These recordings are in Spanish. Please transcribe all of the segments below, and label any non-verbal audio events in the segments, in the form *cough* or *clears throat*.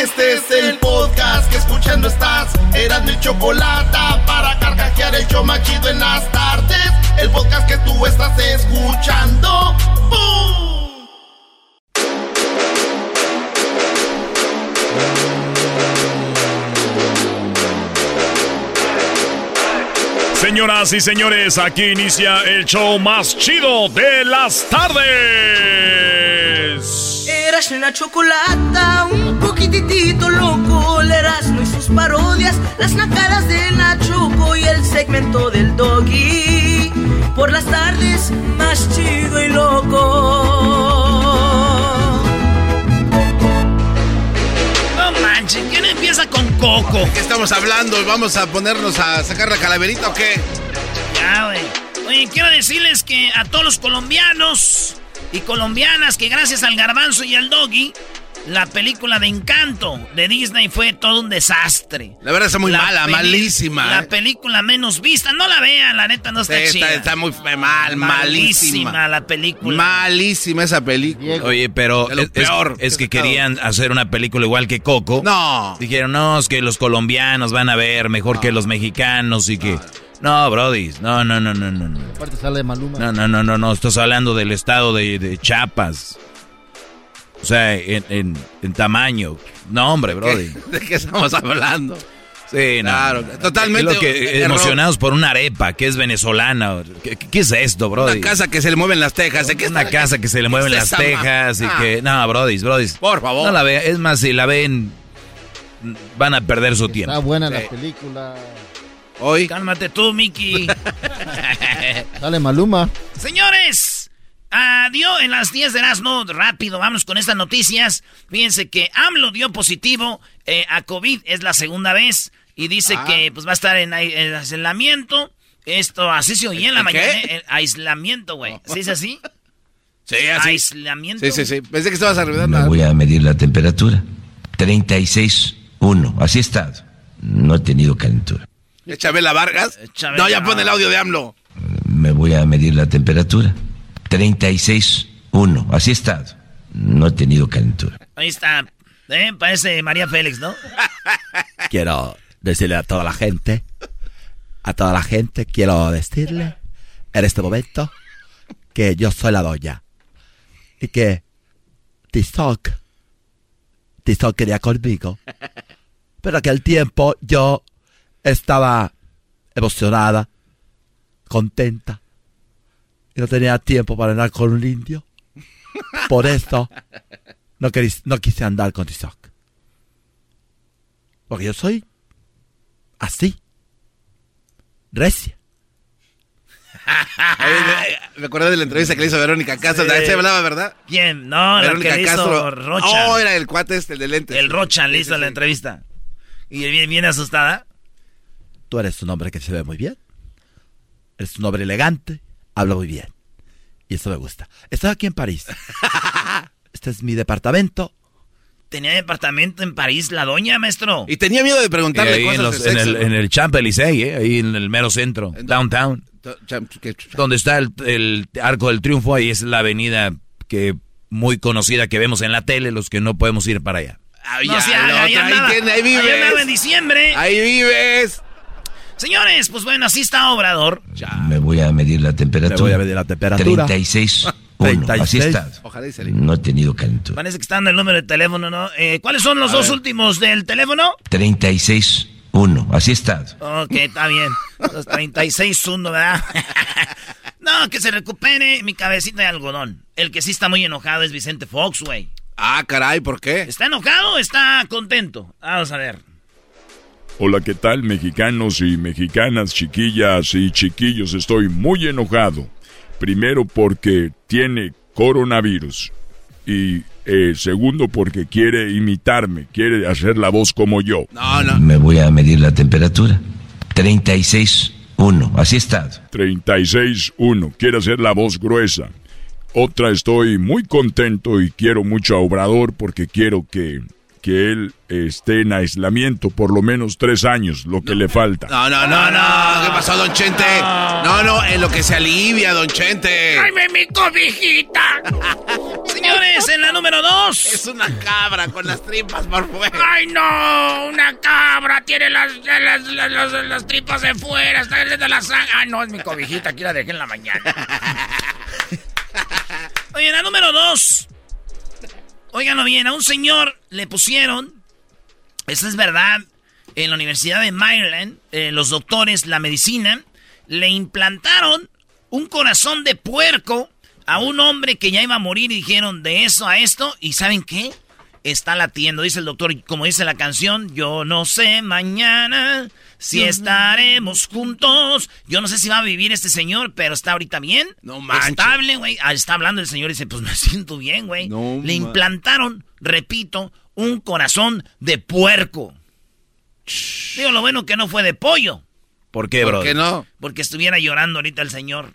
Este es el podcast que escuchando estás. Eran mi chocolate para carcajear el yo machido en las tardes. El podcast que tú estás escuchando. ¡Bum! Señoras y señores, aquí inicia el show más chido de las tardes. Una chocolata, un poquitito loco, el Erasmo y sus parodias, las nacadas de Nachoco y el segmento del doggy. Por las tardes, más chido y loco. No manches, ¿quién empieza con Coco? ¿De qué estamos hablando? ¿Vamos a ponernos a sacar la calaverita o qué? Ya, güey. Oye, quiero decirles que a todos los colombianos y colombianas que gracias al garbanzo y al doggy, la película de Encanto de Disney fue todo un desastre. La verdad está muy La mala, malísima. La ¿eh? película menos vista, no la vean, la neta no está Sí, chida. está, está muy mal, malísima. Malísima la película. Malísima esa película. Oye, pero es, peor es que querían hacer una película igual que Coco. No. Dijeron, no, es que los colombianos van a ver mejor que los mexicanos y que... No, Brody, no, no, no, no, no. no. Aparte sale Maluma. No, no, no, no, no, estás hablando del estado de, de Chiapas. O sea, en, en- en tamaño. No, hombre, Brody. *laughs* ¿De qué estamos hablando? Sí, no. Claro, totalmente Es lo que- error. emocionados por una arepa que es venezolana. ¿Qué, qué es esto, Brody? Una casa que se le mueven las tejas. ¿De qué Una está- casa que se le mueven ¿qué las tejas y Ah, que... No, Brody, Brody. Por favor. No la vean. Es más, si la ven, van a perder su Está tiempo. buena la película. Hoy. Cálmate tú, Mickey. *laughs* Sale Maluma. Señores, adiós en las 10 de Erasmo. Rápido, vamos con estas noticias. Fíjense que AMLO dio positivo eh, a COVID, es la segunda vez. Y dice Ah. que pues va a estar en, ai- en aislamiento. Esto, así se oía en la mañana. eh, aislamiento, güey. ¿Sí es así? Sí, así. Aislamiento. Sí, sí, sí. Pensé que estabas arreglando. Me voy a medir la temperatura. 36.1. Así estado. No he tenido calentura. ¿Es Chabela Vargas? Chabela. No, ya pone el audio de AMLO. Me voy a medir la temperatura. 36.1. Así he estado. No he tenido calentura. Ahí está. ¿Eh? Parece María Félix, ¿no? *laughs* quiero decirle a toda la gente, a toda la gente, quiero decirle en este momento que yo soy la doña y que Tizoc, Tizoc quería conmigo, pero que al tiempo yo estaba emocionada, contenta y no tenía tiempo para andar con un indio. Por eso no, querí- no quise andar con Tizoc. Porque yo soy así. Recia. *laughs* Me acordé de la entrevista que le hizo Verónica Castro. De ahí se hablaba, ¿verdad? ¿Quién? No, la Verónica que le hizo Castro. Rocha. Oh, era el cuate este, el de lentes. El Rocha le Sí, hizo sí, la sí. entrevista. Y viene, viene asustada. Tú eres un hombre que se ve muy bien. Eres un hombre elegante. Habla muy bien. Y eso me gusta. Estoy aquí en París. *laughs* Este es mi departamento. Tenía departamento en París la doña, maestro. Y tenía miedo de preguntarle ahí cosas en, los- de en el, en el Champs-Élysées, ¿eh? ahí en el mero centro, downtown, donde está el, el Arco del Triunfo, ahí es la avenida que muy conocida que vemos en la tele, los que no podemos ir para allá. Ay, No, ya, sí, la ahí, ahí otra, ahí andaba. tiene, ahí Ahí andaba en vives. diciembre. Ahí vives. Señores, pues bueno, así está Obrador. Me voy a medir la temperatura. Me voy a medir la temperatura. 36.1. *laughs* Así está. No he tenido calentura. Parece que está en el número de teléfono, ¿no? Eh, ¿Cuáles son los dos últimos del teléfono? 36-1. Así está. Ok, está bien. Los 36-1, ¿verdad? *laughs* no, que se recupere mi cabecita de algodón. El que sí está muy enojado es Vicente Fox, güey. Ah, caray, ¿por qué? ¿Está enojado o está contento? Vamos a ver. Hola, ¿qué tal, mexicanos y mexicanas, chiquillas y chiquillos? Estoy muy enojado. Primero porque tiene coronavirus. Y eh, segundo porque quiere imitarme, quiere hacer la voz como yo. No, no. Me voy a medir la temperatura. 36.1, así está. 36.1, quiere hacer la voz gruesa. Otra, estoy muy contento y quiero mucho a Obrador porque quiero que que él esté en aislamiento por lo menos tres años, lo que le falta. No, no, no, no. ¿Qué pasó, don Chente? No, no, en lo que se alivia, don Chente. ¡Ay, mi cobijita! *laughs* Señores, en la número dos. Es una cabra con las tripas por fuera. ¡Ay, no! Una cabra tiene las, las, las, tripas de fuera, está de la sangre. ¡Ay, no! Es mi cobijita, aquí la dejé en la mañana. *laughs* Oye, en la número dos. Óiganlo bien, a un señor le pusieron, eso es verdad, en la Universidad de Maryland, eh, los doctores, la medicina, le implantaron un corazón de puerco a un hombre que ya iba a morir y dijeron de eso a esto, y ¿saben qué? Está latiendo, dice el doctor, como dice la canción, yo no sé mañana si estaremos juntos. Yo no sé si va a vivir este señor, pero está ahorita bien. No manches. Estable, güey. Ah, está hablando el señor y dice, pues me *laughs* siento bien, güey. Le implantaron, repito, un corazón de puerco. Digo, lo bueno que no fue de pollo. ¿Por qué, bro? ¿Por qué no? Porque estuviera llorando ahorita el señor.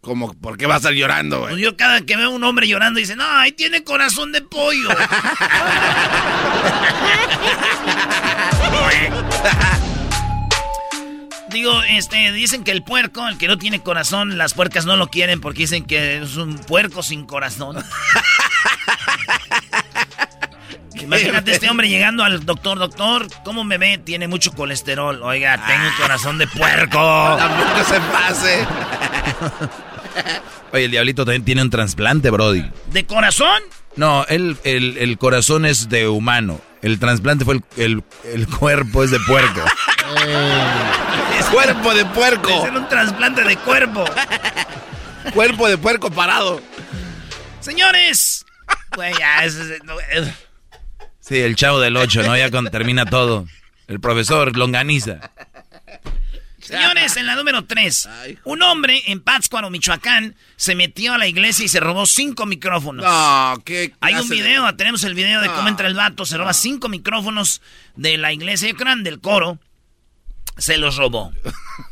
¿Cómo? ¿Por qué va a estar llorando, güey? Pues yo cada que veo a un hombre llorando dice, no, ahí tiene corazón de pollo. *laughs* *laughs* Digo, este, dicen que el puerco, el que no tiene corazón, las puercas no lo quieren porque dicen que es un puerco sin corazón. *laughs* *laughs* Imagínate este hombre llegando al doctor, doctor, ¿cómo me ve? Tiene mucho colesterol. Oiga, tengo un corazón de puerco. *laughs* Tampoco se pase. *laughs* Oye, el diablito también tiene un trasplante, Brody. ¿De corazón? No, el, el, corazón es de humano. El trasplante fue el, el, cuerpo es de puerco. es cuerpo de puerco. Es un trasplante de cuerpo. cuerpo de puerco parado. Señores. Pues ya, es, Sí, el chavo del 8, ¿no? Ya cuando termina todo. El profesor Longaniza. Señores, en la número 3, un hombre en Pátzcuaro, Michoacán, se metió a la iglesia y se robó cinco micrófonos. No, ¿qué Hay un video, tenemos el video de cómo entra el vato, se roba cinco micrófonos de la iglesia, yo creo del coro, se los robó.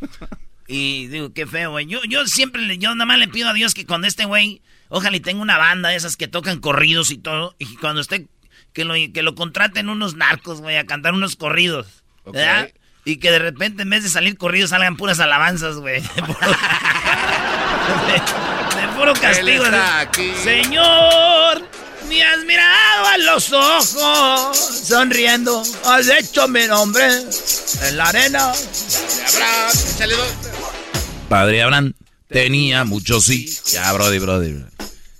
*laughs* y digo, qué feo, güey. Yo, yo siempre, yo nada más le pido a Dios que cuando este güey, ojalá y tenga una banda de esas que tocan corridos y todo, y cuando esté, que lo, que lo contraten unos narcos, güey, a cantar unos corridos. ¿Verdad? Y que de repente en vez de salir corridos salgan puras alabanzas, güey. *laughs* De puro, castigo. Señor, me has mirado a los ojos, sonriendo, has hecho mi nombre en la arena. Padre Abraham tenía mucho sí. Ya, Brody, Brody.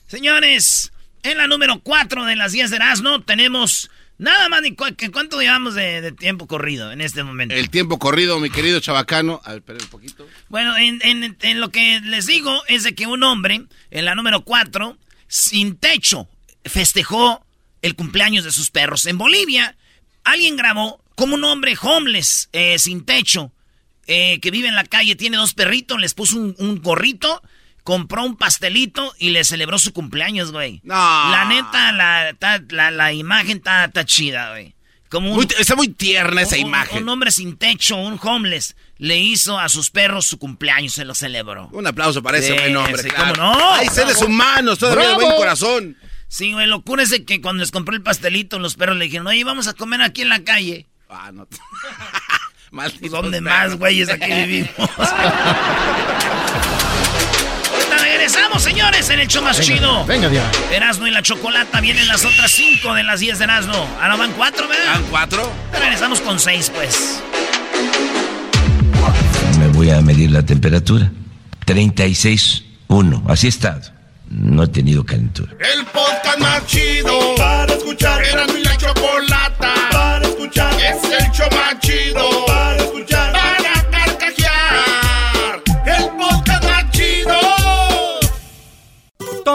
Señores, en la número 4 de las 10 de Erasmo tenemos Nada más ni cuánto llevamos de, tiempo corrido en este momento. El tiempo corrido, mi querido chabacano. A ver, esperen un poquito. Bueno, en, lo que les digo es de que un hombre, en la número 4, sin techo, festejó el cumpleaños de sus perros. En Bolivia, alguien grabó como un hombre homeless, eh, sin techo, eh, que vive en la calle, tiene dos perritos, les puso un, un gorrito compró un pastelito y le celebró su cumpleaños, güey. No. La neta, la, la, imagen está, chida, güey. Como está muy tierna esa imagen. Un hombre sin techo, un homeless, le hizo a sus perros su cumpleaños, se lo celebró. Un aplauso para ese buen hombre, ¿Cómo no? Hay seres humanos, todavía buen corazón. Sí, güey, locura es que cuando les compró el pastelito, los perros le dijeron, oye, vamos a comer aquí en la calle. Ah, no. *laughs* *laughs* ¿Y dónde más, güeyes, aquí vivimos? *laughs* regresamos, señores, en el show más chido. Venga, Diana. Erasno y la chocolata vienen las otras cinco de las diez de Erasno. Ahora van cuatro, ¿verdad? Van cuatro. Regresamos con seis, pues. Me voy a medir la temperatura. 36.1, así está. no he tenido calentura. El podcast más chido para escuchar. Era mi la chocolata para escuchar. Es el show más chido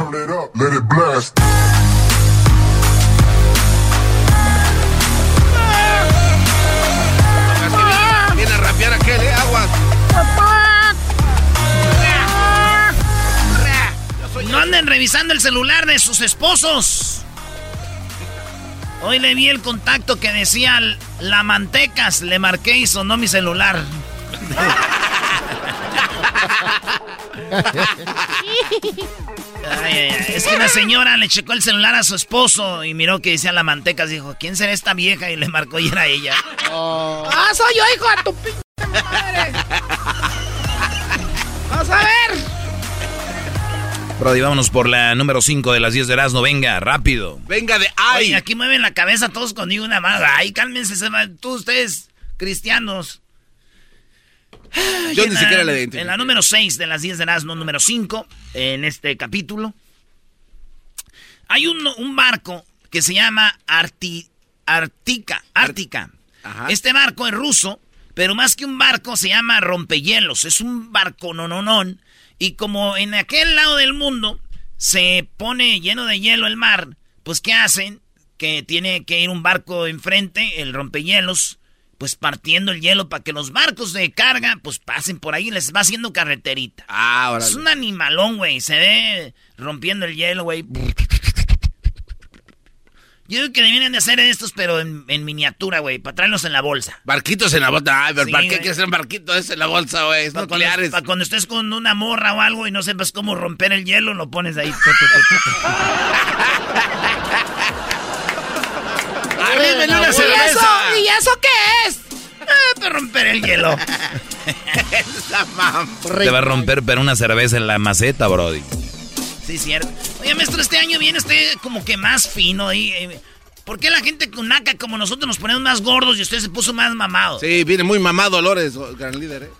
Let it blast. Viene a rapear aquel, ¿eh? Aguas. No anden revisando el celular de sus esposos. Hoy le vi el contacto que decía la mantecas. Le marqué y sonó mi celular. *laughs* Ay, ay, ay. Es que una señora le checó el celular a su esposo y miró que decía la mantecas. Dijo, ¿quién será esta vieja? Y le marcó y era ella. Ah, soy yo, hijo de tu p madre. Vamos a ver. Brody, vámonos por la número 5 de las 10 de Erasmo. Venga, rápido. Venga de ay. Oye, aquí mueven la cabeza todos conmigo una más. Ay, cálmense, se tú, ustedes, cristianos. Yo ni en siquiera la- le identifico. En la número 6 de las 10 de Erasmo, número 5, en este capítulo, hay un, un barco que se llama Arti, Artica. Ártica. Este barco es ruso, pero más que un barco se llama rompehielos. Es un barco nononón. Y como en aquel lado del mundo se pone lleno de hielo el mar, pues ¿qué hacen? Que tiene que ir un barco enfrente, el rompehielos, pues partiendo el hielo para que los barcos de carga pues pasen por ahí, les va haciendo carreterita. Ah, Es un animalón, güey, se ve rompiendo el hielo, güey. Yo digo que deberían de hacer estos, pero en, en miniatura, güey, para traerlos en la bolsa. Barquitos en la bolsa. Ay, pero Sí, ¿para qué hay que hacer un barquito ese en la bolsa, güey? Es Para cuando, nucleares. pa' cuando estés con una morra o algo y no sepas cómo romper el hielo, lo pones ahí. *laughs* ¿Y eso. ¿Y qué es? Ah, para romper el hielo. *laughs* Te va a romper pero una cerveza en la maceta, Brody. Sí, cierto. Oye, maestro, este año viene usted como que más fino ahí. eh. ¿Por qué la gente con naca como nosotros nos ponemos más gordos y usted se puso más mamado? Sí, viene muy mamado Dolores, gran líder, ¿eh?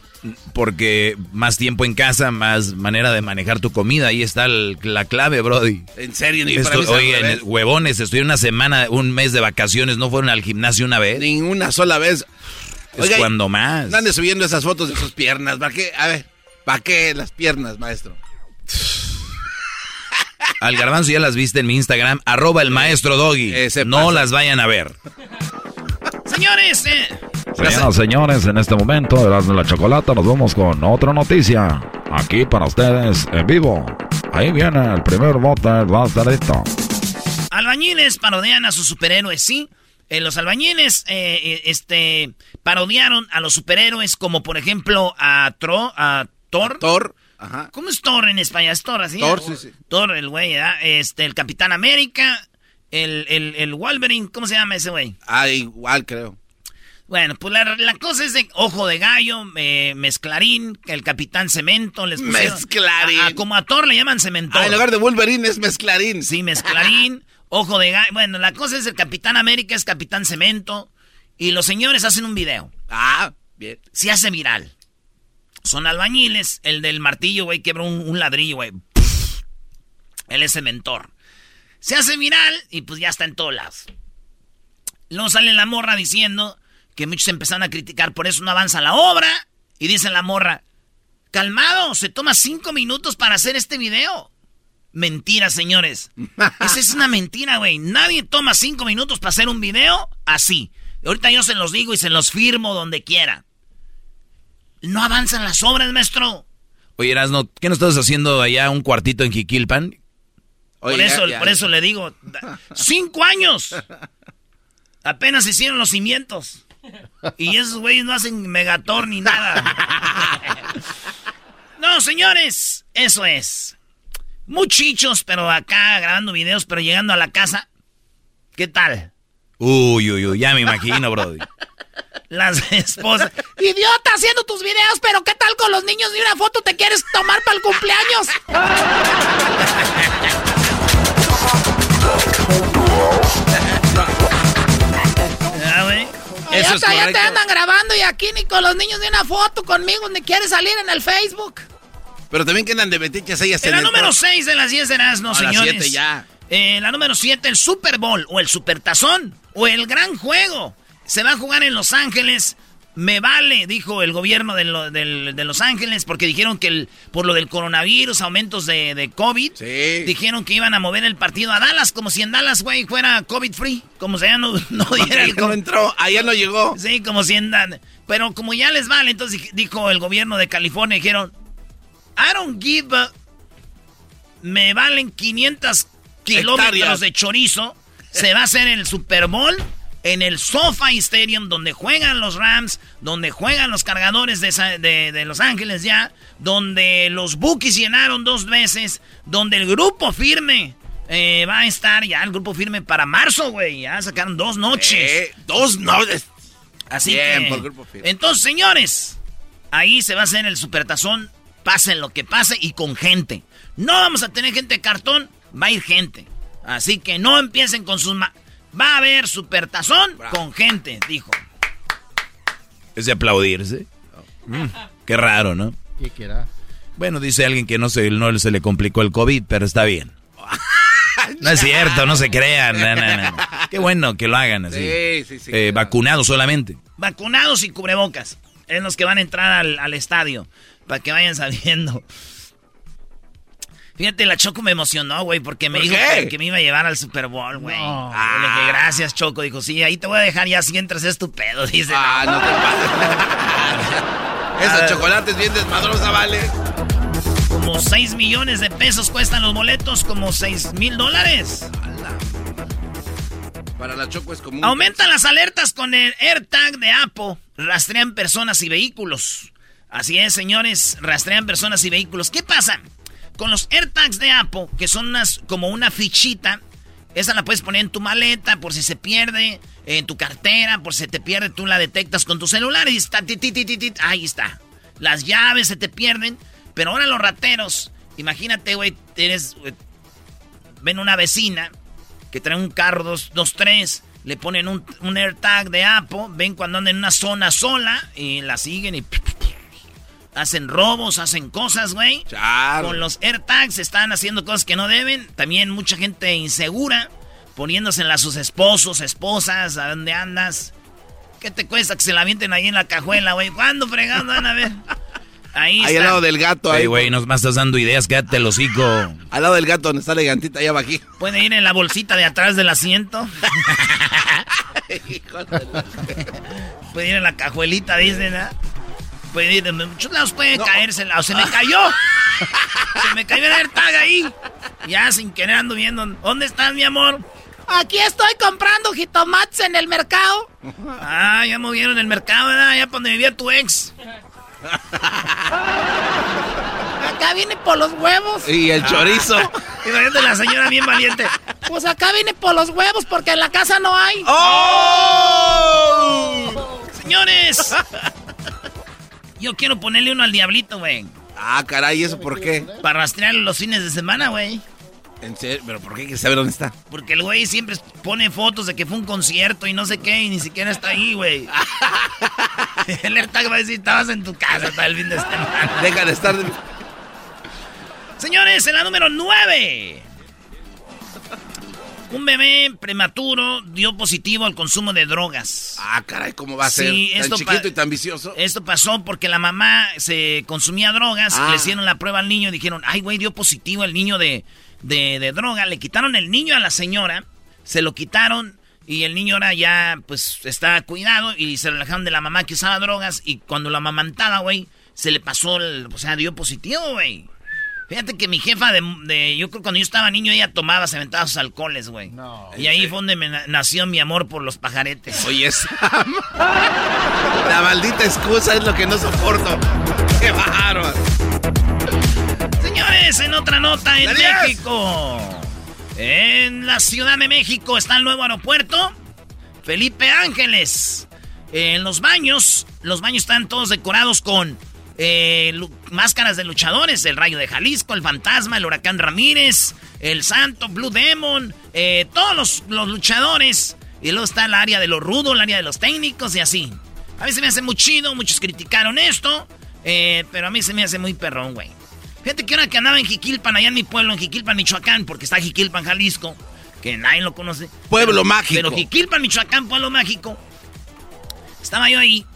Porque más tiempo en casa, más manera de manejar tu comida. Ahí está el- la clave, Brody. En serio, ni para Esto- oye, en- huevones, estoy una semana, un mes de vacaciones, ¿no fueron al gimnasio una vez? Ni una sola vez. Es Oiga, cuando más. Ande subiendo esas fotos de sus piernas. ¿Para qué? A ver, ¿para qué las piernas, maestro? Al garbanzo ya las viste en mi Instagram, arroba el maestro Doggy. No las vayan a ver. Señores, eh, Señoras, señores, en este momento, de la Chocolata, nos vamos con otra noticia. Aquí para ustedes, en vivo. Ahí viene el primer bote, bastardito. albañiles parodian a sus superhéroes, ¿sí? Eh, los albañiles, eh, eh, este, parodiaron a los superhéroes como, por ejemplo, a, Tro, a Thor. Thor, ajá. ¿Cómo es Thor en España? ¿Es Thor así? Thor, sí, sí. Thor, el güey. Este, el Capitán América, el, el, el Wolverine, ¿cómo se llama ese güey? Ah, igual creo. Bueno, pues la, la cosa es de Ojo de Gallo, eh, Mezclarín, el Capitán Cemento. Les pusieron- Mezclarín. A- a- como a Thor le llaman Cemento. Ah, en lugar de Wolverine es Mezclarín. Sí, Mezclarín, *laughs* Ojo de Gallo. Bueno, la cosa es el Capitán América es Capitán Cemento. Y los señores hacen un video. Ah, bien. Se hace viral. Son albañiles. El del martillo, güey, quebra un, un ladrillo, güey. Él es cementor. Se hace viral y pues ya está en todos lados. Luego sale la morra diciendo que muchos empezaron a criticar, por eso no avanza la obra. Y dice la morra, calmado, se toma cinco minutos para hacer este video. Mentira, señores. *laughs* Esa es una mentira, güey. Nadie toma cinco minutos para hacer un video así. Ahorita yo se los digo y se los firmo donde quiera. No avanzan las obras, maestro. Oye, Erasno, ¿qué no estás haciendo allá un cuartito en Jiquilpan? Por eso, ya, ya, por eso le digo, cinco años. Apenas hicieron los cimientos. Y esos güeyes no hacen megator ni nada. No, señores, eso es. muy chichos, pero acá grabando videos, pero llegando a la casa. ¿Qué tal? Uy, uy, uy, ya me imagino, Brody. Las esposas. Idiota, haciendo tus videos, pero ¿qué tal con los niños de una foto te quieres tomar para el cumpleaños? Ah. Eso ya te andan grabando y aquí ni con los niños de una foto conmigo ni quieres salir en el Facebook. Pero también quedan de metiches ellas en la número 6 de las 10 de Erasmo, señores. la 7 ya. Eh, la número 7, el Super Bowl o el Supertazón o el Gran Juego. Se va a jugar en Los Ángeles. Me vale, dijo el gobierno de, Los Ángeles, porque dijeron que el, por lo del coronavirus, aumentos de, COVID, dijeron que iban a mover el partido a Dallas, como si en Dallas, güey, fuera COVID free, como si ya no, *laughs* no diera el no entró, allá no llegó. Sí, como si en Pero como ya les vale, entonces dijo el gobierno de California, dijeron, I don't give a... Me valen 500 kilómetros de chorizo. Se va a hacer el Super Bowl en el SoFi Stadium, donde juegan los Rams, donde juegan los cargadores de, Los Ángeles ya, donde los Bookies llenaron dos veces, donde el grupo firme eh, va a estar ya, el grupo firme para marzo, güey. Ya sacaron dos noches. Eh, dos noches. Así que. Entonces, señores, ahí se va a hacer el supertazón, pase lo que pase y con gente. No vamos a tener gente de cartón, va a ir gente. Así que no empiecen con sus... Va a haber supertazón con gente, dijo. Es de aplaudirse. Mm, qué raro, ¿no? ¿Qué quiera? Bueno, dice alguien que no se, no se le complicó el COVID, pero está bien. *laughs* No es cierto, no se crean. *laughs* Qué bueno que lo hagan así. Sí, sí, sí. Eh, vacunados solamente. Vacunados y cubrebocas. Es los que van a entrar al, al estadio. Para que vayan sabiendo. Fíjate, la Choco me emocionó, güey, porque me dijo que, me iba a llevar al Super Bowl, güey. Ah. Le dije, gracias, Choco. Dijo, sí, ahí te voy a dejar ya si entras es tu pedo, *laughs* dice. Ah, no, te pases. Esa chocolate es bien desmadrosa, vale. Como 6 millones de pesos cuestan los boletos, como 6 mil dólares. Para la Choco es como Aumentan las alertas con el AirTag de Apple. Rastrean personas y vehículos. Así es, señores, rastrean personas y vehículos. ¿Qué pasa? Con los AirTags de Apple, que son unas, como una fichita, esa la puedes poner en tu maleta por si se pierde, en tu cartera, por si te pierde, tú la detectas con tu celular y está, ahí está. Las llaves se te pierden, pero ahora los rateros, imagínate, güey, tienes, ven una vecina que trae un carro dos, dos tres, le ponen un, un AirTag de Apple, ven cuando andan en una zona sola y la siguen y hacen robos, hacen cosas, güey. Con los AirTags están haciendo cosas que no deben. También mucha gente insegura, poniéndosela a sus esposos, esposas, a dónde andas. ¿Qué te cuesta que se la avienten ahí en la cajuela, güey? ¿Cuándo fregando van a ver? Ahí, ahí al lado del gato. Ahí, güey, nos más estás dando ideas, quédate el hocico. Al lado del gato donde está la gigantita, allá aquí. Puede ir en la bolsita de atrás del asiento. *laughs* Puede ir en la cajuelita, dicen, ¿eh? Puede ir, de muchos lados puede caerse. O se me cayó. se me cayó el AirTag ahí. Ya sin querer ando viendo. ¿Dónde estás, mi amor? Aquí estoy comprando jitomates en el mercado. Ah, ya movieron el mercado, ¿verdad? Ya donde vivía tu ex. Acá viene por los huevos. Y el chorizo. *laughs* Imagínate la señora bien valiente. Pues acá viene por los huevos porque en la casa no hay. ¡Oh! Señores, yo quiero ponerle uno al diablito, güey. Ah, caray, ¿eso por qué? Para rastrearlo los fines de semana, güey. ¿En serio? ¿Pero por qué? ¿Que sabe dónde está? Porque el güey siempre pone fotos de que fue un concierto y no sé qué, y ni siquiera está ahí, güey. *laughs* el AirTag va a decir, estabas en tu casa el fin de semana. Deja de estar... Señores, en la número 9. Un bebé prematuro dio positivo al consumo de drogas. Ah, caray, ¿cómo va a ser? tan chiquito y tan vicioso. Esto pasó porque la mamá se consumía drogas, le ah. hicieron la prueba al niño y dijeron, ay, güey, dio positivo el niño de, de, droga. Le quitaron el niño a la señora, se lo quitaron y el niño ahora ya, pues, está cuidado y se lo alejaron de la mamá que usaba drogas y cuando la mamantaba, güey, se le pasó, o sea, dio positivo, güey. Fíjate que mi jefa de, Yo creo que cuando yo estaba niño ella tomaba, se aventaba sus alcoholes, güey. No. Y ahí fue donde me nació mi amor por los pajaretes. Oye, Sam. La maldita excusa es lo que no soporto. ¡Qué bárbaro! Señores, en otra nota en México. En la Ciudad de México está el nuevo aeropuerto. Felipe Ángeles. En los baños, los baños están todos decorados con eh, máscaras de luchadores. El Rayo de Jalisco, el Fantasma, el Huracán Ramírez, el Santo, Blue Demon. Eh, todos los, los luchadores. Y luego está el área de los rudos, el área de los técnicos y así. A mí se me hace muy chido, muchos criticaron esto. Eh, pero a mí se me hace muy perrón, güey. Fíjate que ahora que andaba en Jiquilpan, allá en mi pueblo, en Jiquilpan, Michoacán, porque está Jiquilpan, Jalisco, que nadie lo conoce. Pueblo mágico. Pero Jiquilpan, Michoacán, pueblo mágico. Estaba yo ahí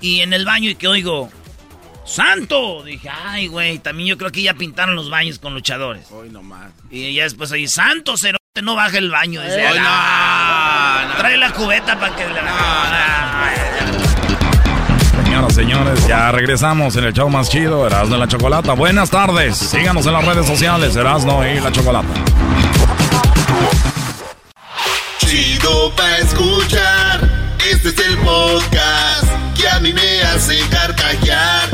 y en el baño y que oigo, ¡Santo! Dije, ay, güey, también yo creo que ya pintaron los baños con luchadores. Hoy nomás. Y ya después ahí, ¡Santo, cerote, no baja el baño! Dice, no, Trae la cubeta para que... Señoras, señores, ya regresamos en el show más chido, Erasmo y la Chocolata. Buenas tardes. Síganos en las redes sociales, Erasmo y la Chocolata. Chido pa' escuchar. Este es el podcast que a mí me hace carcajear.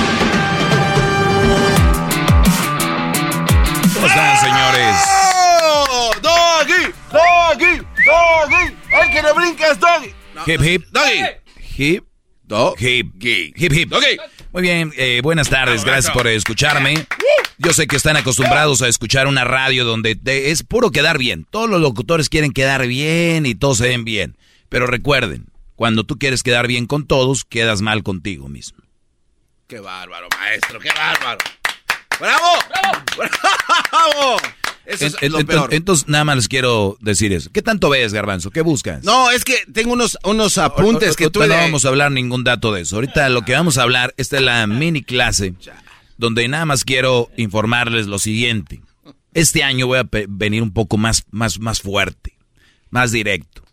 están, señores? ¡Oh! ¡Doggy! ¡Doggy! ¡Doggy! ¡El que no brinca es doggy! hip, hip. ¡Doggy! Hip. Do hip. Hip, hip. Doggy. Muy bien, eh, buenas tardes, gracias por escucharme. Yo sé que están acostumbrados a escuchar una radio donde te- es puro quedar bien. Todos los locutores quieren quedar bien y todos se ven bien. Pero recuerden, cuando tú quieres quedar bien con todos, quedas mal contigo mismo. ¡Qué bárbaro, maestro! ¡Qué bárbaro! ¡Bravo! ¡Bravo! ¡Bravo! *laughs* Eso es En- lo en- peor. Entonces, nada más les quiero decir eso. ¿Qué tanto ves, Garbanzo? ¿Qué buscas? No, es que tengo unos, unos apuntes que tú no le- vamos a hablar ningún dato de eso. Ahorita lo que vamos a hablar, esta es la mini clase, donde nada más quiero informarles lo siguiente. Este año voy a venir un poco más, más, más fuerte, más directo.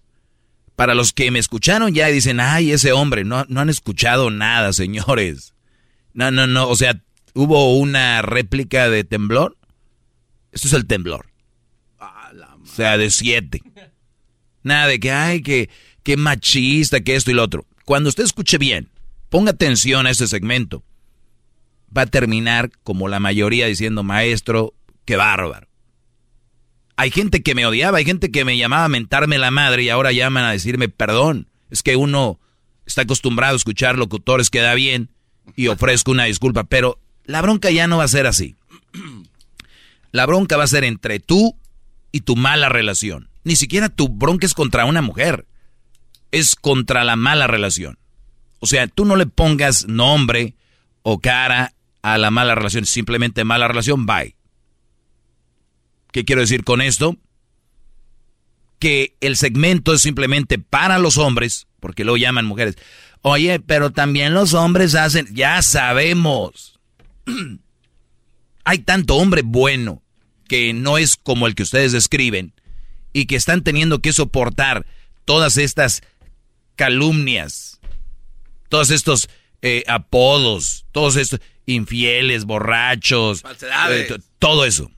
Para los que me escucharon ya y dicen, ay, ese hombre, no, no han escuchado nada, señores. No, no, no, o sea, hubo una réplica de temblor. Esto es el temblor. O sea, de siete. Nada de que, ay, que, que machista, que esto y lo otro. Cuando usted escuche bien, ponga atención a este segmento. Va a terminar como la mayoría diciendo, maestro, qué bárbaro. Hay gente que me odiaba, hay gente que me llamaba a mentarme la madre y ahora llaman a decirme perdón. Es que uno está acostumbrado a escuchar locutores que da bien y ofrezco una disculpa, pero la bronca ya no va a ser así. La bronca va a ser entre tú y tu mala relación. Ni siquiera tu bronca es contra una mujer. Es contra la mala relación. O sea, tú no le pongas nombre o cara a la mala relación. Simplemente mala relación, bye. ¿Qué quiero decir con esto? Que el segmento es simplemente para los hombres, porque lo llaman mujeres. Oye, pero también los hombres hacen, ya sabemos. *clears throat* Hay tanto hombre bueno que no es como el que ustedes describen y que están teniendo que soportar todas estas calumnias, todos estos eh, apodos, todos estos infieles, borrachos, eh, todo eso.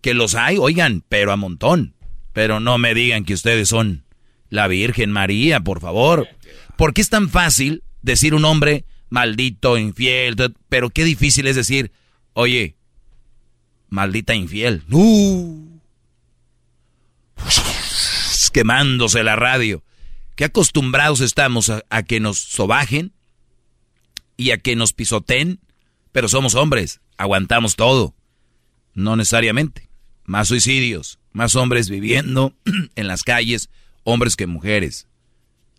Que los hay, oigan, pero a montón. Pero no me digan que ustedes son la Virgen María, por favor. ¿Por qué es tan fácil decir un hombre maldito, infiel? Pero qué difícil es decir, oye, maldita infiel. ¡Uh! Quemándose la radio. Qué acostumbrados estamos a, a que nos sobajen y a que nos pisoteen, pero somos hombres, aguantamos todo. No necesariamente. Más suicidios, más hombres viviendo *clears throat* en las calles, hombres que mujeres.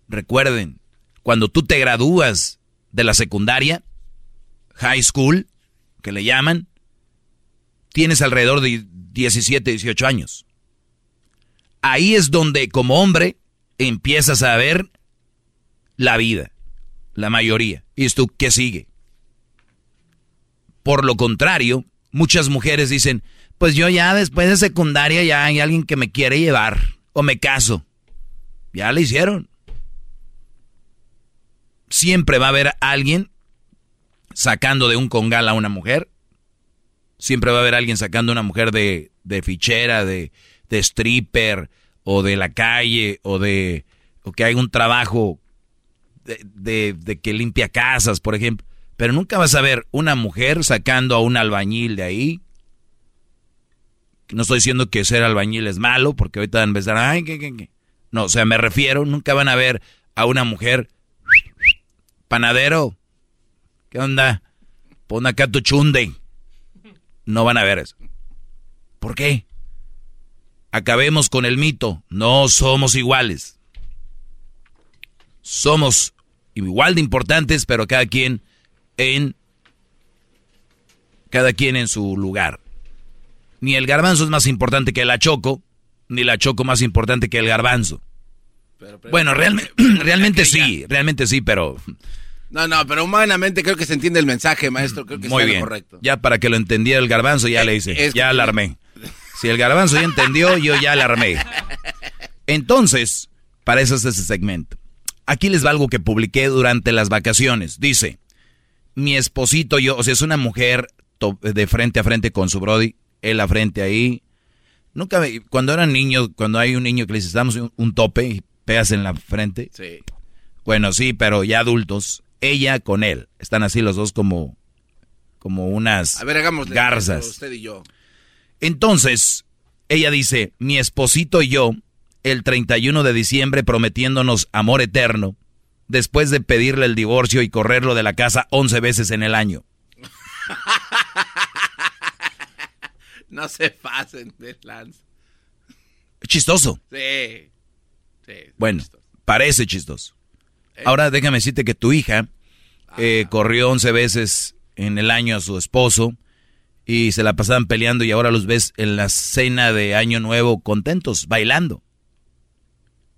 Recuerden, cuando tú te gradúas de la secundaria, high school, que le llaman, tienes alrededor de 17, 18 años. Ahí es donde como hombre empiezas a ver la vida, la mayoría. ¿Y tú qué sigue? Por lo contrario, muchas mujeres dicen, pues yo ya después de secundaria ya hay alguien que me quiere llevar o me caso. Ya le hicieron. Siempre va a haber alguien sacando de un congal a una mujer. Siempre va a haber alguien sacando a una mujer de, de fichera, de, stripper, o de la calle, o de o que hay un trabajo de, que limpia casas, por ejemplo. Pero nunca vas a ver una mujer sacando a un albañil de ahí. No estoy diciendo que ser albañil es malo, porque ahorita van a empezar, ay, ¿qué, qué, qué? No, o sea, me refiero, nunca van a ver a una mujer panadero. ¿Qué onda? Pon acá tu chunde. No van a ver eso. ¿Por qué? Acabemos con el mito. No somos iguales. Somos igual de importantes, pero cada quien en cada quien en su lugar. Ni el garbanzo es más importante que la choco, ni la choco más importante que el garbanzo. bueno, *clears throat* realmente, realmente sí, realmente sí, pero... No, no, pero humanamente creo que se entiende el mensaje, maestro. Creo que Muy bien. correcto. Ya para que lo entendiera el garbanzo, ya le hice. ya alarmé. Si el garbanzo ya entendió, yo ya alarmé. Entonces, para eso es ese segmento. Aquí les va algo que publiqué durante las vacaciones. Dice, mi esposito yo, o sea, es una mujer de frente a frente con su brody, él a frente ahí. Nunca, cuando eran niños, cuando hay un niño que le dice, damos un, tope y pegas en la frente. Sí. Bueno, sí, pero ya adultos, ella con él, están así los dos como, como unas a ver, garzas. Usted y yo. Entonces, ella dice, mi esposito y yo el 31 de diciembre prometiéndonos amor eterno, después de pedirle el divorcio y correrlo de la casa 11 veces en el año. *laughs* no se pasen de lance. Chistoso. Sí. bueno, parece chistoso. Eh. Ahora déjame decirte que tu hija eh, corrió 11 veces en el año a su esposo y se la pasaban peleando y ahora los ves en la cena de Año Nuevo contentos, bailando.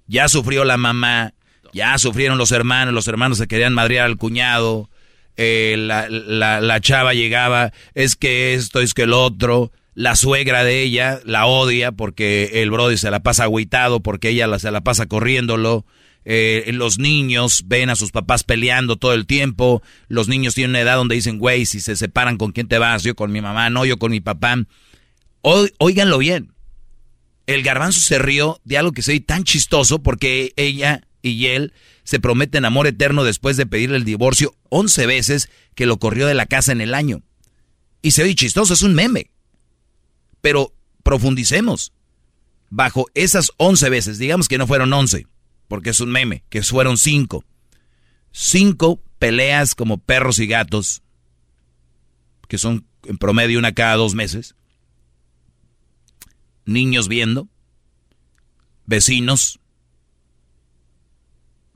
Ya sufrió la mamá, ya sufrieron los hermanos, los hermanos se querían madrear al cuñado, eh, la, la, chava llegaba, es que esto, es que el otro, la suegra de ella la odia porque el brody se la pasa agüitado, porque ella la, se la pasa corriéndolo. Eh, los niños ven a sus papás peleando todo el tiempo. Los niños tienen una edad donde dicen, güey, si se separan, ¿con quién te vas? Yo con mi mamá, no, yo con mi papá. O, óiganlo bien el garbanzo se rió de algo que se tan chistoso porque ella y él se prometen amor eterno después de pedirle el divorcio 11 veces que lo corrió de la casa en el año. Y se oye chistoso, es un meme. Pero profundicemos. Bajo esas 11 veces, digamos que no fueron 11, porque es un meme, que fueron 5. 5 peleas como perros y gatos, que son en promedio una cada dos meses niños viendo, vecinos,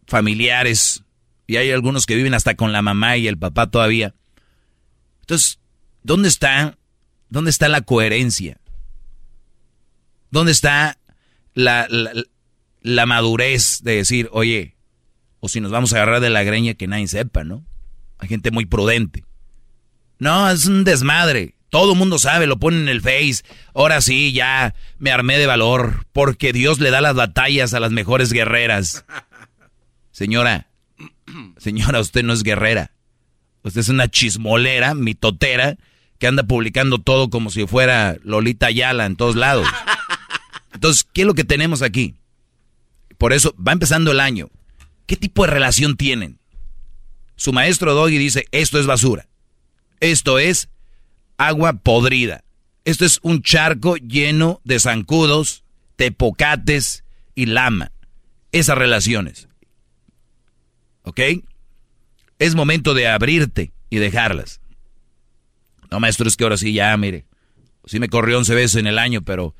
familiares, y hay algunos que viven hasta con la mamá y el papá todavía. Entonces, ¿dónde está, dónde está la coherencia? ¿Dónde está la, la, madurez de decir, oye, o si nos vamos a agarrar de la greña que nadie sepa, ¿no? Hay gente muy prudente. No, es un desmadre. Todo el mundo sabe, lo ponen en el Face. Ahora sí, ya me armé de valor, porque Dios le da las batallas a las mejores guerreras. Señora, *clears throat* señora, usted no es guerrera. Usted es una chismolera, mitotera, que anda publicando todo como si fuera Lolita Ayala en todos lados. Entonces, ¿qué es lo que tenemos aquí? Por eso va empezando el año. ¿Qué tipo de relación tienen? Su maestro Doggy dice, esto es basura. Esto es agua podrida. Esto es un charco lleno de zancudos, tepocates y lama. Esas relaciones. ¿Ok? Es momento de abrirte y dejarlas. No, maestro, es que ahora sí, ya, mire. Sí me corrió 11 veces en el año, pero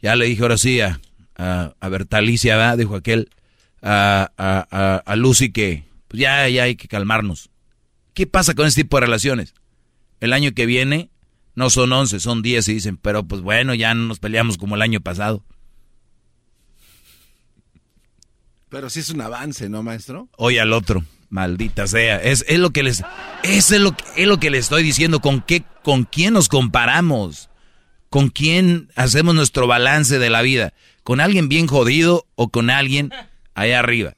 ya le dije ahora sí a, a, Bertalicia, ¿verdad? dijo aquel, a, a, a Lucy que pues ya, ya hay que calmarnos. ¿Qué pasa con este tipo de relaciones? El año que viene no son 11, son 10 y dicen, pero pues bueno, ya no nos peleamos como el año pasado. Pero sí es un avance, ¿no, maestro? Oye al otro, maldita sea. Es, es lo que les es lo, es lo que les estoy diciendo con qué con quién nos comparamos, con quién hacemos nuestro balance de la vida, con alguien bien jodido o con alguien allá arriba.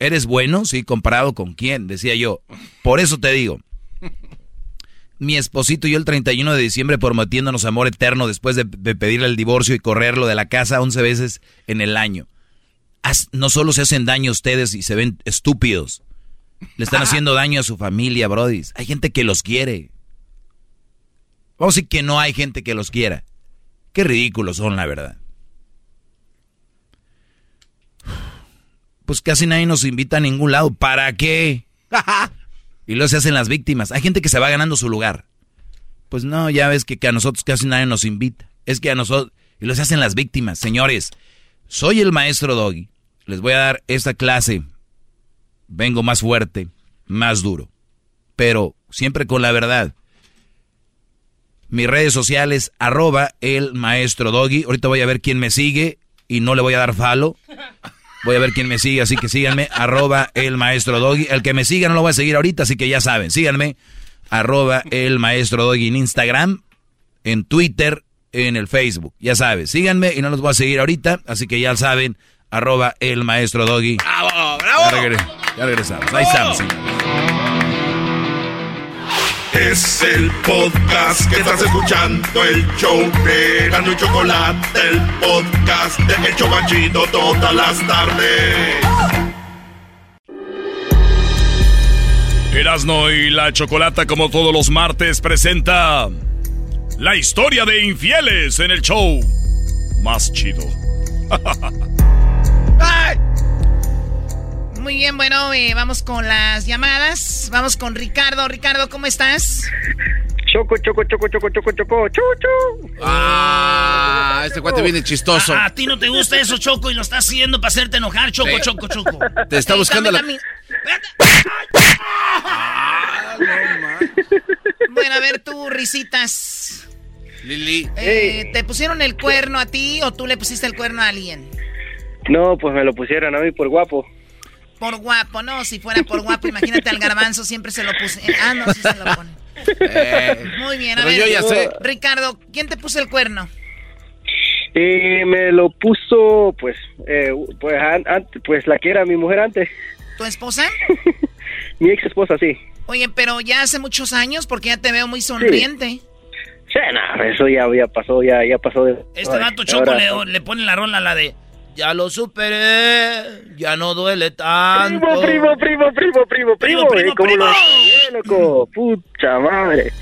¿Eres bueno? Sí, comparado con quién, decía yo. Por eso te digo, mi esposito y yo el 31 de diciembre prometiéndonos amor eterno después de, pedirle el divorcio y correrlo de la casa 11 veces en el año. no solo se hacen daño a ustedes y se ven estúpidos, le están haciendo daño a su familia, Brody. Hay gente que los quiere. Vamos a decir que no hay gente que los quiera. Qué ridículos son, la verdad. Pues casi nadie nos invita a ningún lado. ¿Para qué? *laughs* y luego se hacen las víctimas. Hay gente que se va ganando su lugar. Pues no, ya ves que, a nosotros casi nadie nos invita. Es que a nosotros... Y luego se hacen las víctimas. Señores, soy el maestro Doggy. Les voy a dar esta clase. Vengo más fuerte, más duro. Pero siempre con la verdad. Mis redes sociales, arroba el maestro Doggy. Ahorita voy a ver quién me sigue y no le voy a dar falo. Voy a ver quién me sigue, así que síganme, *laughs* arroba el maestro Doggy. El que me siga no lo voy a seguir ahorita, así que ya saben, síganme, arroba el maestro Doggy en Instagram, en Twitter, en el Facebook. Ya saben, síganme y no los voy a seguir ahorita, así que ya saben, arroba el maestro Doggy. ¡Bravo, bravo! Ya, regresamos, ahí estamos. Es el podcast que estás escuchando, el show de Gano y Chocolate, el podcast de Hecho Banchito todas las tardes. Erasno y la Chocolata, como todos los martes, presenta la historia de infieles en el show más chido. *laughs* ¡Ay! Muy bien, bueno, eh, vamos con las llamadas. Vamos con Ricardo. Ricardo, ¿cómo estás? Choco, choco, choco, choco, choco, choco, chuchu. Ah, este cuate viene chistoso. Ah, a, ti no te gusta eso, Choco, y lo estás haciendo para hacerte enojar, Choco, Choco, Choco. Te está buscando la... bueno, a ver tú, risitas. Lili. Eh, ¿Te pusieron el cuerno a ti o tú le pusiste el cuerno a alguien? No, pues me lo pusieron a mí por guapo. Por guapo, no, si fuera por guapo, imagínate al garbanzo, siempre se lo puse. Ah, no, sí se lo pone. Eh, Muy bien, a ver. Yo ya sé. Ricardo, ¿quién te puso el cuerno? Eh, me lo puso, pues, eh, pues, pues la que era mi mujer antes. ¿Tu esposa? *laughs* mi ex esposa, sí. Oye, pero ya hace muchos años, porque ya te veo muy sonriente. Sí, sí no, eso ya, ya pasó, ya, ya pasó. De, este vato Choco le, le pone la rola la de ya lo superé, ya no duele tanto. Primo, primo, primo, primo, primo, primo. Primo, primo, loco? Pucha madre.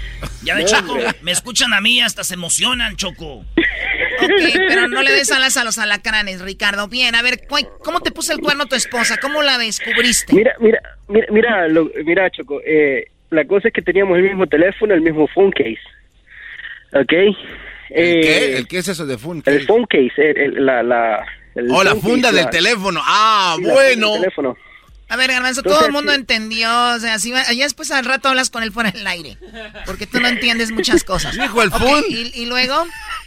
Ya de Choco, me escuchan a mí, hasta se emocionan, Choco. *laughs* Ok, pero no le des alas a los alacranes, Ricardo. Bien, a ver, ¿cómo te puso el cuerno tu esposa? ¿Cómo la descubriste? Mira, mira, mira, mira, mira Choco. Eh, la cosa es que teníamos el mismo teléfono, el mismo phone case. ¿Ok? ¿El qué? Eh, ¿El qué es eso de phone case? El phone case, la, la, oh, la funda del teléfono. Ah, bueno. A ver, Garbanzo, todo el mundo entendió. O sea, si ya después al rato hablas con él fuera del aire. Porque tú no entiendes muchas cosas. *laughs* Dijo el fund. ¿Y, luego?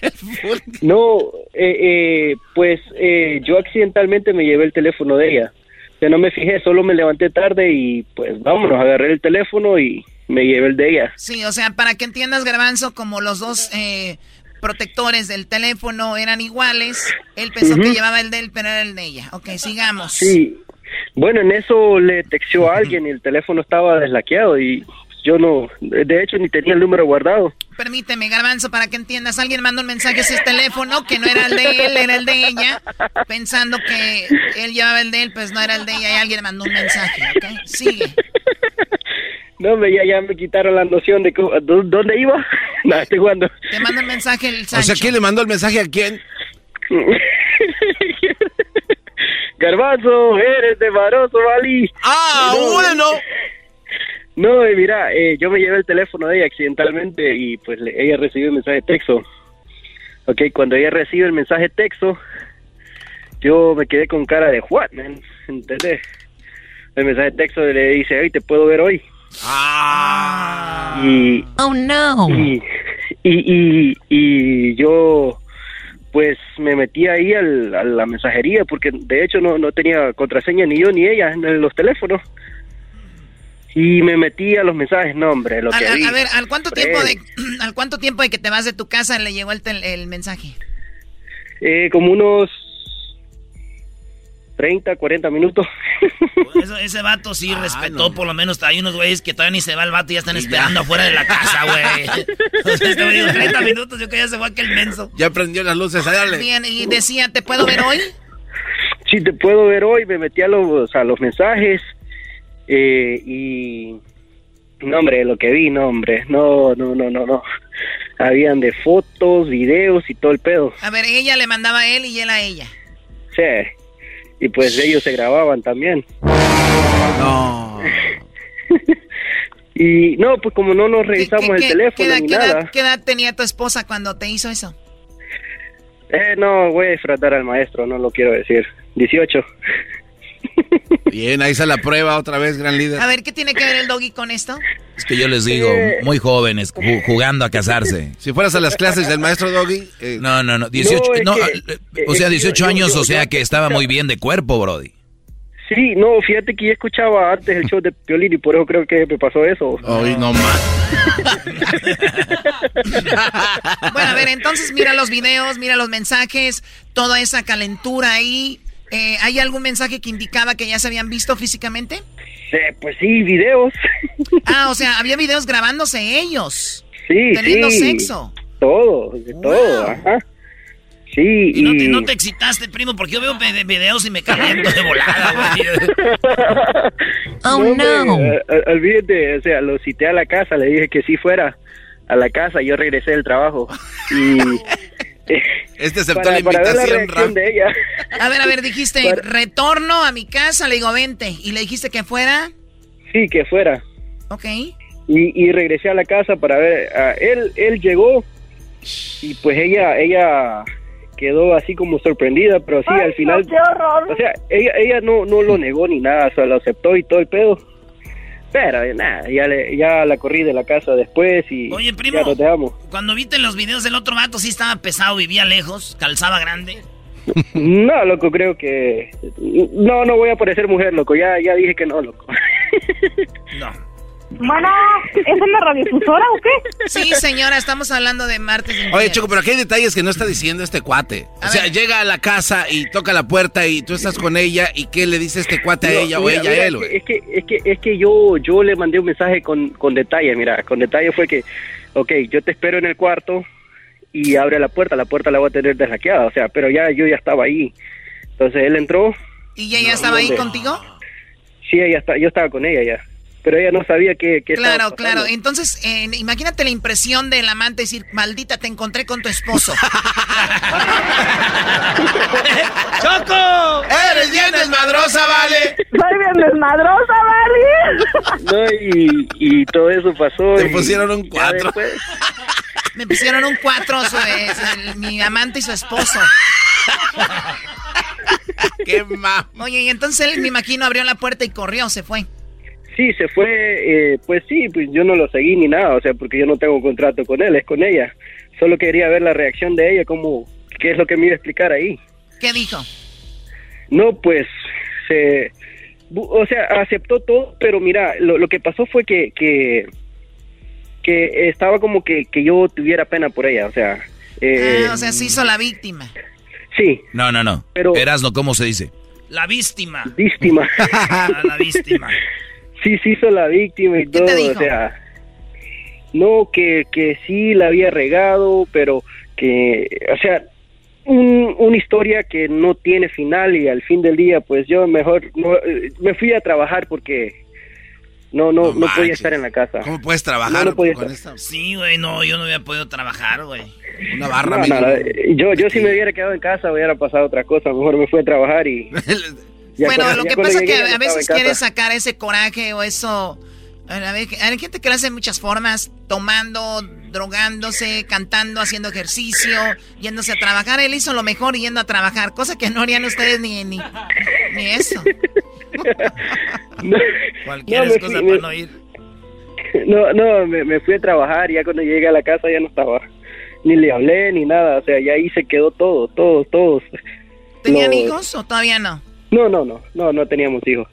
*laughs* no, eh, eh, pues eh, yo accidentalmente me llevé el teléfono de ella. Ya no me fijé, solo me levanté tarde y pues vámonos, agarré el teléfono y me llevé el de ella. Sí, o sea, para que entiendas, Garbanzo, como los dos eh, protectores del teléfono eran iguales. Él pensó que llevaba el de él, pero era el de ella. Ok, sigamos. Sí. Bueno, en eso le texteó a alguien y el teléfono estaba deslaqueado y yo no, de hecho ni tenía el número guardado. Permíteme, Garbanzo, para que entiendas, alguien mandó un mensaje a ese teléfono que no era el de él, era el de ella, pensando que él llevaba el de él, pues no era el de ella y alguien mandó un mensaje, ¿ok? Sigue. No, me, ya, ya me quitaron la noción de dónde iba. *laughs* no, estoy jugando. Te mando el mensaje el Sancho. O sea, ¿quién le mandó el mensaje a quién? *laughs* Garbanzo, eres de Maroso, Bali. Ah, bueno. No, eh, mira, eh, yo me llevé el teléfono de ella accidentalmente y pues ella recibió el mensaje de texto. Ok, cuando ella recibe el mensaje de texto, yo me quedé con cara de what, man, ¿entendés? El mensaje de texto le dice, hey, te puedo ver hoy. Ah. Y, oh no. Y, y, y, yo pues me metí ahí a la mensajería porque de hecho no, no tenía contraseña ni yo ni ella en los teléfonos. Y me metí a los mensajes, no, hombre, lo a, que a- vi. a ver, ¿al cuánto tiempo de *clears throat* al cuánto tiempo de que te vas de tu casa le llegó el, tel- el mensaje? eh, como unos 30, 40 minutos. Eso- ese vato sí *laughs* respetó, por lo menos hay unos güeyes que todavía ni se va el vato y ya están esperando afuera de la casa, güey. *laughs* *laughs* Sea, este güey dijo 30 minutos, yo que ya se fue aquel menso. Ya prendió las luces, a darle. Bien, y decía, ¿te puedo ver hoy? Sí, te puedo ver hoy, me metí a los, a los mensajes eh, y... No, hombre, lo que vi, no, hombre, no, no, no, no, no. Habían de fotos, videos y todo el pedo. A ver, ella le mandaba a él y él a ella. Sí. Y pues ellos se grababan también. No. *laughs* Y no, pues como no nos revisamos el ¿Qué, teléfono qué edad, ni qué edad- nada. qué edad tenía tu esposa cuando te hizo eso? Eh, no, voy a disfrutar al maestro, no lo quiero decir. 18. Bien, ahí está la prueba otra vez, gran líder. A ver, ¿qué tiene que ver el doggy con esto? Es que yo les digo, muy jóvenes, ju- jugando a casarse. Si fueras a las clases del maestro Doggy. eh, No, no, no, 18, No, es no, que- eh, o sea, es que 18 yo- años, yo- o sea que estaba muy bien de cuerpo, Brody. Sí, no, fíjate que yo escuchaba antes el show de Piolín y por eso creo que me pasó eso. Hoy no más. *laughs* Bueno, a ver, entonces mira los videos, mira los mensajes, toda esa calentura ahí. Eh, ¿Hay algún mensaje que indicaba que ya se habían visto físicamente? Eh, pues sí, videos. Ah, o sea, había videos grabándose ellos. Sí, Teniendo sí. sexo. Todo, de todo, ajá. Sí, Y no, te, y- no te excitaste, primo, porque yo veo ve- videos y me caliento de volada, *laughs* güey. No, hombre, eh, eh, olvídate, o sea, lo cité a la casa, le dije que sí fuera a la casa, yo regresé del trabajo y... *laughs* *laughs* Este aceptó para, la para ver la invitación, de ella. A ver, a ver, dijiste Para- retorno a mi casa, le digo, vente. Y le dijiste que fuera. Sí, que fuera. Ok. Y, y regresé a la casa para ver, ah, él, él llegó y pues ella, ella quedó así como sorprendida, pero sí, al final... O sea, ella, ella no, no lo negó ni nada, o sea, lo aceptó y todo el pedo. Pero eh, nada, ya, le, ya la corrí de la casa después y Oye, primo. ya dejamos. Cuando viste los videos del otro vato, sí estaba pesado, vivía lejos, calzaba grande. *laughs* No, loco, creo que... No, no voy a parecer mujer, loco, ya, ya dije que no, loco. *laughs* Bueno, ¿es una radiodifusora o qué? Sí, señora, estamos hablando de martes. Oye, infieles. Choco, pero aquí hay detalles que no está diciendo este cuate. O sea, llega a la casa y toca la puerta y tú estás con ella y ¿qué le dice este cuate a No, ella o mira, ella a él, güey? Es que, es que, es que yo, yo le mandé un mensaje con, con detalle, mira, con detalle fue que, ok, yo te espero en el cuarto y abre la puerta, la puerta la voy a tener deslaqueada, o sea, pero ya yo ya estaba ahí. Entonces él entró, ¿Y ella ya estaba ahí contigo? sí, ella está, yo estaba con ella ya, pero ella no sabía que, que Claro, estaba claro. Entonces, eh, imagínate la impresión del amante decir, maldita, te encontré con tu esposo. *laughs* ¡Choco! ¡Eres bien desmadrosa, vale! Soy bien desmadrosa, ¿vale? No, y, y todo eso pasó. Te y pusieron un cuatro. Me pusieron un cuatro, su- es el- mi amante y su esposo. *laughs* ¡Qué ma... Oye, y entonces él, me imagino, abrió la puerta y corrió, se fue. Sí, se fue, eh, pues sí, pues yo no lo seguí ni nada, o sea, porque yo no tengo contrato con él, es con ella. Solo quería ver la reacción de ella, como, qué es lo que me iba a explicar ahí. ¿Qué dijo? No, pues, se, o sea, aceptó todo, pero mira, lo, lo que pasó fue que, que, que estaba como que, que yo tuviera pena por ella, o sea, eh, Ah, o sea, se hizo la víctima. sí, No, no, no. Pero- Erasno, ¿cómo se dice? La víctima. víctima. *laughs* Ah, la víctima. Sí se hizo la víctima y ¿Qué todo, te dijo? o sea, no, que, que sí la había regado, pero que, o sea, un- una historia que no tiene final y al fin del día, pues yo mejor no, eh, me fui a trabajar porque no, no, no, podía estar en la casa. ¿Cómo puedes trabajar No, no podía con estar. esta? Sí, güey, no, yo no había podido trabajar, güey. Una barra, No, amigo. no, no, yo, yo si me hubiera quedado en casa hubiera pasado otra cosa, mejor me fui a trabajar y... *laughs* ya bueno, lo que pasa es que no a veces quieres sacar ese coraje o eso. A ver, hay gente que lo hace de muchas formas, tomando, drogándose, cantando, haciendo ejercicio, yéndose a trabajar. Él hizo lo mejor yendo a trabajar, cosa que no harían ustedes ni, ni, ni eso. Cualquier *laughs* No, *laughs* excusa fui- para no ir. *laughs* No, no, me, me fui a trabajar y ya cuando llegué a la casa ya no estaba. Ni le hablé ni nada, o sea, ya ahí se quedó todo, todos, todos. ¿Tenían Los- hijos o todavía no? No, no, no, no, no teníamos hijos.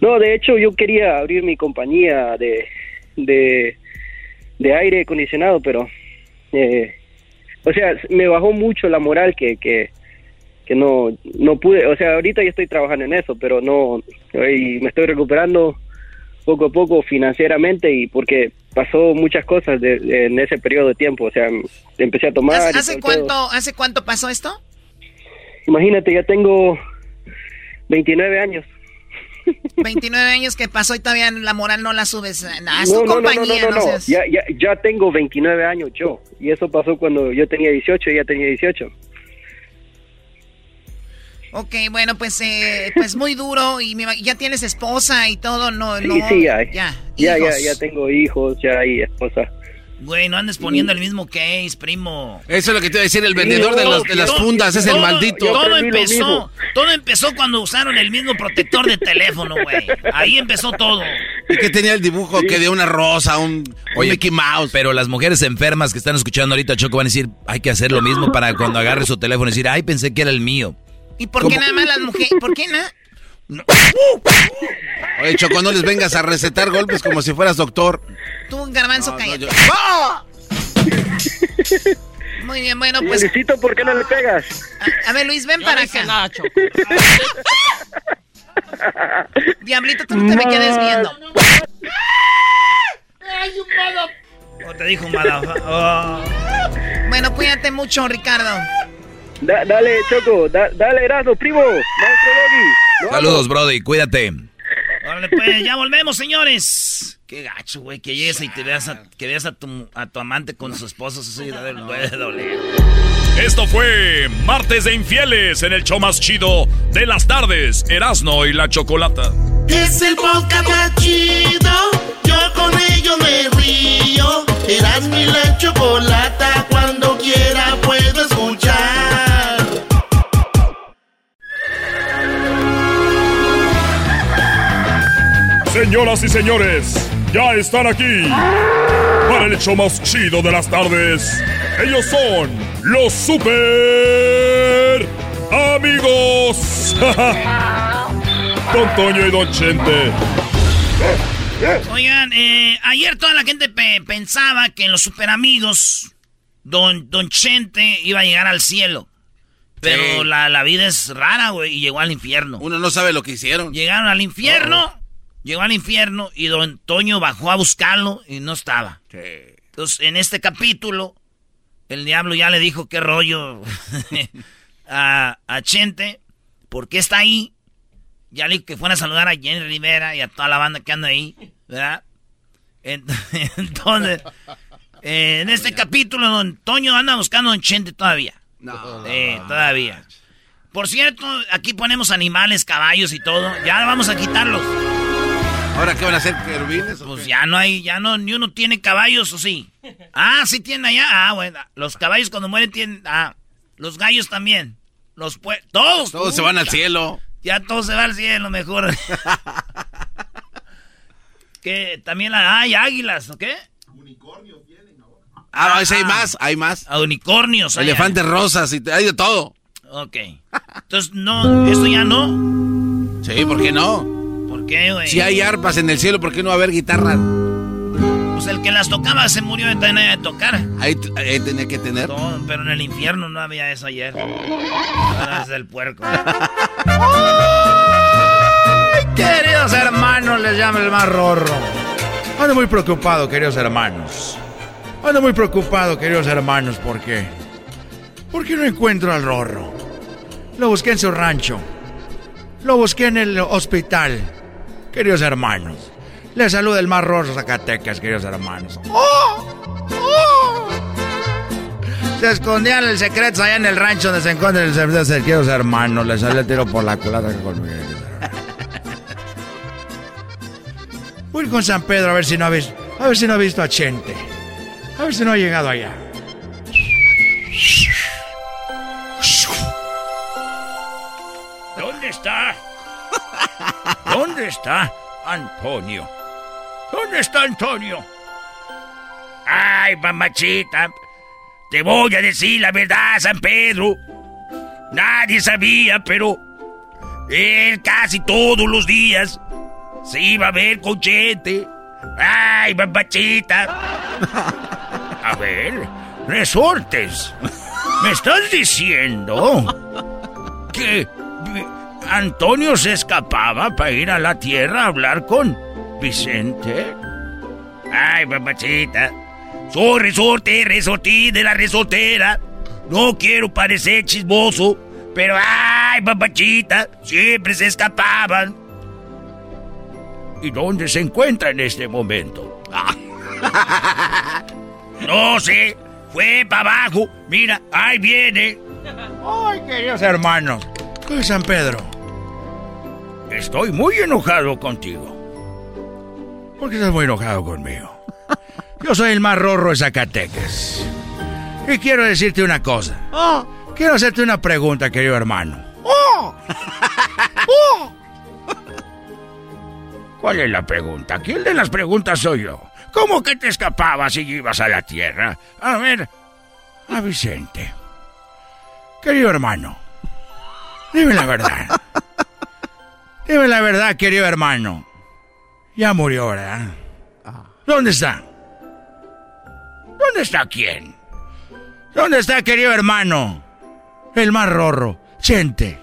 No, de hecho yo quería abrir mi compañía de, de, de aire acondicionado, pero, eh, o sea, me bajó mucho la moral que, que, que no, no pude, o sea, ahorita ya estoy trabajando en eso, pero no, y me estoy recuperando poco a poco financieramente y porque pasó muchas cosas de- de- en ese periodo de tiempo, o sea, empecé a tomar. ¿Hace, todo. cuánto, ¿Hace cuánto pasó esto? Imagínate, ya tengo 29 años. 29 años que pasó y todavía la moral no la subes. Nah, es no, tu no, no, no, compañía, no, no, no, seas- Ya, ya, ya tengo 29 años yo. Y eso pasó cuando yo tenía 18 y ella tenía 18. Ok, bueno, pues eh, pues muy duro y ya tienes esposa y todo, no, Sí, no. sí, ya. Ya, Ya, ya, hijos. ya tengo hijos, ya hay esposa. Güey, no andes poniendo el mismo case, primo. Eso es lo que te iba a decir, el vendedor de, los- de las fundas es el Todo- maldito. Todo empezó, todo empezó cuando usaron el mismo protector de teléfono, güey. Ahí empezó todo. Y que tenía el dibujo que de una rosa, un, un Mickey Mouse. Pero las mujeres enfermas que están escuchando ahorita, Choco, van a decir, hay que hacer lo mismo para cuando agarre su teléfono y decir, ay, pensé que era el mío. ¿Y por qué nada más las mujeres? ¿Por qué nada? Oye, Choco, no les vengas a recetar golpes como si fueras doctor. Tú, garbanzo, cállate. ¡Ah! *laughs* Muy bien, bueno, pues. Luisito, ¿por qué no le pegas? A, a ver, Luis, ven para acá. *laughs* Diablito, tú no te me quedes viendo. O te dijo madafa. Oh. Bueno, cuídate mucho, Ricardo. Da- dale, Choco, da- dale, Erasmo, primo, maestro Doggy. Saludos, Brody, cuídate. Órale, pues, ya volvemos, señores. Qué gacho, güey, que llegues y te veas a, que veas a tu, a tu amante con su esposo. Eso sí debe doler. Esto fue Martes de Infieles en el show más chido de las tardes, Erasno y la Chocolata. Es el podcast más chido. Yo con ello me río. Eras mi la chocolata. Cuando quiera puedo escuchar. Señoras y señores, ya están aquí para el show más chido de las tardes. Ellos son los super amigos. *laughs* Don Toño y Don Chente. Oigan, eh, ayer toda la gente pe- pensaba que en los super amigos, Don, Don Chente iba a llegar al cielo. Pero Sí. la, la vida es rara, güey, y llegó al infierno. Uno no sabe lo que hicieron. Llegaron al infierno, llegó al infierno y Don Toño bajó a buscarlo y no estaba. Entonces, en este capítulo, el diablo ya le dijo qué rollo *laughs* a, a Chente, por qué está ahí. Ya le dijo que fuera a saludar a Jenny Rivera y a toda la banda que anda ahí, ¿verdad? Ent- *laughs* Entonces, eh, en este capítulo, Don Toño anda buscando a Don Chente todavía. No. Sí, todavía. Por cierto, aquí ponemos animales, caballos y todo. Ya vamos a quitarlos. ¿Ahora qué van a hacer, querubines? Pues ya no hay, ya no, ni uno tiene caballos, ¿o sí? Ah, sí tienen allá. Ah, bueno. Los caballos cuando mueren tienen. Ah, los gallos también. Los pue- Todos. Todos se van al cielo. Ya todos se van al cielo, mejor. *laughs* que también la- hay águilas, ¿o qué? Ah, no, ese hay más, hay más. A unicornios. hay- Elefantes rosas y hay de todo. Ok. Entonces, no, esto ya no. Sí, ¿por qué no? ¿Por qué, güey? Si hay arpas en el cielo, ¿por qué no va a haber guitarra? Pues el que las tocaba se murió de tener de tocar. Ahí, ahí tenía que tener. Pero en el infierno no había eso ayer. Ahora es del puerco. Queridos hermanos, les llama el más rorro. Ando muy preocupado, queridos hermanos. Ando muy preocupado, queridos hermanos, ¿por qué? Porque no encuentro al rorro. Lo busqué en su rancho. Lo busqué en el hospital. Queridos hermanos. Les saluda el más rorro Zacatecas, queridos hermanos. ¡Oh! ¡Oh! Se escondían el secreto allá en el rancho donde se encuentran el secreto, queridos hermanos. Les salió el tiro por la culata conmigo. Voy con San Pedro a ver si no ha visto, a ver si no ha visto a Chente. A ver si no ha llegado allá. ¿Dónde está? ¿Dónde está Antonio? ¿Dónde está Antonio? Ay, mamachita, te voy a decir la verdad, San Pedro. Nadie sabía, pero él casi todos los días Sí, va a ver, cochete. Ay, babachita. A ver, resortes. ¿Me estás diciendo que Antonio se escapaba para ir a la tierra a hablar con Vicente? Ay, babachita. Soy resorte, resortí de la resortera. No quiero parecer chismoso, pero ay, babachita, siempre se escapaban. ¿Y dónde se encuentra en este momento? *laughs* no sé, fue para abajo. Mira, ahí viene. Ay, queridos hermanos, ¿qué San Pedro? Estoy muy enojado contigo. ¿Por qué estás muy enojado conmigo? Yo soy el más rorro de Zacatecas. Y quiero decirte una cosa. Quiero hacerte una pregunta, querido hermano. *laughs* ¿Cuál es la pregunta? ¿Quién de las preguntas soy yo? ¿Cómo que te escapabas y ibas a la tierra? A ver, a Vicente. Querido hermano, dime la verdad. *laughs* Dime la verdad, querido hermano. Ya murió, ¿verdad? ¿Dónde está? ¿Dónde está quién? ¿Dónde está, querido hermano? El más rorro, Chente.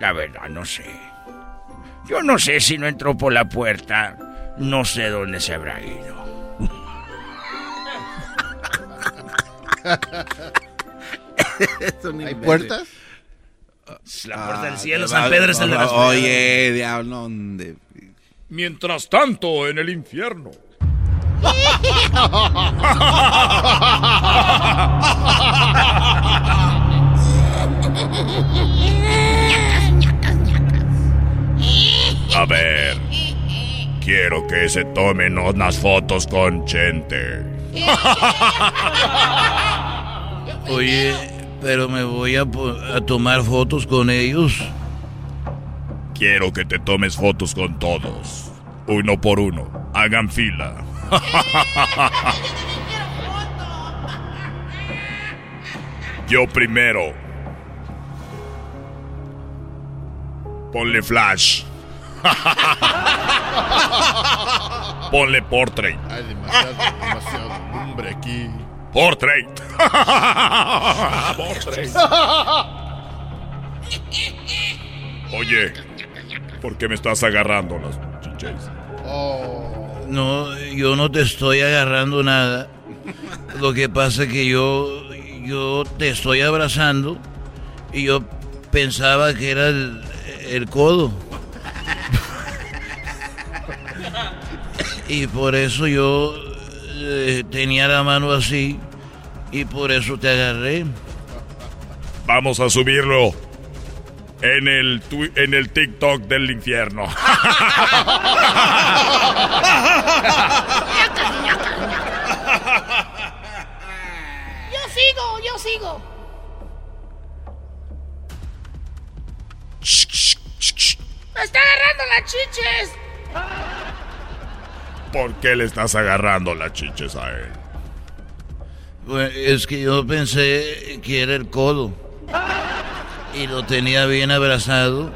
La verdad, no sé. Yo no sé si no entró por la puerta. No sé dónde se habrá ido. *laughs* ¿Hay puertas? La puerta del cielo, San Pedro es el de las Oye, diablo, ¿dónde? Mientras tanto, en el infierno. *laughs* A ver, quiero que se tomen unas fotos con Chente. *laughs* Oye, pero me voy a, a tomar fotos con ellos. Quiero que te tomes fotos con todos. Uno por uno. Hagan fila. *laughs* Yo primero. Ponle flash. *laughs* Ponle portrait. Hay demasiado, demasiado nombre aquí. Portrait. *laughs* portrait. Oye, ¿por qué me estás agarrando las chiches? No, yo no te estoy agarrando nada. Lo que pasa es que yo, yo te estoy abrazando y yo pensaba que era el, el codo. Y por eso yo eh, tenía la mano así y por eso te agarré. Vamos a subirlo en el, en el TikTok del infierno. *laughs* Yo sigo, yo sigo. Me está agarrando las chiches. ¿Por qué le estás agarrando las chiches a él? Es que yo pensé que era el codo y lo tenía bien abrazado,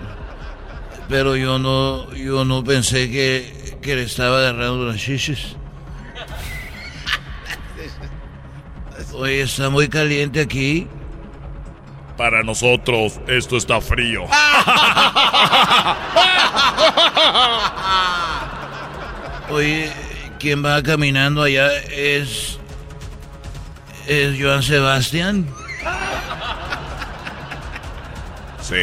pero yo no, yo no pensé que, que le estaba agarrando las chiches. Oye, está muy caliente aquí. Para nosotros esto está frío. *laughs* Oye, ¿quién va caminando allá? Es. ¿Es Joan Sebastián? Sí.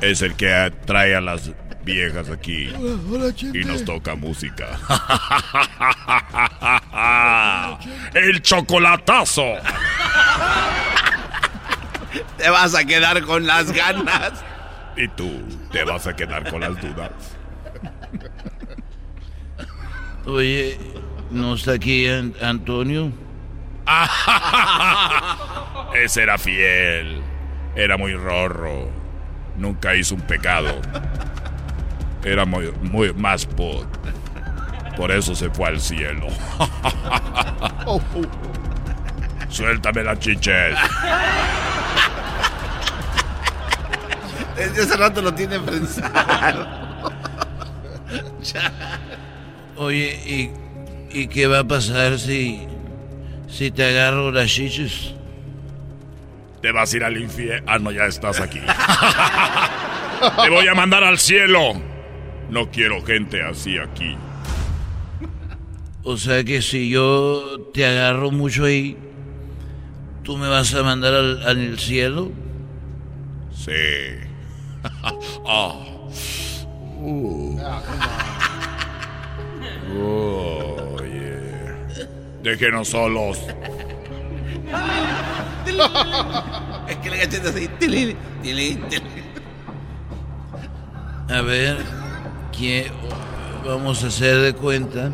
Es el que trae a las viejas aquí Hola, y nos toca música. *laughs* ¡El chocolatazo! Te vas a quedar con las ganas. Y tú te vas a quedar con las dudas. Oye, ¿no está aquí An- Antonio? *laughs* Ese era fiel. Era muy rorro. Nunca hizo un pecado. Era muy, muy más put. Por eso se fue al cielo. *laughs* Suéltame las chiches. Desde hace rato lo tiene pensado. *laughs* Oye, ¿y, ¿y qué va a pasar si, si te agarro las chichis? Te vas a ir al infierno. Ah, no, ya estás aquí. *laughs* te voy a mandar al cielo. No quiero gente así aquí. O sea que si yo te agarro mucho ahí, ¿tú me vas a mandar al, al cielo? Sí. oh. *laughs* Uh. Oh, yeah. Déjenos solos. *laughs* es que le gachete así. Tilín, tilín, A ver, ¿qué vamos a hacer de cuenta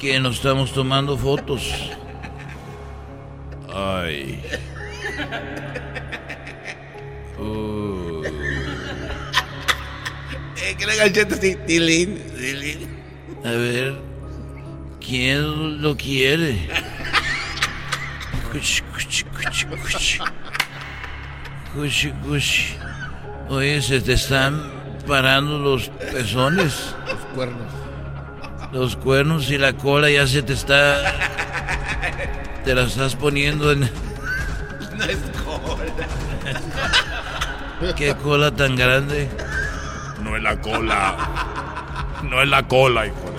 que nos estamos tomando fotos? Ay. Uh. Es que le gachete así. Tilín, tilín. A ver, ¿quién lo quiere? Cuchi, cuchi, cuchi, cuchi. Cuchi, cuchi. Oye, se te están parando los pezones. Los cuernos. Los cuernos y la cola ya se te está. Te la estás poniendo en. No es cola. ¿Qué cola tan grande? No es la cola. No es la cola, hijo.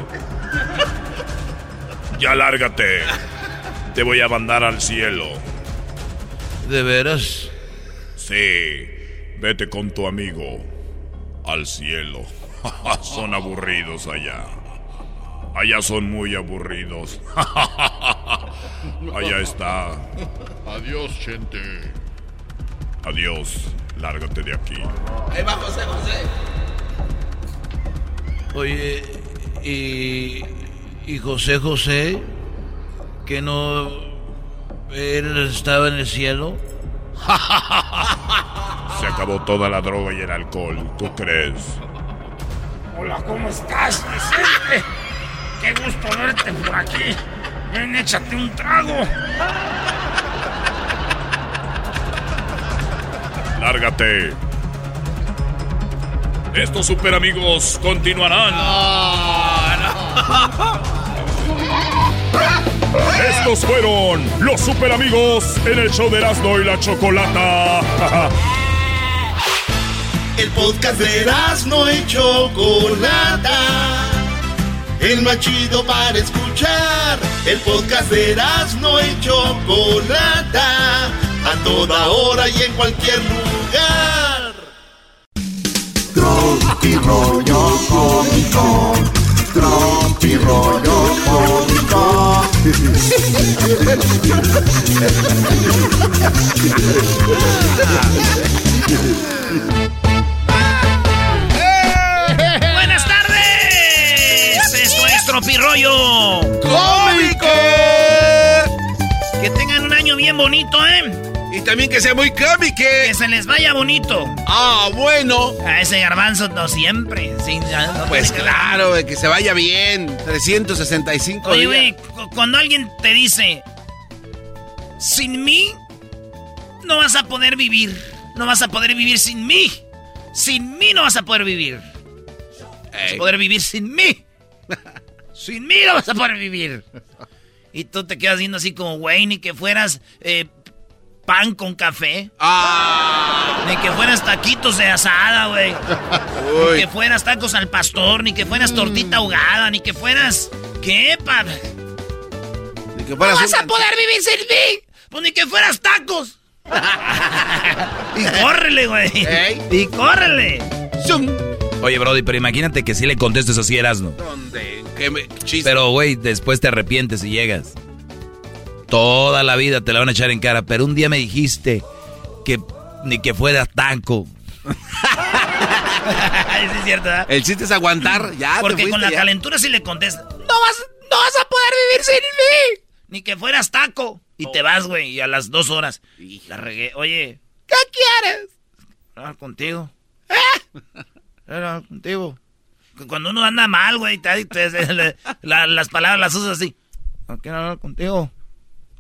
Ya lárgate. Te voy a mandar al cielo. ¿De veras? Sí. Vete con tu amigo al cielo. *laughs* son aburridos allá. Allá son muy aburridos. *laughs* allá está. Adiós, gente. Adiós. Lárgate de aquí. Ahí va José José. Oye, y. ¿Y José José? ¿Que no. él estaba en el cielo? *laughs* Se acabó toda la droga y el alcohol, ¿tú crees? Hola, ¿cómo estás, Vicente? Qué gusto verte por aquí. Ven, échate un trago. Lárgate. Estos super amigos continuarán. Estos fueron los super amigos en el show de Erasmo y la Chocolata. *laughs* El podcast de Erasmo y Chocolata. El más chido para escuchar. El podcast de Erasmo y Chocolata. A toda hora y en cualquier lugar. Tropi rollo cómico. Tropi rollo cómico. Buenas tardes. Esto es Tropirollo ¡Cómico! Que tengan un año bien bonito, ¿eh? Y también que sea muy cómico. Que se les vaya bonito. Ah, bueno. A ese garbanzo no siempre. no Pues claro, que se vaya bien. 365 Oye, días. cuando alguien te dice, sin mí, no vas a poder vivir. No vas a poder vivir sin mí. Sin mí no vas a poder vivir. Vas a poder vivir sin mí. *laughs* sin mí no vas a poder vivir. Y tú te quedas viendo así como, güey, ni que fueras eh, pan con café. Ah. Ni que fueras taquitos de asada, güey. Ni que fueras tacos al pastor, ni que fueras tortita ahogada, ni que fueras... ¿Qué, pa? Ni que ¡No vas un- a poder vivir sin mí! Pues ni que fueras tacos. *laughs* y córrele, güey. Y córrele. Oye, Brody, pero imagínate que si le contestes así, Erasno. ¿Dónde? ¿Qué me... chiste? Pero, güey, después te arrepientes y llegas. Toda la vida te la van a echar en cara, pero un día me dijiste que ni que fueras taco. Ay, *laughs* sí es cierto, ¿verdad? El chiste es aguantar. Ya, Porque con la ya. calentura sí le contestas. No vas, no vas a poder vivir sin mí. Ni que fueras taco. Y te vas, güey, y a las dos horas. La regué. Oye, ¿qué quieres? Hablar contigo. ¿Eh? Hablar contigo. Cu- Cuando uno anda mal, güey, te- te- te- *laughs* le- la- las palabras las usas así. No quiero hablar contigo.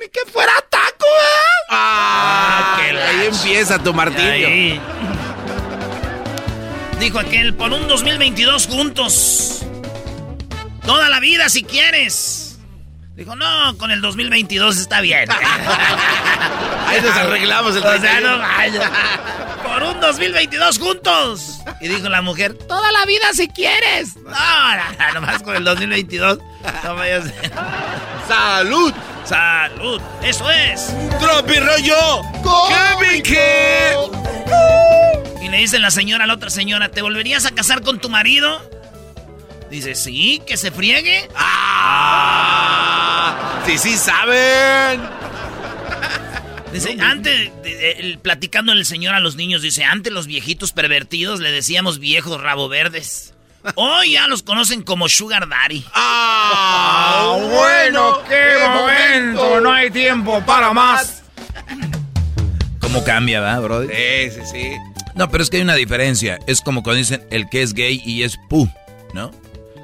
Ni que fuera taco, ¿eh? Ah, que ahí empieza tu martillo. Ahí. Dijo aquel, por un 2022 juntos. Toda la vida si quieres. Dijo, no, con el 2022 está bien. *laughs* Ahí nos arreglamos el O sea, no. Por un 2022 juntos. Y dijo la mujer, toda la vida si quieres. No, no, nomás con el 2022. No vayas. ¡Salud! ¡Salud! ¡Eso es! ¡Tropi rollo! Y le dice la señora a la otra señora, ¿te volverías a casar con tu marido? Dice, sí, que se friegue. ¡Ah! Sí, sí, saben. Dice, antes, de- de- el- platicando el señor a los niños, dice, antes los viejitos pervertidos le decíamos viejos rabo verdes. *laughs* Hoy ya los conocen como Sugar Daddy. ¡Ah! Bueno, qué momento. No hay tiempo para más. ¿Cómo cambia, va, brother? Sí, sí, sí. No, pero es que hay una diferencia. Es como cuando dicen el que es gay y es pu, ¿no?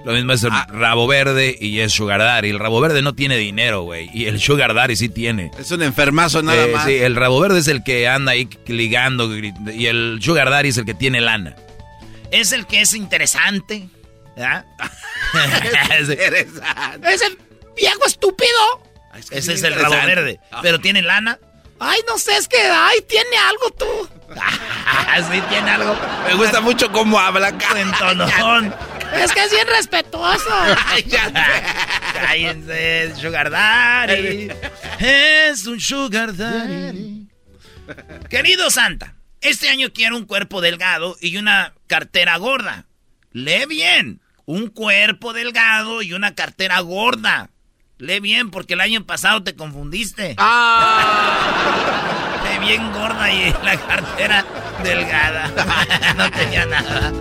Lo mismo es el rabo verde y es sugar daddy. El rabo verde no tiene dinero, güey. Y el sugar daddy sí tiene. Es un enfermazo nada Eh, más. Sí, el rabo verde es el que anda ahí ligando. Y el sugar daddy es el que tiene lana. Es el que es interesante. ¿verdad? *laughs* Interesante. Ese viejo estúpido. Ese es el rabo verde. Pero tiene lana. Ay, no sé, es que, ay, tiene algo tú. *laughs* sí, tiene algo. Me gusta mucho cómo habla. Cuentonón. *laughs* Es que es bien respetuoso. *laughs* Cállense, Sugar Daddy. Es un Sugar Daddy. Querido Santa, este año quiero un cuerpo delgado y una cartera gorda. Lee bien. Un cuerpo delgado y una cartera gorda. Lee bien porque el año pasado te confundiste. Ah. Lee bien gorda y la cartera delgada. *laughs* no tenía nada.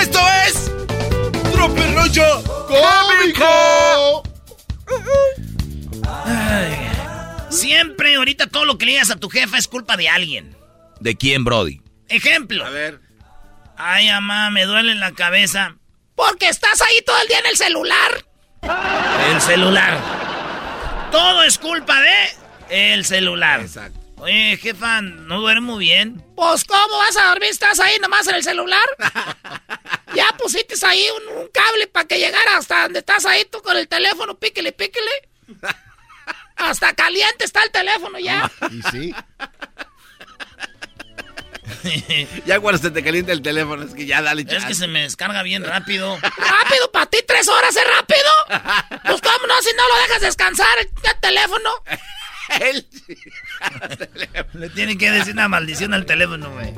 Esto es. Tropi rollo cómico. Ay. Siempre, ahorita todo lo que le digas a tu jefa es culpa de alguien. ¿De quién, Brody? Ejemplo. A ver. Ay, mamá, me duele la cabeza. Porque estás ahí todo el día en el celular. El celular. Todo es culpa de el celular. Exacto. Oye, jefa, no duermo bien. Pues, ¿cómo vas a dormir? ¿Estás ahí nomás en el celular? *laughs* ya pusiste ahí un, un cable para que llegara hasta donde estás ahí tú con el teléfono, píquele, píquele. Hasta caliente está el teléfono ya. Y sí. *laughs* Ya cuando se te calienta el teléfono, es que ya dale Es chance. que se me descarga bien rápido. ¿Rápido? ¿Para ti tres horas es rápido? Pues, ¿cómo no? Si no lo dejas descansar el teléfono. *laughs* *laughs* Le tienen que decir una maldición al teléfono, güey.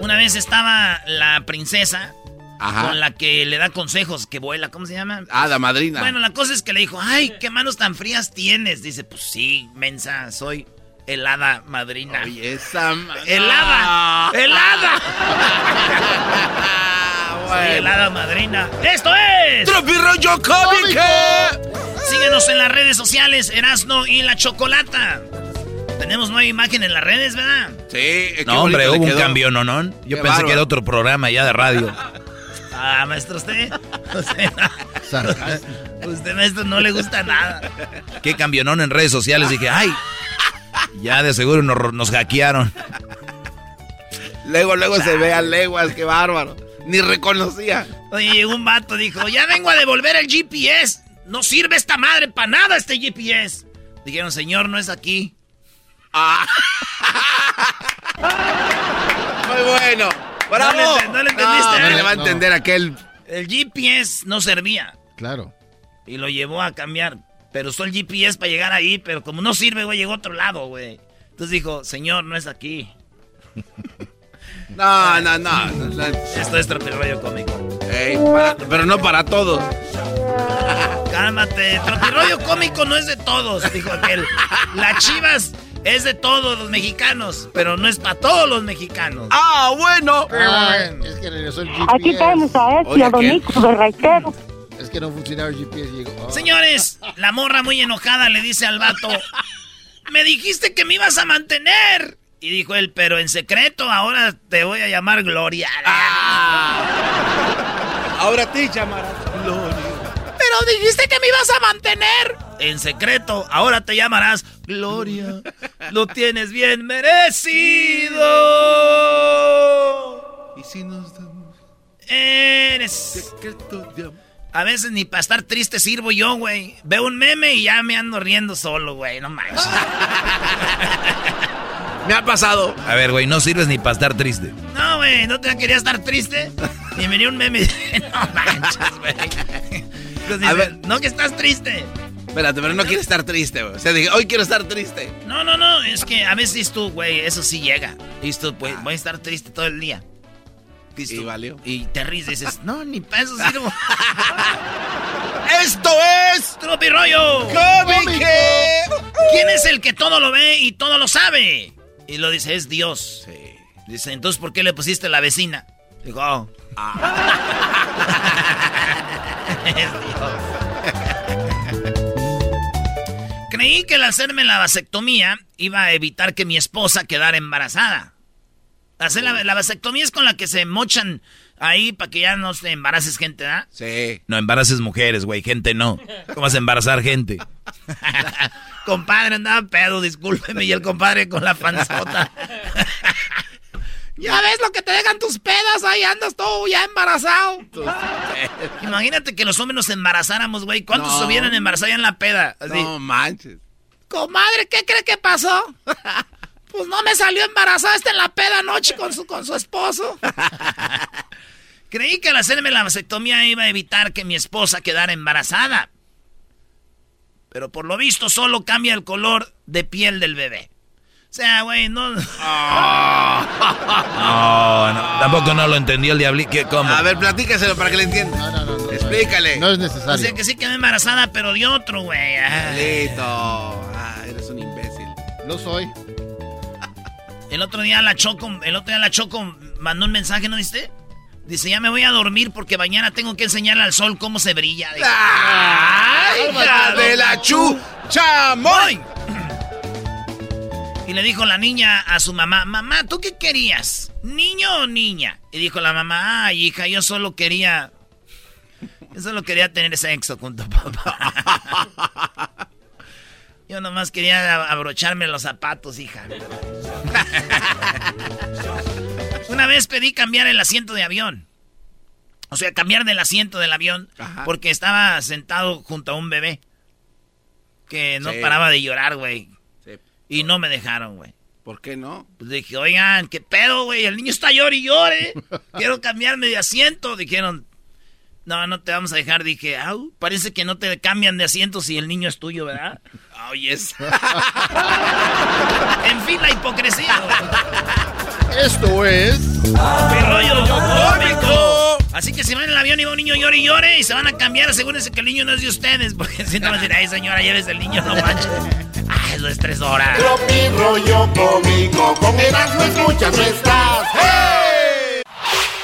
Una vez estaba la princesa Ajá. con la que le da consejos que vuela, ¿cómo se llama? Ah, la madrina. Bueno, la cosa es que le dijo, ay, qué manos tan frías tienes. Dice, pues sí, mensa, soy helada madrina. Oye, esa... ¡Helada! ¡Helada! *laughs* Soy helada madrina. ¡Esto es! ¡Tropirollo Cómico! Síguenos en las redes sociales, Erasno y la Chocolata. Tenemos nueva imagen en las redes, ¿verdad? Sí, No, hombre, hubo un cambio, ¿no, no? Yo Qué pensé bárbaro. que era otro programa ya de radio. *laughs* Ah, maestro, usted. Usted, usted maestro, no le gusta nada. ¿Qué camionón en redes sociales? Dije, ay, ya de seguro nos, nos hackearon. Luego, luego se ve a leguas, qué bárbaro. Ni reconocía. Oye, llegó un vato, dijo, ya vengo a devolver el GPS. No sirve esta madre para nada este GPS. Dijeron, señor, no es aquí. Ah. *laughs* Muy bueno. ¡Bravo! No le, no le entendiste. No, ¿eh? le va a entender aquel. El GPS no servía. Claro. Y lo llevó a cambiar. Pero usó el GPS para llegar ahí, pero como no sirve, güey, llegó a otro lado, güey. Entonces dijo, señor, no es aquí. *laughs* No, no, no. no, no. Esto es tropirollo cómico. Ey, para- pero no para todos. *laughs* Cálmate, tropirollo cómico no es de todos, dijo aquel. La chivas es de todos los mexicanos, pero no es para todos los mexicanos. Ah, bueno. Ah, es que regresó el GPS. Aquí tenemos a y a Don Nico de Raitero. Es que no funcionaba el GPS. Ah. Señores, la morra muy enojada le dice al vato, me dijiste que me ibas a mantener. Y dijo él, pero en secreto, ahora te voy a llamar Gloria. Ahora a ti llamarás Gloria. Pero dijiste que me ibas a mantener. En secreto, ahora te llamarás Gloria. Lo tienes bien merecido. Y si nos damos Eres. secreto de amor. A veces ni para estar triste sirvo yo, güey. Veo un meme y ya me ando riendo solo, güey. No manches. *laughs* Me ha pasado. A ver, güey, no sirves ni para estar triste. No, güey, no te quería estar triste. Y venía un meme y *laughs* no manches, güey. Entonces A ver. no que estás triste. Espérate, pero no quiero estar triste, güey. O sea, dije, hoy quiero estar triste. No, no, no, es que a veces tú, güey, eso sí llega. Dices tú, pues, voy a estar triste todo el día. Dices Y valió. Y te ríes y dices, no, ni para eso sirvo. *laughs* ¡Esto es ¡Tropirollo! Cómico! ¿Quién es el que todo lo ve y todo lo sabe? Y lo dice, es Dios. Dice, entonces, ¿por qué le pusiste la vecina? Digo, oh. *laughs* es Dios. Creí que al hacerme la vasectomía iba a evitar que mi esposa quedara embarazada. Hacer la, la vasectomía es con la que se mochan ahí para que ya no te embaraces gente, ¿verdad? Sí. No embaraces mujeres, güey, gente no. ¿Cómo vas a embarazar gente? *laughs* compadre andaba pedo, discúlpeme, y el compadre con la panzota. *laughs* Ya ves lo que te dejan tus pedas, ahí andas todo ya embarazado. *laughs* Imagínate que los hombres nos embarazáramos, güey. ¿Cuántos No. se hubieran embarazado ya en la peda? Así. No manches. Comadre, ¿qué cree que pasó? Pues no me salió embarazada esta en la peda anoche con su, con su esposo. *laughs* Creí que al hacerme la vasectomía iba a evitar que mi esposa quedara embarazada. Pero por lo visto solo cambia el color de piel del bebé. O sea, güey, no... *laughs* No, no, tampoco no lo entendió el diablito. ¿Qué, ¿Cómo? A ver, platícaselo para que le entienda. No, no, no, no. Explícale. No es O necesario. sea que sí quedó embarazada, pero de otro, güey. Listo. Ah, eres un imbécil. Lo soy. El otro día la Choco, el otro día la Choco mandó un mensaje, ¿no viste? Dice, ya me voy a dormir porque mañana tengo que enseñarle al sol cómo se brilla. ¡Ay, hija de la chu! ¡Chamoy! Y le dijo la niña a su mamá, mamá, ¿tú qué querías? ¿Niño o niña? Y dijo la mamá, ay, hija, yo solo quería... Yo solo quería tener sexo con tu papá. *laughs* Yo nomás quería abrocharme los zapatos, hija. *laughs* Una vez pedí cambiar el asiento de avión. O sea, cambiar del asiento del avión Ajá. porque estaba sentado junto a un bebé que no Sí. paraba de llorar, güey. Sí. Y no me dejaron, güey. ¿Por qué no? Pues dije, oigan, ¿qué pedo, güey? El niño está llore y llore. Quiero cambiarme de asiento. Dijeron, No, no te vamos a dejar. Dije, au, parece que no te cambian de asiento si el niño es tuyo, ¿verdad? Oh, yes. *laughs* en fin, la hipocresía. Esto es... Mi rollo cómico. Así que si van en el avión y va un niño llore y llore y se van a cambiar, asegúrense que el niño no es de ustedes. Porque si no van a decir, ay señora, lleves el niño, no manches. Ah, eso es tres horas. Mi rollo cómico, con Erasmo escuchas no estás. ¡Hey!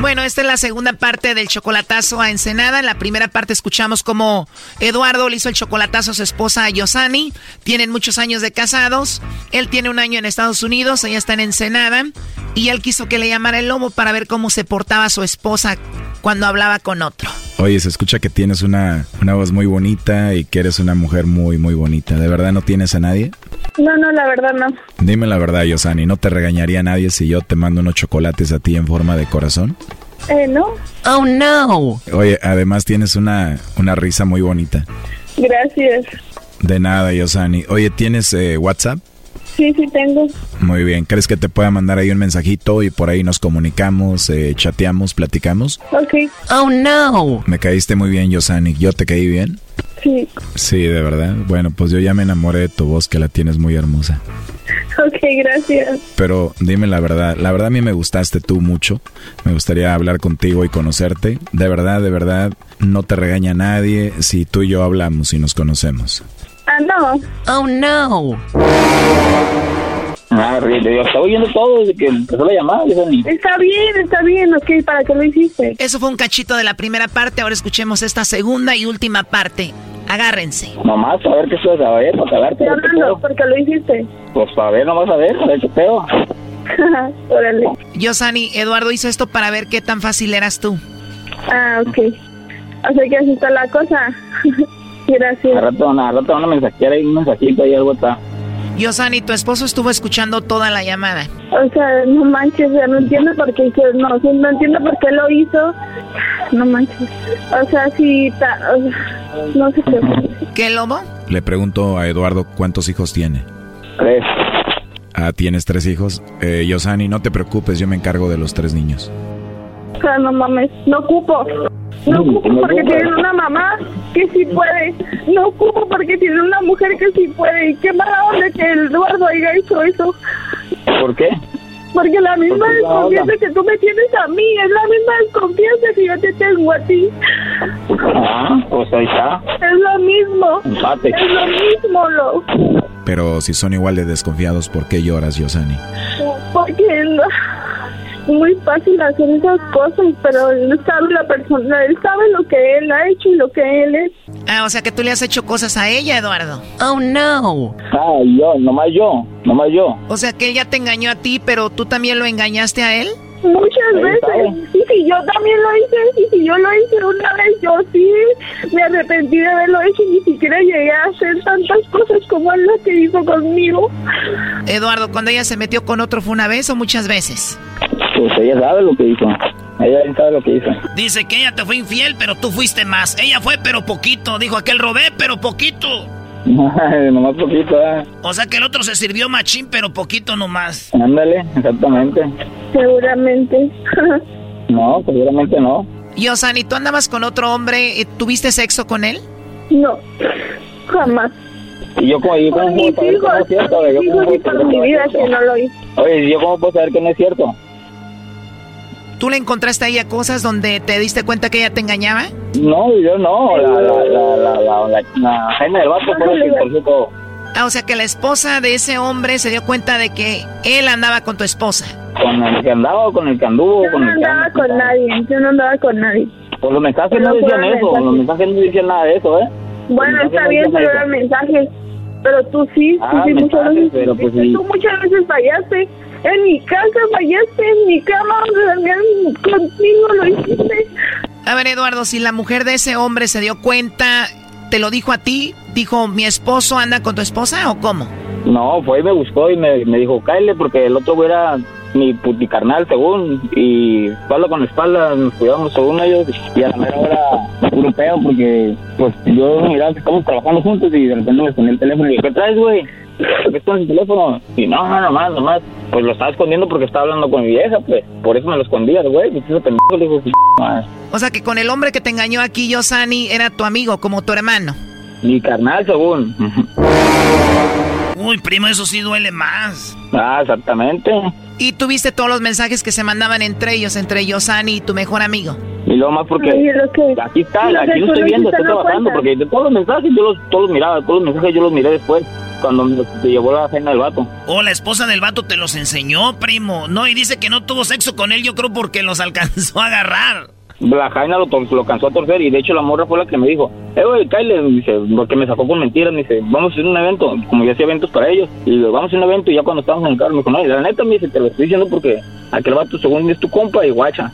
Bueno, esta es la segunda parte del chocolatazo a Ensenada. En la primera parte escuchamos cómo Eduardo le hizo el chocolatazo a su esposa Yosani. Tienen muchos años de casados. Él tiene un año en Estados Unidos, ella está en Ensenada. Y él quiso que le llamara el lobo para ver cómo se portaba su esposa cuando hablaba con otro. Oye, se escucha que tienes una, una voz muy bonita y que eres una mujer muy, muy bonita. ¿De verdad no tienes a nadie? No, no, la verdad no. Dime la verdad, Yosani, ¿no te regañaría nadie si yo te mando unos chocolates a ti en forma de corazón? Eh, no. Oh, no. Oye, además tienes una, una risa muy bonita. Gracias. De nada, Yosani. Oye, ¿tienes eh, WhatsApp? Sí, sí tengo. Muy bien. ¿Crees que te pueda mandar ahí un mensajito y por ahí nos comunicamos, eh, chateamos, platicamos? Ok. Oh, no. Me caíste muy bien, Yosani. ¿Yo te caí bien? Sí. Sí, de verdad. Bueno, pues yo ya me enamoré de tu voz, que la tienes muy hermosa. Ok, gracias. Pero dime la verdad, la verdad a mí me gustaste tú mucho. Me gustaría hablar contigo y conocerte. De verdad, de verdad, no te regaña nadie si tú y yo hablamos y nos conocemos. Ah, no. Oh, no. Ah, yo estaba oyendo todo desde que empezó la llamada. Está bien, está bien, ok, ¿para qué lo hiciste? Eso fue un cachito de la primera parte, ahora escuchemos esta segunda y última parte. Agárrense. Nomás, a ver qué estás a ver, para. No, no, no, ¿por qué lo hiciste? Pues para ver, nomás a ver, a ver qué pedo. *laughs* Órale. Yosani, Eduardo hizo esto para ver qué tan fácil eras tú. Ah, ok. O sea que así está la cosa. *laughs* Gracias. A rato, a rato una mensajera y un mensajito y algo está. Yosani, tu esposo estuvo escuchando toda la llamada. O sea, no manches, o sea, no entiendo por qué, no, sí, no entiendo por qué lo hizo. No manches. O sea, sí, ta, o sea, no sé qué. ¿Qué, Lobo? Le pregunto a Eduardo cuántos hijos tiene. Tres. Ah, ¿tienes tres hijos? Eh, Yosani, no te preocupes, yo me encargo de los tres niños. O sea, no mames, no ocupo. No ocupo porque tienen una mamá que sí puede. No ocupo porque tienen una mujer que sí puede. Y qué mala onda que el Eduardo haya hecho eso. ¿Por qué? Porque la misma Porque la desconfianza onda. que tú me tienes a mí es la misma desconfianza que yo te tengo a ti. Ah, pues ahí está. Es lo mismo. Empate. Es lo mismo, lo. Pero si son igual de desconfiados, ¿por qué lloras, Yosani? Porque no- muy fácil hacer esas cosas, pero él sabe la persona, él sabe lo que él ha hecho y lo que él es. Ah, o sea que tú le has hecho cosas a ella, Eduardo. Oh, no. Ah, yo, nomás yo, nomás yo. O sea que ella te engañó a ti, pero tú también lo engañaste a él. Muchas Ahí veces. Y si yo también lo hice, y si yo lo hice una vez, yo sí me arrepentí de haberlo hecho y ni siquiera llegué a hacer tantas cosas como él las que hizo conmigo. Eduardo, cuando ella se metió con otro fue una vez o muchas veces. Pues ella sabe lo que hizo. Ella sabe lo que hizo. Dice que ella te fue infiel, pero tú fuiste más. Ella fue, pero poquito. Dijo aquel robé, pero poquito. Nomás poquito, ¿eh? O sea que el otro se sirvió machín, pero poquito nomás. Ándale, exactamente. Seguramente. *laughs* No, seguramente no. Y Osani, ¿tú andabas con otro hombre? ¿Tuviste sexo con él? No, jamás. Y yo como, yo mis puedo saber que no es cierto, yo cómo y puedo saber que no lo hice. Oye, ¿yo cómo puedo saber que no es cierto? ¿Tú le encontraste a ella cosas donde te diste cuenta que ella te engañaba? No, yo no, la, la, la, la, la, la, la del Vato fue la que encontró todo. Ah, o sea que la esposa de ese hombre se dio cuenta de que él andaba con tu esposa. ¿Con el que andaba o con el que anduvo? Yo con no el que andaba anda? con nadie, yo no andaba con nadie. Pues los mensajes Pero no decían eso, mensajes. los mensajes no decían nada de eso, ¿eh? Bueno, está bien, pero eran mensajes. Pero tú sí, tú Ah, sí muchas veces. pero pues sí. Tú muchas veces fallaste. En mi casa fallaste, en mi cama, contigo lo hiciste. A ver, Eduardo, si la mujer de ese hombre se dio cuenta, ¿te lo dijo a ti? ¿Dijo, mi esposo anda con tu esposa o cómo? No, fue y me buscó y me, me dijo, cállate, porque el otro era mi puticarnal, según, y espalda con espalda nos cuidamos según ellos, y a la mera hora puro pedo, porque pues yo miraba que estamos trabajando juntos y de repente me escondí el teléfono y dije, ¿qué traes, güey? ¿Por qué escondes el teléfono? Y no, no, nomás, nomás, pues lo estaba escondiendo porque estaba hablando con mi vieja, pues, por eso me lo escondía, güey, y ese pendejo le. O sea que con el hombre que te engañó aquí, Yosani, era tu amigo, como tu hermano. mi carnal, según. Uy, primo, eso sí duele más. ah, exactamente. Y tuviste todos los mensajes que se mandaban entre ellos, entre Yosani y tu mejor amigo. Y luego más porque Ay, lo que- aquí está, lo aquí lo estoy viendo, estoy trabajando, cuenta. porque de todos los mensajes yo los, todos los miraba, todos los mensajes yo los miré después, cuando me se llevó la cena del vato. Oh, la esposa del vato te los enseñó, primo. No, y dice que no tuvo sexo con él, yo creo porque los *laughs* alcanzó a agarrar. La Jaina lo, lo cansó a torcer y de hecho la morra fue la que me dijo, eh, güey, Kyle, dice, porque me sacó con mentiras, me dice, vamos a hacer un evento, como yo hacía eventos para ellos, y le digo, vamos a hacer un evento y ya cuando estábamos en el carro me dijo, no, y la neta me dice, te lo estoy diciendo porque aquel vato según es tu compa y guacha.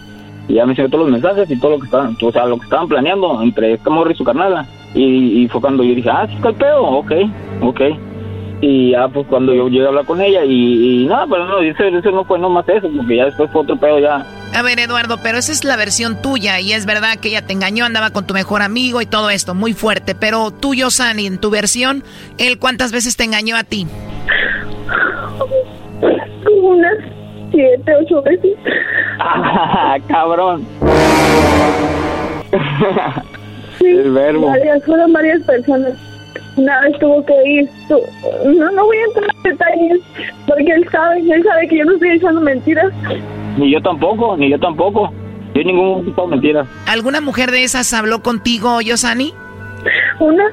Y ya me enseñó todos los mensajes y todo lo que estaban, o sea, lo que estaban planeando entre esta morra y su carnala. Y, y fue cuando yo dije, ah, sí está el pedo, ok, ok. Y ya pues cuando yo llegué a hablar con ella y, y nada, pero no, eso, eso no fue nomás eso, porque ya después fue otro pedo ya. A ver, Eduardo, pero esa es la versión tuya y es verdad que ella te engañó, andaba con tu mejor amigo y todo esto, muy fuerte. Pero tú, Yosani, en tu versión, ¿él cuántas veces te engañó a ti? Como unas siete, ocho veces. Ah, *laughs* cabrón. Sí, El verbo. Varias, fueron varias personas. Una vez tuvo que ir. tu- No, no voy a entrar en detalles porque él sabe, él sabe que yo no estoy echando mentiras. Ni yo tampoco, ni yo tampoco. Yo ningún tipo de mentira. ¿Alguna mujer de esas habló contigo, Yosani? Una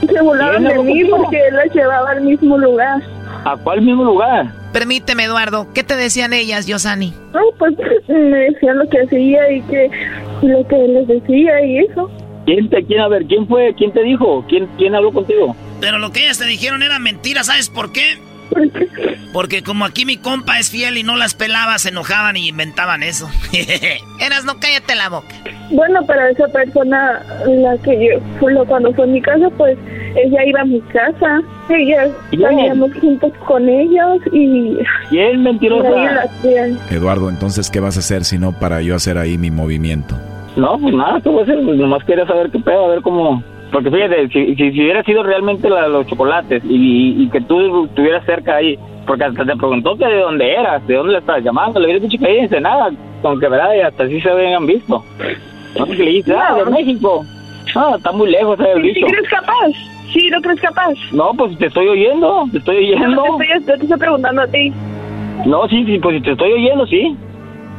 se ¿Quién de mí contigo? porque él la llevaba al mismo lugar. ¿A cuál mismo lugar? Permíteme, Eduardo, ¿qué te decían ellas, Yosani? No, pues me decían lo que hacía y que lo que les decía y eso. ¿Quién te, quién, a ver, quién fue, quién te dijo? ¿Quién, quién habló contigo? Pero lo que ellas te dijeron era mentira, ¿sabes por qué? Porque como aquí mi compa es fiel y no las pelaba, se enojaban y inventaban eso. *laughs* Eras, no cállate la boca. Bueno, pero esa persona, la que yo, cuando fue a mi casa, pues ella iba a mi casa. Ella salíamos juntos con ellos y. ¿Quién, y mentirosa? Eduardo, entonces, ¿qué vas a hacer si no para yo hacer ahí mi movimiento? No, pues nada, ¿qué voy a hacer? Pues nomás quería saber qué pedo, a ver cómo... Porque fíjate, si, si, si hubiera sido realmente la- los chocolates y, que tú estuvieras cerca ahí, porque hasta te preguntó que de dónde eras, de dónde le estabas llamando, le hubieras dicho que ahí en Ensenada, con que verdad, y hasta así se habían visto. No sé qué le dices, ah, de México. Ah, está muy lejos, ¿sabes? ¿Sí, sí crees capaz? ¿Sí lo crees capaz? No, pues te estoy oyendo, te estoy oyendo. No, te estoy, yo te estoy preguntando a ti. No, sí, sí, pues si te estoy oyendo, sí.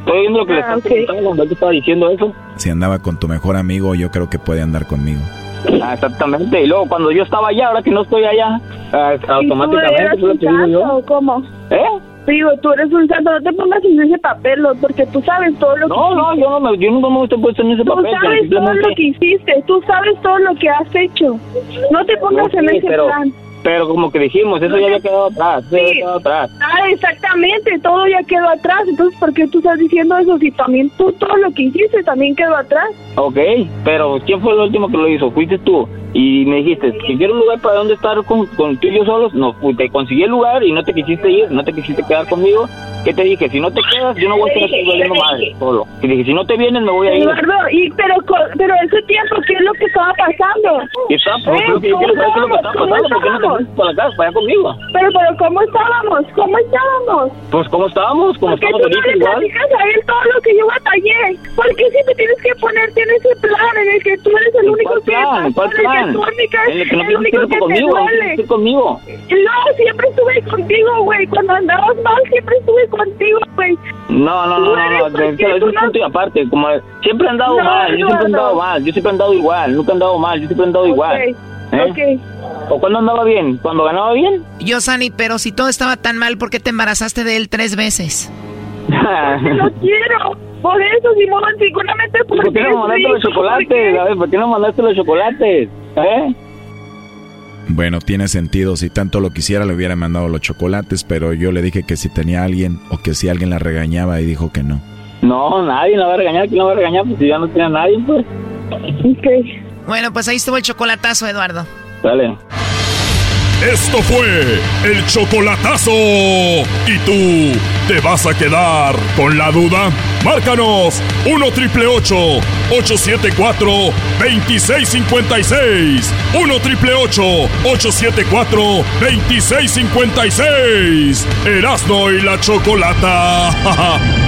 Estoy oyendo lo que le Ah, estás preguntando, cuando él te estaba diciendo eso. Si andaba con tu mejor amigo, yo creo que puede andar conmigo. Ah, exactamente. Y luego cuando yo estaba allá, ahora que no estoy allá, ah, ¿Y tú automáticamente fue lo un santo o cómo? ¿Eh? Digo, tú eres un santo, no te pongas en ese papel, ¿no? porque tú sabes todo lo que No, no, hiciste. yo no me, yo nunca me estoy puesto en ese Tú papel. pero sabes todo lo que hiciste, tú sabes todo lo que has hecho. No te pongas No, en sí, ese pero, plan. Pero como que dijimos, eso No ya había quedado atrás, había Sí. quedado atrás. Ah, exactamente, todo ya quedó atrás. Entonces, ¿por qué tú estás diciendo eso si también tú todo lo que hiciste también quedó atrás? Ok, pero ¿quién fue el último que lo hizo? Fuiste tú. Y me dijiste, si quiero un lugar para donde estar con, con tú y yo solos, no, pues, te conseguí el lugar y no te quisiste ir, no te quisiste quedar conmigo. ¿Qué te dije? Si no te quedas, yo no voy a estar aquí valiendo madre, solo. Y dije, si no te vienes, me voy a ir. Eduardo, y, pero, pero ese tiempo, ¿qué es lo que estaba pasando? Está, saber qué es lo que ¿cómo pasando, ¿por qué no te estábamos? para casa, para allá conmigo? Pero, pero, ¿cómo estábamos? ¿Cómo estábamos? Pues, ¿cómo estábamos? ¿Cómo ¿Por qué estamos tú no ahorita le igual? platicas a él todo lo que yo batallé? ¿Por qué siempre tienes que ponerte en ese plan en el que tú eres el único ¿Cuál que plan? ¿Cuál en el que plan? tú única- En el que no el tienes único que conmigo, no conmigo. No, siempre estuve contigo, güey. Cuando andabas mal, siempre estuve contigo, güey. No, no, no, no, no, eso tú es no- punto y aparte, como siempre he andado No, mal, yo siempre he andado mal, yo siempre he andado igual, nunca he andado mal, yo siempre he andado igual. ¿Eh? Ok. ¿O cuando andaba bien? ¿Cuando ganaba bien? Yosani, pero si todo estaba tan mal, ¿por qué te embarazaste de él tres veces? No *laughs* quiero. Por eso, Simón, seguramente ¿Por qué no mandaste los chocolates? A ver, ¿por qué no mandaste los chocolates? ¿Eh? Bueno, tiene sentido. Si tanto lo quisiera, le hubiera mandado los chocolates, pero yo le dije que si tenía alguien o que si alguien la regañaba y dijo que no. No, nadie la va a regañar. ¿Quién la va a regañar? Pues si ya no tiene nadie, pues. Bueno, pues ahí estuvo el chocolatazo, Eduardo. Dale. Esto fue el chocolatazo. ¿Y tú te vas a quedar con la duda? Márcanos 1 triple 874 2656. 1 triple 874 2656. Erasno y la chocolata. *laughs*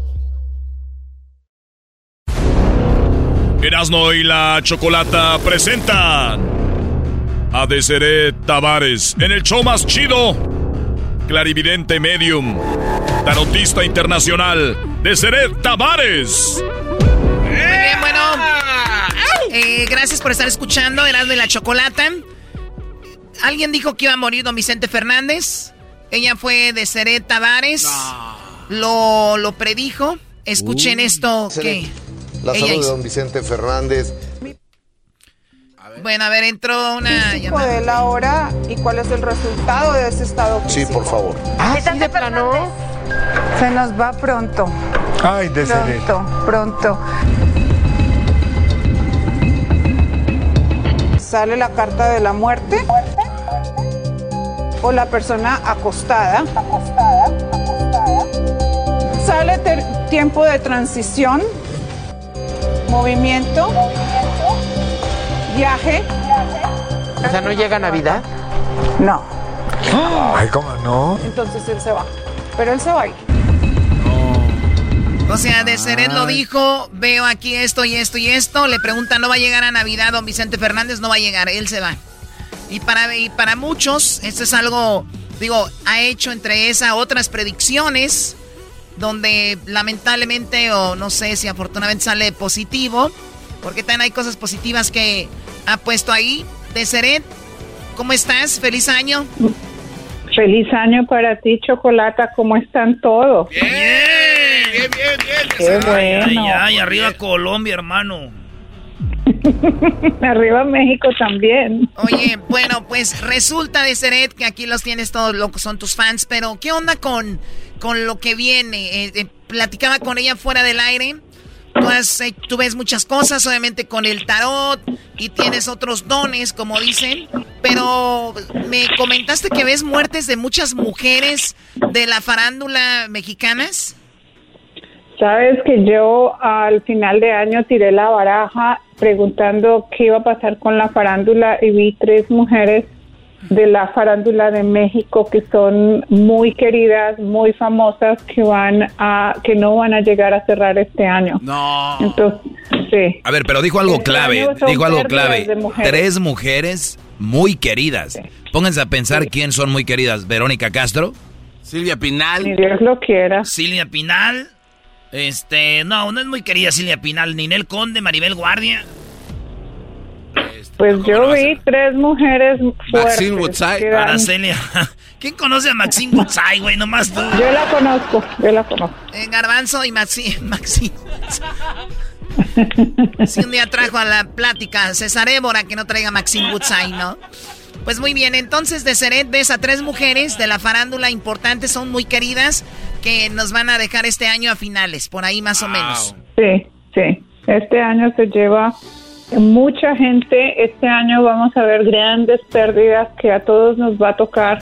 Erasno y la Chocolata presentan a Deseret Tavares en el show más chido. Clarividente Medium, tarotista internacional, Deseret Tavares. Muy bien, bueno. Eh, gracias por estar escuchando Erasmo y la Chocolata. Alguien dijo que iba a morir don Vicente Fernández. Ella fue de Seret Tavares. Lo, lo predijo. Escuchen esto que. La ella salud de don Vicente Fernández. Bueno, a ver, entró una físico de la hora y cuál es el resultado de ese estado Sí, por favor. Ah, ¿sí de plano? Se nos va pronto. Ay, Pronto, pronto. Sale la carta de la muerte o la persona acostada. Sale ter- tiempo de transición, movimiento, viaje. O sea, ¿no llega Navidad? No. Ay, ¿cómo no? Entonces él se va. Pero él se va a ir. O sea, de Seret lo dijo, veo aquí esto y esto y esto. Le pregunta, ¿no va a llegar a Navidad don Vicente Fernández? No va a llegar, él se va. Y para, y para muchos, esto es algo, digo, ha hecho entre esas otras predicciones, donde lamentablemente, o no sé si afortunadamente sale positivo, porque también hay cosas positivas que ha puesto ahí. De Seret, ¿cómo estás? Feliz año. Feliz año para ti, Chocolata. ¿Cómo están todos? Bien, bien, bien, bien. Qué Ay, bueno. ay, ay, arriba Colombia, hermano. *laughs* Arriba México también. Oye, bueno, pues resulta de Seret que aquí los tienes todos locos, son tus fans, pero ¿qué onda con, con lo que viene? Eh, eh, platicaba con ella fuera del aire. Tú, has, eh, tú ves muchas cosas, obviamente con el tarot, y tienes otros dones, como dicen, pero me comentaste que ves muertes de muchas mujeres de la farándula mexicanas. Sabes que yo al final de año tiré la baraja preguntando qué iba a pasar con la farándula y vi tres mujeres de la farándula de México que son muy queridas, muy famosas, que van a, que no van a llegar a cerrar este año. No. Entonces, sí. A ver, pero dijo algo Este clave, dijo algo clave. mujeres. Tres mujeres muy queridas. Pónganse a pensar quién son muy queridas. Verónica Castro. Silvia Pinal. Ni Dios lo quiera. Silvia Pinal. Este, no, no es muy querida Silvia Pinal. Ninel Conde, Maribel Guardia. Pues yo vi tres mujeres fuertes. que dan- Aracelia. *laughs* ¿Quién conoce a Maxine Woodside, güey? Nomás tú. Yo la conozco, yo la conozco. Eh, Garbanzo y Maxi, Maxi. Si un día trajo a la plática César Évora que no traiga Maxine Woodside, ¿no? Pues muy bien, entonces de Seret ves a tres mujeres de la farándula importantes, son muy queridas, que nos van a dejar este año a finales, por ahí más o menos. Sí, sí. Este año se lleva mucha gente. Este año vamos a ver grandes pérdidas que a todos nos va a tocar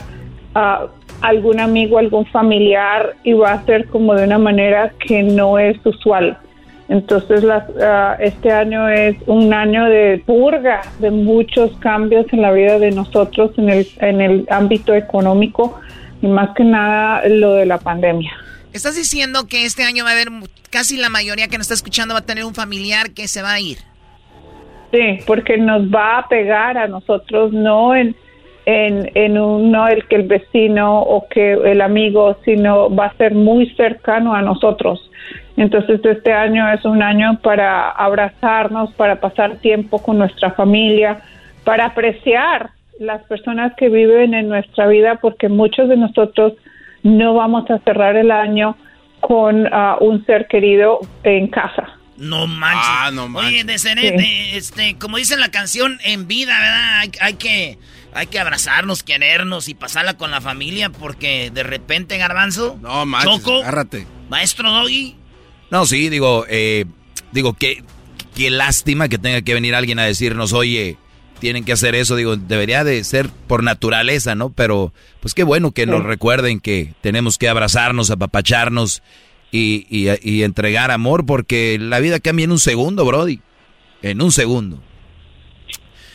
ah, algún amigo, algún familiar y va a ser como de una manera que no es usual. Entonces las, ah, este año es un año de purga, de muchos cambios en la vida de nosotros en el, en el ámbito económico y más que nada lo de la pandemia. Estás diciendo que este año va a haber casi la mayoría que nos está escuchando va a tener un familiar que se va a ir. Sí, porque nos va a pegar a nosotros, no en, en, en un, no el que el vecino o que el amigo, sino va a ser muy cercano a nosotros. Entonces este año es un año para abrazarnos, para pasar tiempo con nuestra familia, para apreciar las personas que viven en nuestra vida, porque muchos de nosotros no vamos a cerrar el año con ah, un ser querido en casa. No manches. Ah, no manches. Oye, de ser, este, como dice la canción, en vida, ¿verdad? Hay, hay, que, hay que abrazarnos, querernos y pasarla con la familia, porque de repente, Garbanzo. No manches, Choco, agárrate. Maestro Doggy. No, sí, digo, eh, digo, qué, qué lástima que tenga que venir alguien a decirnos, oye, tienen que hacer eso. Digo, debería de ser por naturaleza, ¿no? Pero, pues qué bueno que nos recuerden que tenemos que abrazarnos, apapacharnos y, y, y entregar amor, porque la vida cambia en un segundo, Brody. En un segundo.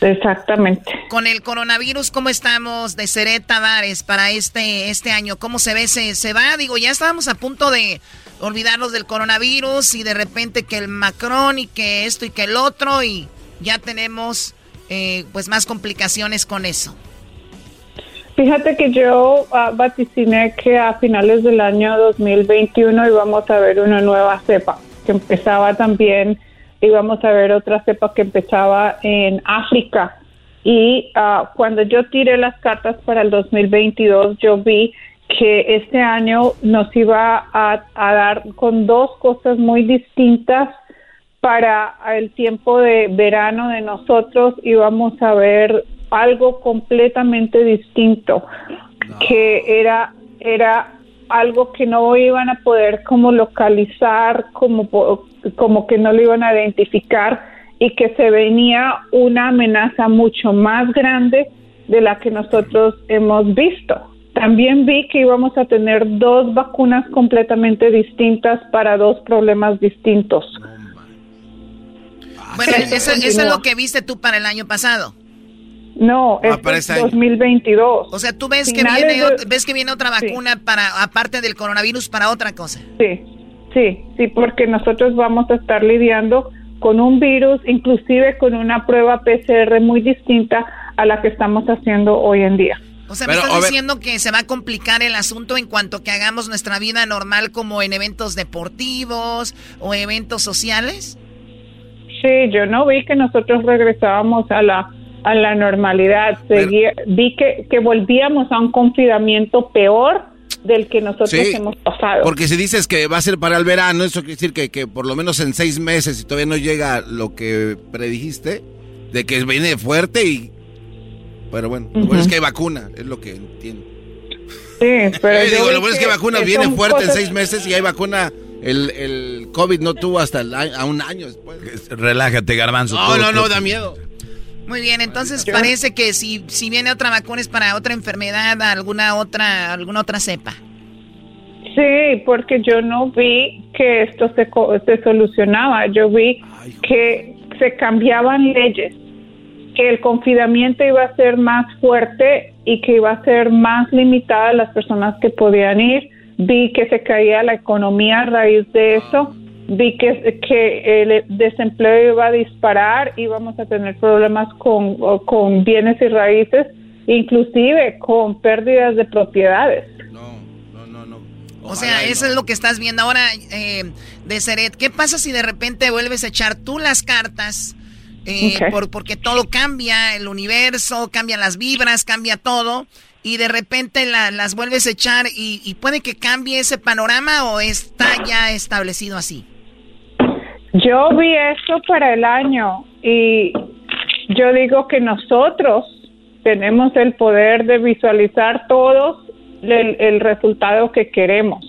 Exactamente. Con el coronavirus, ¿cómo estamos de Seret Tavares para este, este año? ¿Cómo se ve? ¿Se, ¿Se va? Digo, ya estábamos a punto de olvidarnos del coronavirus y de repente que el Macron y que esto y que el otro y ya tenemos eh, pues más complicaciones con eso. Fíjate que yo uh, vaticiné que a finales del año 2021 íbamos a ver una nueva cepa que empezaba también, íbamos a ver otra cepa que empezaba en África. Y uh, cuando yo tiré las cartas para el 2022, yo vi que este año nos iba a, a dar con dos cosas muy distintas para el tiempo de verano de nosotros íbamos a ver algo completamente distinto que era era algo que no iban a poder como localizar como como que no lo iban a identificar y que se venía una amenaza mucho más grande de la que nosotros hemos visto. También vi que íbamos a tener dos vacunas completamente distintas para dos problemas distintos. Bueno, eso, eso es lo que viste tú para el año pasado. No, Ah, es para este año. 2022. O sea, tú ves que viene, de- ves que viene otra vacuna para aparte del coronavirus para otra cosa. Sí, sí, sí, porque nosotros vamos a estar lidiando con un virus, inclusive con una prueba PCR muy distinta a la que estamos haciendo hoy en día. O sea, Pero, me estás diciendo que se va a complicar el asunto en cuanto que hagamos nuestra vida normal como en eventos deportivos o eventos sociales. Sí, yo no vi que nosotros regresábamos a la a la normalidad. Seguía- vi que, que volvíamos a un confinamiento peor del que nosotros Sí, hemos pasado. Porque si dices que va a ser para el verano, eso quiere decir que, que por lo menos en seis meses, si todavía no llega lo que predijiste, de que viene fuerte y... Pero bueno, lo bueno es que hay vacuna, es lo que entiendo. Sí, *laughs* pero yo digo, vi lo bueno es que vacuna viene fuerte en seis meses y hay vacuna... El, el COVID no tuvo hasta el a un año después. Relájate, garbanzo. No, no, no, da miedo. Muy bien, entonces parece que si, si viene otra vacuna es para otra enfermedad, alguna otra, alguna otra cepa. Sí, porque yo no vi que esto se, co- se solucionaba. Yo vi que se cambiaban leyes, que el confinamiento iba a ser más fuerte y que iba a ser más limitada a las personas que podían ir. Vi que se caía la economía a raíz de eso. Vi que, que el desempleo iba a disparar, íbamos a tener problemas con, con bienes y raíces, inclusive con pérdidas de propiedades. O sea, eso es lo que estás viendo ahora eh, de Seret. ¿Qué pasa si de repente vuelves a echar tú las cartas? Eh, por- porque todo cambia, el universo, cambian las vibras, cambia todo. Y de repente la- las vuelves a echar y, puede que cambie ese panorama o está ya establecido así. Yo vi esto para el año y yo digo que nosotros tenemos el poder de visualizar todos el, resultado que queremos.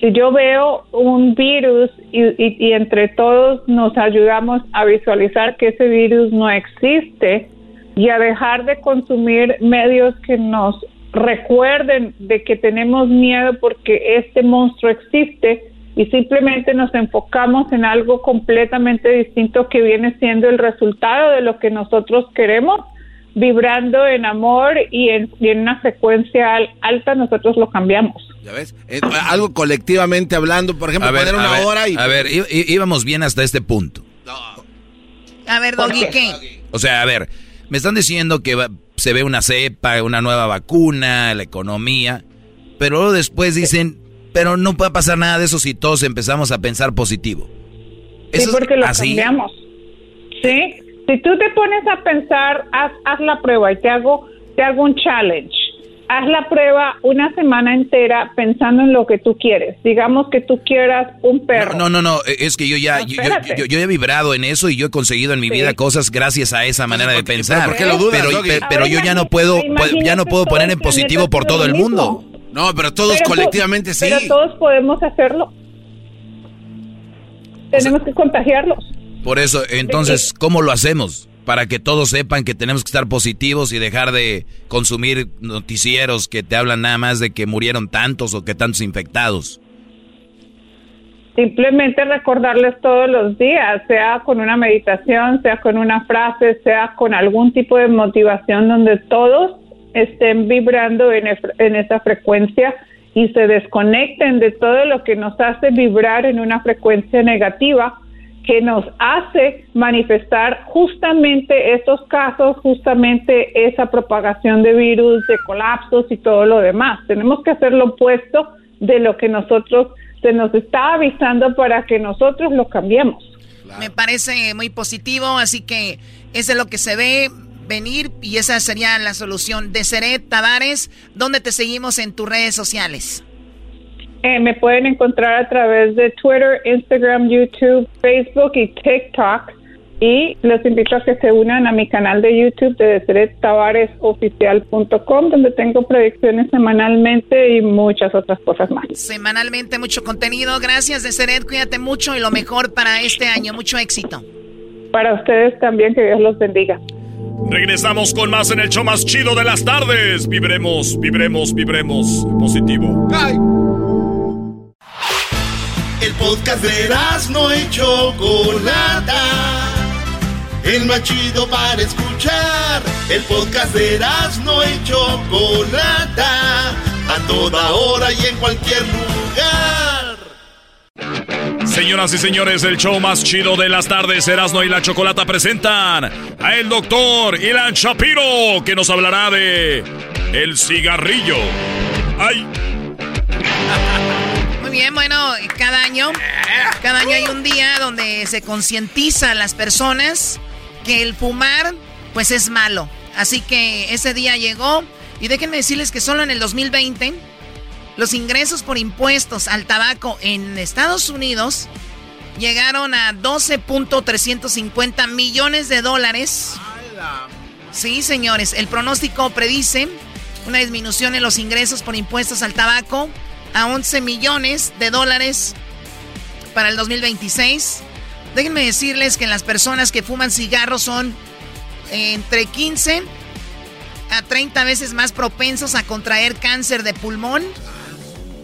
Si yo veo un virus y- y entre todos nos ayudamos a visualizar que ese virus no existe y a dejar de consumir medios que nos recuerden de que tenemos miedo porque este monstruo existe y simplemente nos enfocamos en algo completamente distinto que viene siendo el resultado de lo que nosotros queremos, vibrando en amor y en, una frecuencia alta, nosotros lo cambiamos. ¿Ya ves? Eh, algo colectivamente hablando, por ejemplo, poner una hora y... A ver, íbamos bien hasta este punto. A ver, Doggy, ¿qué? O sea, a ver, me están diciendo que se ve una cepa, una nueva vacuna, la economía, pero después dicen, pero no puede pasar nada de eso si todos empezamos a pensar positivo. sí, porque lo cambiamos. Sí, si tú te pones a pensar, haz, haz la prueba y te hago, te hago un challenge haz la prueba una semana entera pensando en lo que tú quieres. Digamos que tú quieras un perro. No, no, no, es que yo ya, yo, he vibrado en eso y yo he conseguido en mi vida cosas gracias a esa manera de pensar. ¿Por qué lo dudas, pero, yo ya no puedo, ya no puedo poner en positivo por todo el mundo. No, pero todos colectivamente sí. Pero todos podemos hacerlo. Tenemos que contagiarlos. Por eso, entonces, ¿cómo lo hacemos? Para que todos sepan que tenemos que estar positivos y dejar de consumir noticieros que te hablan nada más de que murieron tantos o que tantos infectados. Simplemente recordarles todos los días, sea con una meditación, sea con una frase, sea con algún tipo de motivación donde todos estén vibrando en, en esa frecuencia y se desconecten de todo lo que nos hace vibrar en una frecuencia negativa que nos hace manifestar justamente estos casos, justamente esa propagación de virus, de colapsos y todo lo demás. Tenemos que hacer lo opuesto de lo que nosotros se nos está avisando para que nosotros lo cambiemos. Me parece muy positivo, así que eso es lo que se ve venir y esa sería la solución. De Seret Tavares, ¿dónde te seguimos en tus redes sociales? Eh, me pueden encontrar a través de Twitter, Instagram, YouTube, Facebook y TikTok. Y los invito a que se unan a mi canal de YouTube de DeseretTavaresOficial.com, donde tengo predicciones semanalmente y muchas otras cosas más. Semanalmente mucho contenido. Gracias, Deseret. Cuídate mucho y lo mejor para este año. Mucho éxito. Para ustedes también, que Dios los bendiga. Regresamos con más en el show más chido de las tardes. Vibremos, vibremos, vibremos. Positivo. El podcast de no y Chocolata. El más chido para escuchar. El podcast de no y Chocolata. A toda hora y en cualquier lugar. Señoras y señores, el show más chido de las tardes, Erasno y la Chocolata presentan a el doctor Ilan Shapiro, que nos hablará de el cigarrillo. ¡Ay! Bien, bueno, cada año, cada año hay un día donde se concientiza a las personas que el fumar, pues es malo. Así que ese día llegó y déjenme decirles que solo en el 2020 los ingresos por impuestos al tabaco en Estados Unidos llegaron a 12.350 millones de dólares. Sí, señores, el pronóstico predice una disminución en los ingresos por impuestos al tabaco a 11 millones de dólares para el 2026. Déjenme decirles que las personas que fuman cigarros son entre 15 a 30 veces más propensos a contraer cáncer de pulmón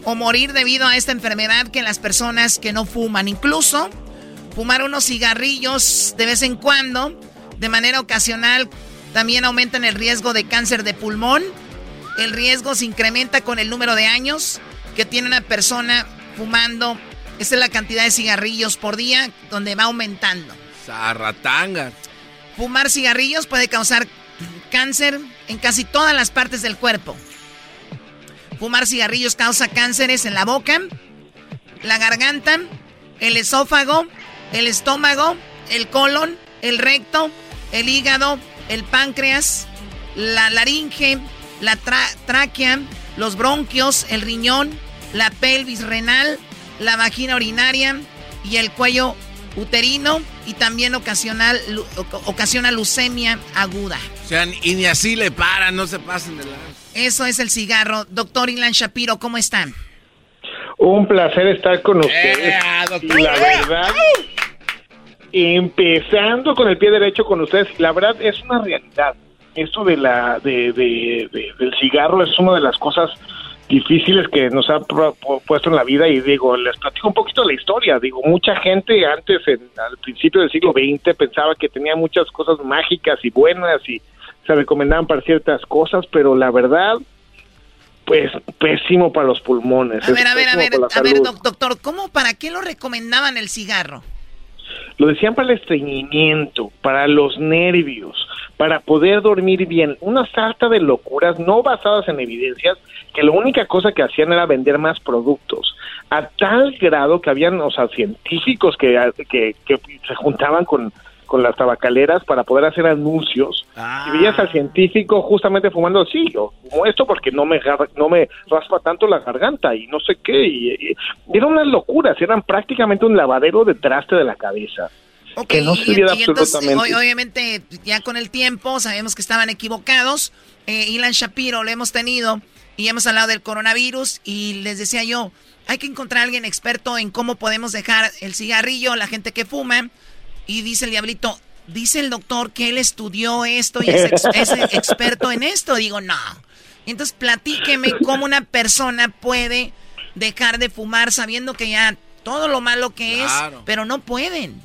o morir debido a esta enfermedad que las personas que no fuman. Incluso fumar unos cigarrillos de vez en cuando, de manera ocasional, también aumentan el riesgo de cáncer de pulmón. El riesgo se incrementa con el número de años que tiene una persona fumando. Esa es la cantidad de cigarrillos por día donde va aumentando. Zarratanga. Fumar cigarrillos puede causar cáncer en casi todas las partes del cuerpo. Fumar cigarrillos causa cánceres en la boca, la garganta, el esófago, el estómago, el colon, el recto, el hígado, el páncreas, la laringe, la tráquea, los bronquios, el riñón, la pelvis renal, la vagina urinaria y el cuello uterino y también ocasional, ocasiona leucemia aguda. O sea, y ni así le paran, no se pasen de lado. Eso es el cigarro. Doctor Ilan Shapiro, ¿cómo están? Un placer estar con ustedes. y la verdad, empezando con el pie derecho con ustedes, la verdad es una realidad. esto de la de, de- de- del cigarro es una de las cosas difíciles que nos ha puesto en la vida y digo, les platico un poquito la historia, digo, mucha gente antes, en- al principio del siglo XX, pensaba que tenía muchas cosas mágicas y buenas y se recomendaban para ciertas cosas, pero la verdad, pues pésimo para los pulmones. A ver, a ver, a ver, a ver, doctor, ¿cómo, para qué lo recomendaban el cigarro? Lo decían para el estreñimiento, para los nervios, para poder dormir bien. Una sarta de locuras no basadas en evidencias que la única cosa que hacían era vender más productos. A tal grado que habían, o sea, científicos que, que, que se juntaban con, con las tabacaleras para poder hacer anuncios. Y veías al científico justamente fumando así, yo fumo esto porque no me, no me raspa tanto la garganta y no sé qué. Y, y- y eran unas locuras, eran prácticamente un lavadero de traste de la cabeza. que no de Y absolutamente. obviamente, ya con el tiempo sabemos que estaban equivocados. Eh, Ilan Shapiro lo hemos tenido y hemos hablado del coronavirus y les decía yo, hay que encontrar a alguien experto en cómo podemos dejar el cigarrillo, la gente que fuma. Y dice el diablito, dice el doctor que él estudió esto y es, ex- *laughs* es experto en esto. Digo, no. Entonces platíqueme cómo una persona puede dejar de fumar sabiendo que ya todo lo malo que Claro. es, pero no pueden.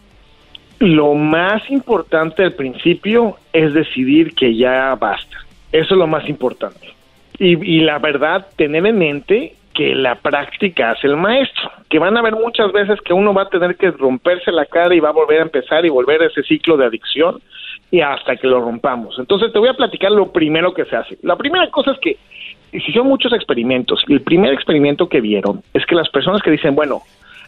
Lo más importante al principio es decidir que ya basta. Eso es lo más importante. Y, y la verdad, tener en mente que la práctica hace el maestro, que van a haber muchas veces que uno va a tener que romperse la cara y va a volver a empezar y volver a ese ciclo de adicción y hasta que lo rompamos. Entonces te voy a platicar lo primero que se hace. La primera cosa es que hicieron muchos experimentos el primer experimento que vieron es que las personas que dicen, bueno,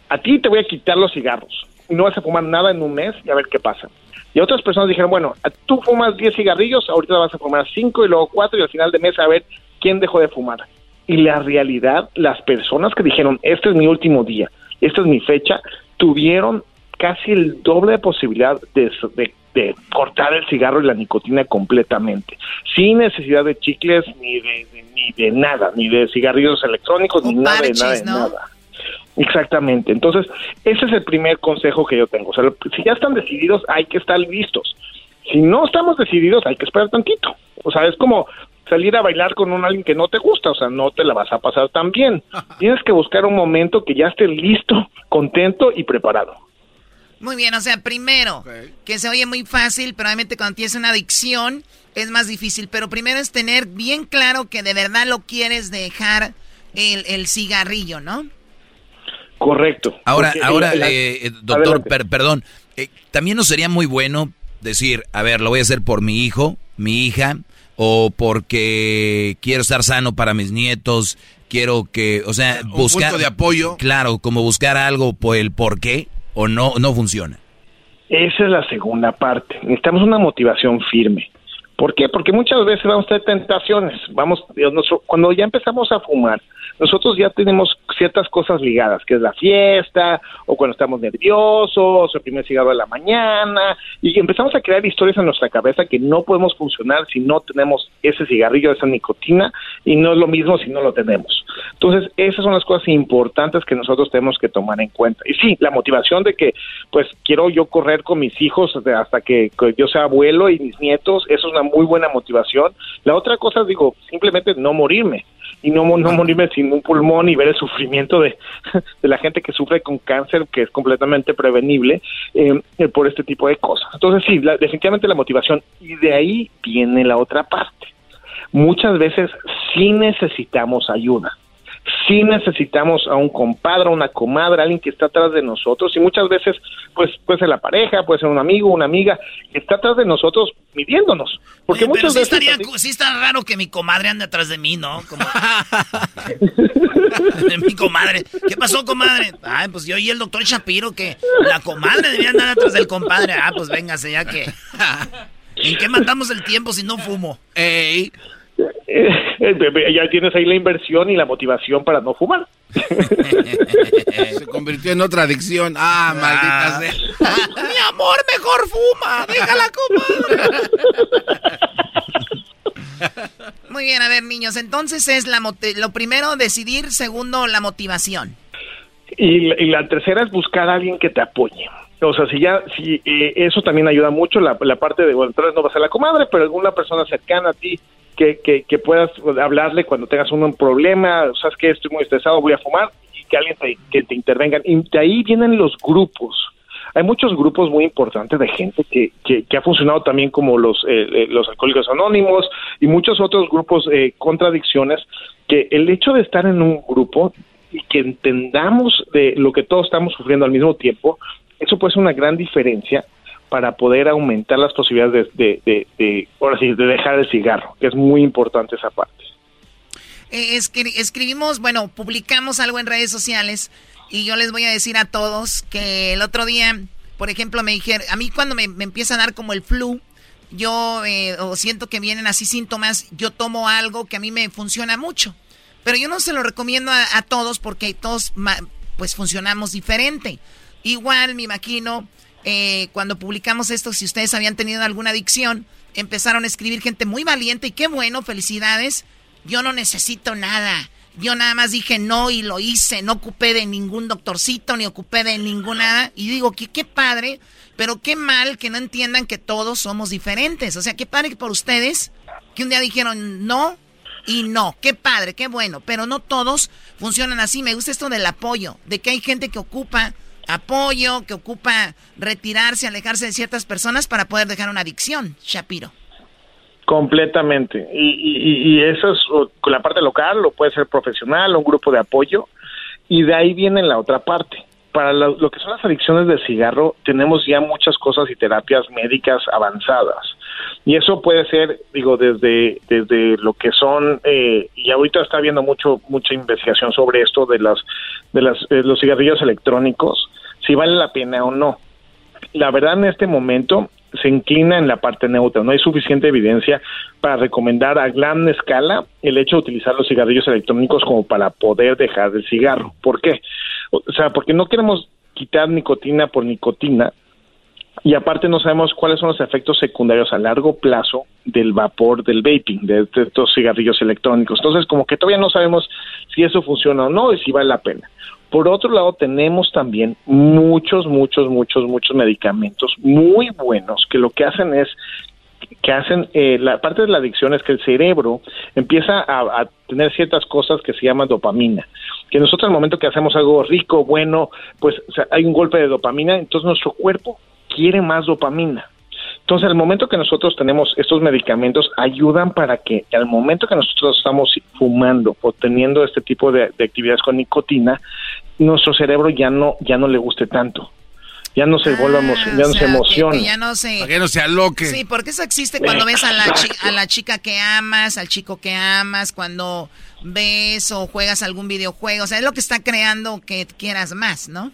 a ti te voy a quitar los cigarros y no vas a fumar nada en un mes y a ver qué pasa. Y otras personas dijeron, bueno, tú fumas 10 cigarrillos, ahorita vas a fumar 5 y luego 4 y al final de mes a ver quién dejó de fumar. Y la realidad, las personas que dijeron, este es mi último día, esta es mi fecha, tuvieron casi el doble de posibilidad de, de- de cortar el cigarro y la nicotina completamente, sin necesidad de chicles ni de, de- ni de nada, ni de cigarrillos electrónicos, ni nada, nada, parches, ¿no? nada. Exactamente. Entonces, ese es el primer consejo que yo tengo. O sea, si ya están decididos, hay que estar listos. Si no estamos decididos, hay que esperar tantito. O sea, es como salir a bailar con un alguien que no te gusta, o sea, no te la vas a pasar tan bien. *laughs* Tienes que buscar un momento que ya estés listo, contento y preparado. Muy bien, o sea, primero, que se oye muy fácil, pero obviamente cuando tienes una adicción es más difícil. Pero primero es tener bien claro que de verdad lo quieres dejar el, el cigarrillo, ¿no? Correcto. Ahora, ahora, el- el- eh, eh, doctor, per- perdón, eh, también no sería muy bueno decir, a ver, lo voy a hacer por mi hijo, mi hija, o porque quiero estar sano para mis nietos, quiero que, o sea, Un buscar punto de apoyo. Claro, como buscar algo por el por qué o no no funciona. Esa es la segunda parte. Necesitamos una motivación firme. ¿Por qué? Porque muchas veces vamos a tener tentaciones. Vamos, cuando ya empezamos a fumar, nosotros ya tenemos ciertas cosas ligadas, que es la fiesta, o cuando estamos nerviosos, o el primer cigarro de la mañana, y empezamos a crear historias en nuestra cabeza que no podemos funcionar si no tenemos ese cigarrillo, esa nicotina, y no es lo mismo si no lo tenemos. Entonces, esas son las cosas importantes que nosotros tenemos que tomar en cuenta. Y sí, la motivación de que, pues, quiero yo correr con mis hijos hasta que, que yo sea abuelo y mis nietos, eso es una muy buena motivación. La otra cosa, digo, simplemente no morirme. Y no, no morirme sin un pulmón y ver el sufrimiento de, *laughs* de la gente que sufre con cáncer, que es completamente prevenible eh, eh, por este tipo de cosas. Entonces, sí, la- definitivamente la motivación. Y de ahí viene la otra parte muchas veces sí necesitamos ayuda. Sí necesitamos a un compadre, a una comadre, alguien que está atrás de nosotros y muchas veces pues puede ser la pareja, puede ser un amigo, una amiga que está atrás de nosotros midiéndonos. Porque Oye, pero sí, veces estaría, así- sí está raro que mi comadre ande atrás de mí, ¿no? Como... *laughs* mi comadre. ¿Qué pasó, comadre? Ay, pues yo y el doctor Shapiro que la comadre debía andar atrás del compadre. Ah, pues véngase, ya que... ¿En qué matamos el tiempo si no fumo? Eh, ya tienes ahí la inversión y la motivación para no fumar. *laughs* Se convirtió en otra adicción. Ah, maldita sea. *laughs* Mi amor, mejor fuma. Déjala *laughs* Muy bien, a ver, niños, entonces es la lo primero decidir, segundo la motivación. Y, la- y la tercera es buscar a alguien que te apoye. O sea, si ya, si eh, eso también ayuda mucho, la, la parte de, bueno, entonces no va a ser la comadre, pero alguna persona cercana a ti que, que, puedas hablarle cuando tengas un problema, sabes que estoy muy estresado, voy a fumar, y que alguien te, que te intervenga. Y de ahí vienen los grupos. Hay muchos grupos muy importantes de gente que, que, que ha funcionado también como los, eh, eh, los alcohólicos anónimos y muchos otros grupos eh, contradicciones que el hecho de estar en un grupo y que entendamos de lo que todos estamos sufriendo al mismo tiempo, eso puede ser una gran diferencia para poder aumentar las posibilidades de, de, de, sí, de dejar el cigarro, que es muy importante esa parte. Eh, escribimos, bueno, publicamos algo en redes sociales y yo les voy a decir a todos que el otro día, por ejemplo, me dijeron, a mí cuando me, empieza a dar como el flu, yo eh, o siento que vienen así síntomas, yo tomo algo que a mí me funciona mucho. Pero yo no se lo recomiendo a, a todos porque todos pues funcionamos diferente. Igual, mi maquino, eh, cuando publicamos esto, si ustedes habían tenido alguna adicción, empezaron a escribir gente muy valiente y qué bueno, felicidades. Yo no necesito nada. Yo nada más dije no y lo hice. No ocupé de ningún doctorcito ni ocupé de ninguna. Y digo que qué padre, pero qué mal que no entiendan que todos somos diferentes. O sea, qué padre que por ustedes que un día dijeron no y no. Qué padre, qué bueno. Pero no todos funcionan así. Me gusta esto del apoyo, de que hay gente que ocupa apoyo, que ocupa retirarse, alejarse de ciertas personas para poder dejar una adicción, Shapiro. Completamente. Y, y, eso es con la parte local, lo puede ser profesional, un grupo de apoyo, y de ahí viene la otra parte. Para lo, que son las adicciones del cigarro, tenemos ya muchas cosas y terapias médicas avanzadas. Y eso puede ser, digo, desde, desde lo que son, eh, y ahorita está habiendo mucho, mucha investigación sobre esto de las, de las, eh, los cigarrillos electrónicos, si vale la pena o no. La verdad en este momento se inclina en la parte neutra. No hay suficiente evidencia para recomendar a gran escala el hecho de utilizar los cigarrillos electrónicos como para poder dejar el cigarro. ¿Por qué? O sea, porque no queremos quitar nicotina por nicotina y aparte no sabemos cuáles son los efectos secundarios a largo plazo del vapor del vaping, de, estos cigarrillos electrónicos. Entonces, como que todavía no sabemos si eso funciona o no y si vale la pena. Por otro lado, tenemos también muchos, muchos, muchos, muchos medicamentos muy buenos que lo que hacen es que hacen eh, la parte de la adicción es que el cerebro empieza a, tener ciertas cosas que se llaman dopamina que nosotros al momento que hacemos algo rico bueno pues hay un golpe de dopamina entonces nuestro cuerpo quiere más dopamina entonces, al momento que nosotros tenemos estos medicamentos, ayudan para que al momento que nosotros estamos fumando o teniendo este tipo de, actividades con nicotina, nuestro cerebro ya no, ya no le guste tanto ya no se ah, vuelva ya no se emociona. ya no se... Para que no se aloque. Sí, porque eso existe cuando ves a la, a la chica que amas, al chico que amas, cuando ves o juegas algún videojuego. O sea, es lo que está creando que quieras más, ¿no?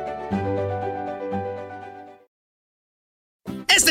Este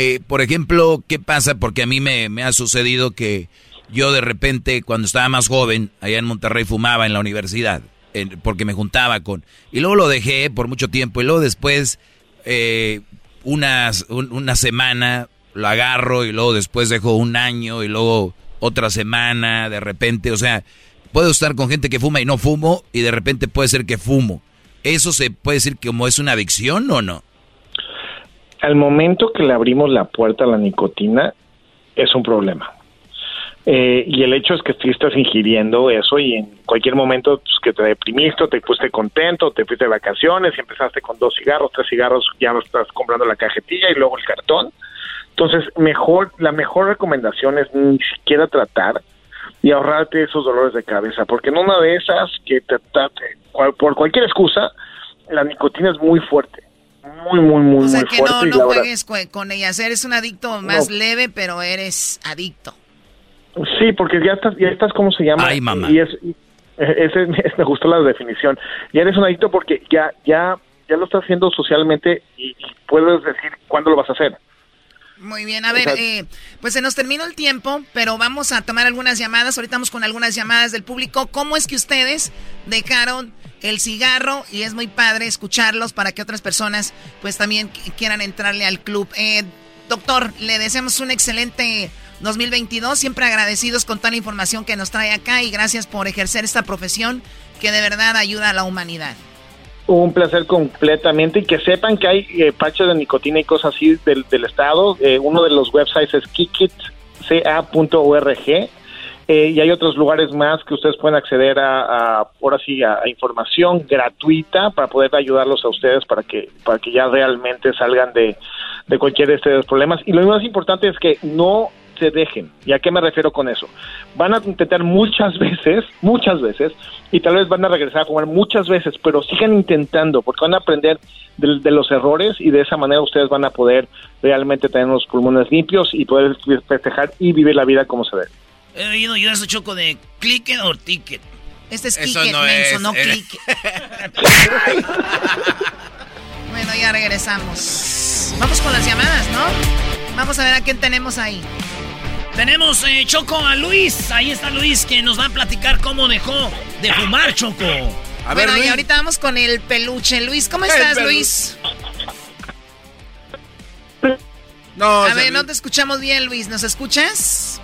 eh, por ejemplo, ¿qué pasa? Porque a mí me, ha sucedido que yo de repente, cuando estaba más joven, allá en Monterrey fumaba en la universidad, porque me juntaba con... Y luego lo dejé por mucho tiempo y luego después, eh, una semana, lo agarro y luego después dejo un año y luego otra semana, de repente, o sea, puedo estar con gente que fuma y no fumo y de repente puede ser que fumo. ¿Eso se puede decir como es una adicción o no? Al momento que le abrimos la puerta a la nicotina, es un problema. Eh, y el hecho es que tú estás ingiriendo eso y en cualquier momento pues, que te deprimiste, te pusiste contento, te fuiste de vacaciones y empezaste con dos cigarros, tres cigarros, ya no estás comprando la cajetilla y luego el cartón. Entonces, mejor, la mejor recomendación es ni siquiera tratar y ahorrarte esos dolores de cabeza, porque en una de esas que te, por cualquier excusa, la nicotina es muy fuerte muy, muy, muy, o sea, que no, no juegues con ella. Eres un adicto más leve, pero eres adicto. Sí, porque ya estás, ya estás, ¿cómo se llama? Ay, mamá. Y es, ese, *laughs* me gustó la definición. Ya eres un adicto porque ya, ya, ya lo estás haciendo socialmente y, puedes decir cuándo lo vas a hacer. Muy bien, a ver, eh, pues se nos terminó el tiempo, pero vamos a tomar algunas llamadas. Ahorita vamos con algunas llamadas del público. ¿Cómo es que ustedes dejaron el cigarro? Y es muy padre escucharlos para que otras personas pues también quieran entrarle al club. Eh, doctor, le deseamos un excelente 2022. Siempre agradecidos con toda la información que nos trae acá y gracias por ejercer esta profesión que de verdad ayuda a la humanidad. Un placer completamente y que sepan que hay eh, parches de nicotina y cosas así del, Estado. Eh, uno de los websites es kikitca.org eh, y hay otros lugares más que ustedes pueden acceder a, ahora sí, a, información gratuita para poder ayudarlos a ustedes para que, para que ya realmente salgan de, de cualquier de estos problemas. Y lo más importante es que no se dejen. ¿Y a qué me refiero con eso? Van a intentar muchas veces, muchas veces, y tal vez van a regresar a jugar muchas veces, pero sigan intentando, porque van a aprender de, los errores y de esa manera ustedes van a poder realmente tener los pulmones limpios y poder festejar y vivir la vida como se debe. He oído yo ese choco de click o ticket. Este es Eso no, menso, no click. *laughs* bueno, ya regresamos. Vamos con las llamadas, ¿no? Vamos a ver a quién tenemos ahí. Tenemos, eh, Choco, a Luis. Ahí está Luis, que nos va a platicar cómo dejó de fumar, Choco. A ver, bueno, y ahorita vamos con el peluche. Luis, ¿cómo estás, Luis? No, a ver, no te escuchamos bien, Luis. ¿Nos escuchas?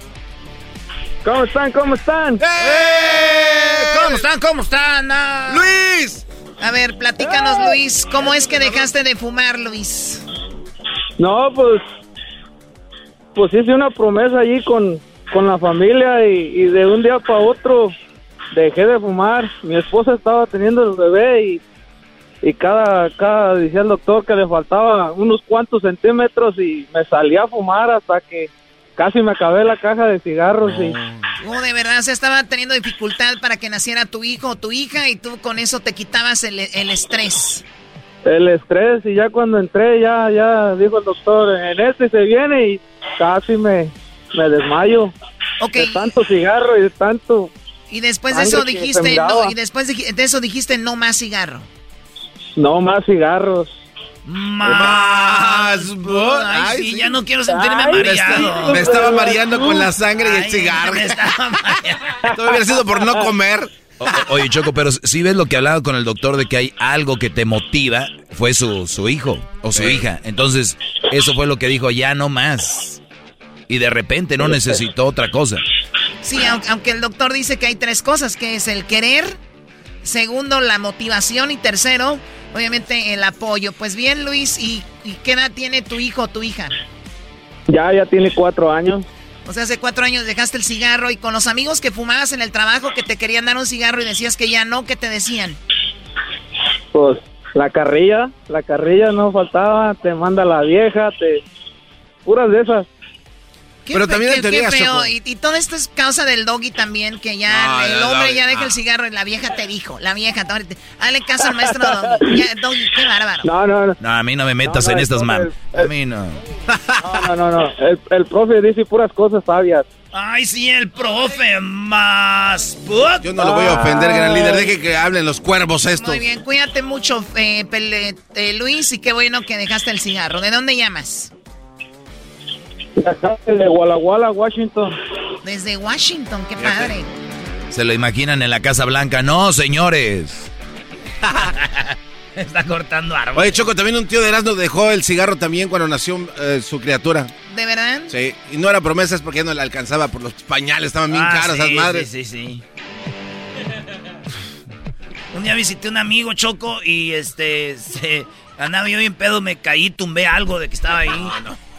¿Cómo están? ¿Cómo están? ¡Eh! ¿Cómo están? ¿Cómo están? Ah. ¡Luis! A ver, platícanos, Luis. ¿Cómo es que dejaste de fumar, Luis? No, pues pues hice una promesa allí con, con la familia y, de un día para otro dejé de fumar. Mi esposa estaba teniendo el bebé y, y cada, cada, decía el doctor que le faltaba unos cuantos centímetros y me salí a fumar hasta que casi me acabé la caja de cigarros y... Oh, de verdad, se estaba teniendo dificultad para que naciera tu hijo o tu hija y tú con eso te quitabas el, el estrés el estrés y ya cuando entré ya ya dijo el doctor en este se viene y casi me, me desmayo de tanto cigarro y de tanto y después de eso dijiste no, y después de, eso dijiste no más cigarro no más cigarros más Ay, sí, ya no quiero sentirme mareado. Me estaba mareando con la sangre y el cigarro. Me estaba mareando. hubiera sido por no comer oye, Choco, pero si ves lo que hablaba con el doctor de que hay algo que te motiva, fue su, su hijo o su hija. Entonces, eso fue lo que dijo, ya no más. Y de repente no necesitó otra cosa. Sí, aunque el doctor dice que hay tres cosas, que es el querer, segundo, la motivación y tercero, obviamente el apoyo. Pues bien, Luis, ¿y, y qué edad tiene tu hijo o tu hija? Ya, ya tiene cuatro años. O sea, hace cuatro años dejaste el cigarro y con los amigos que fumabas en el trabajo que te querían dar un cigarro y decías que ya no, ¿qué te decían? Pues la carrilla, la carrilla no faltaba, te manda la vieja, te... puras de esas. Pero también qué, qué feo. Y, y, todo esto es causa del doggy también, que ya el hombre ya deja el cigarro y la vieja te dijo, la vieja, dale caso al maestro doggy. Ya, doggy, qué bárbaro. No, no, no. No, a mí no me metas en estas manos. A mí no. No, no, no. El, el, profe dice puras cosas sabias. Ay, sí, el profe más. Yo no lo voy a ofender, gran líder. Deje que hablen los cuervos estos. Muy bien, cuídate mucho, eh, eh, Luis, y qué bueno que dejaste el cigarro. ¿De dónde llamas? De Walla Washington. Desde Washington, qué padre. Se lo imaginan en la Casa Blanca. No, señores. *laughs* Está cortando árboles. Oye, Choco, también un tío de Erasmo dejó el cigarro también cuando nació eh, su criatura. ¿De verdad? Sí, y no era promesa, es porque ya no le alcanzaba por los pañales, estaban bien Ah, caros sí, esas madres. Sí, sí, sí. Un día visité un amigo Choco y este se andaba yo bien pedo, me caí, tumbé algo de que estaba ahí.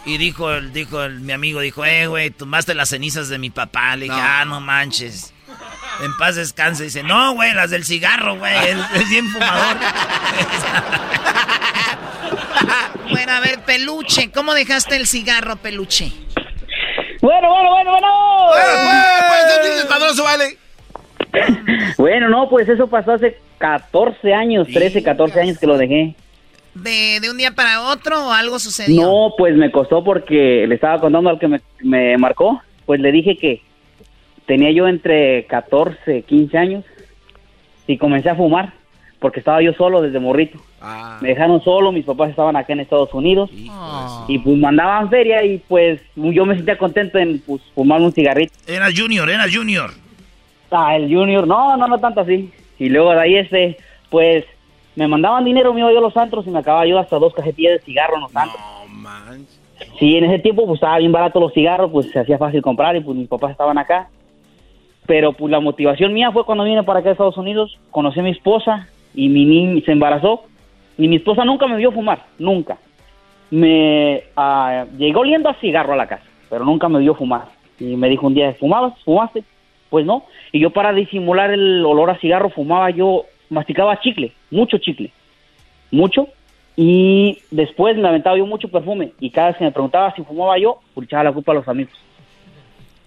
Y dijo, el- dijo el- mi amigo, dijo, eh, güey, tumbaste las cenizas de mi papá. Le dije, No. ah, no manches. En paz descanse. Dice, no, güey, las del cigarro, güey. Es bien fumador. *laughs* Bueno, a ver, peluche, ¿cómo dejaste el cigarro, peluche? Bueno, bueno, bueno, bueno. pues, padroso, vale. Bueno, no, pues eso pasó hace 14 años, 13, 14 años que lo dejé. ¿De, de un día para otro o algo sucedió? No, pues me costó porque le estaba contando al que me, me marcó, pues le dije que tenía yo entre 14, 15 años y comencé a fumar porque estaba yo solo desde morrito. Me dejaron solo, mis papás estaban acá en Estados Unidos y pues mandaban feria y pues yo me sentía contento en pues, fumar un cigarrito. Era Junior, era Junior. Ah, el Junior, no, no, no tanto así. Y luego de ahí este, pues me mandaban dinero mío yo a los antros y me acababa yo hasta dos cajetillas de cigarro en los antros. Sí, en ese tiempo pues estaba bien barato los cigarros, pues se hacía fácil comprar y pues mis papás estaban acá. Pero pues la motivación mía fue cuando vine para acá a Estados Unidos, conocí a mi esposa y mi niña se embarazó y mi esposa nunca me vio fumar, nunca. Me ah, llegó oliendo a cigarro a la casa, pero nunca me vio fumar. Y me dijo un día, ¿fumabas? ¿Fumaste? Pues no. Y yo para disimular el olor a cigarro fumaba yo, masticaba chicle, mucho chicle, mucho. Y después me aventaba yo mucho perfume. Y cada vez que me preguntaba si fumaba yo, pues echaba la culpa a los amigos.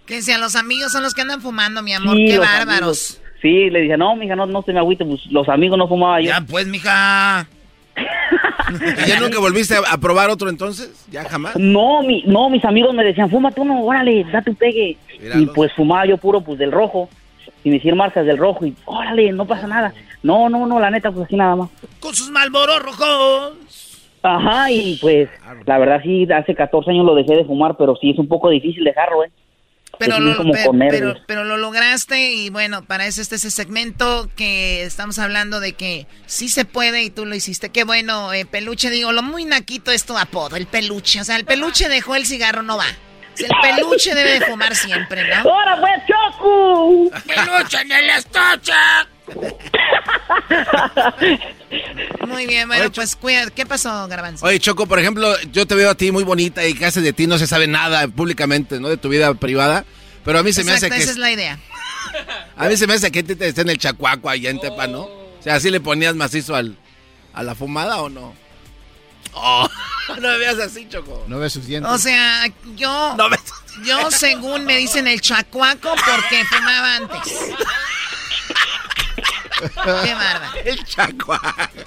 Que si a los amigos son los que andan fumando, mi amor, Sí, qué bárbaros. amigos. Sí, le dije, no, mija, no, no se me agüite, pues los amigos no fumaba yo. Ya, pues, mija. *laughs* ¿Y ya nunca volviste a, probar otro entonces? ¿Ya jamás? No, mi, no, mis amigos me decían, fúmate uno, órale, date un pegue. Y pues fumaba yo puro, pues del rojo. Y me hicieron marcas del rojo y, órale, no pasa nada. No, no, no, la neta, pues así nada más. Con sus malboros rojos. Ajá, y pues, la verdad sí, hace 14 años lo dejé de fumar, pero sí es un poco difícil dejarlo, ¿eh? Pero lo, como pero, nervios. pero lo lograste y bueno, para eso este ese segmento que estamos hablando de que sí se puede y tú lo hiciste. Qué bueno, eh, peluche, digo, lo muy naquito es tu apodo, el peluche. O sea, el peluche dejó el cigarro, no va. El peluche debe de fumar siempre, ¿no? ¡Ahora pues, Choco! ¡Peluche en el estuche! Muy bien, bueno, pues cuida. ¿Qué pasó, Garbanzo? Oye, Choco, por ejemplo, yo te veo a ti muy bonita y casi de ti no se sabe nada públicamente, ¿no? De tu vida privada. Pero a mí se me hace Exacto, que... esa es la idea. A mí se me hace que te esté en el chacuaco allá en Tepa, ¿no? O sea, ¿así le ponías macizo al, a la fumada o no? Oh, *laughs* no me veas así, Choco. No ves sus dientes. O sea, yo, yo según me dicen el chacuaco porque fumaba antes. *laughs* Qué barba. *laughs* El chacuaco.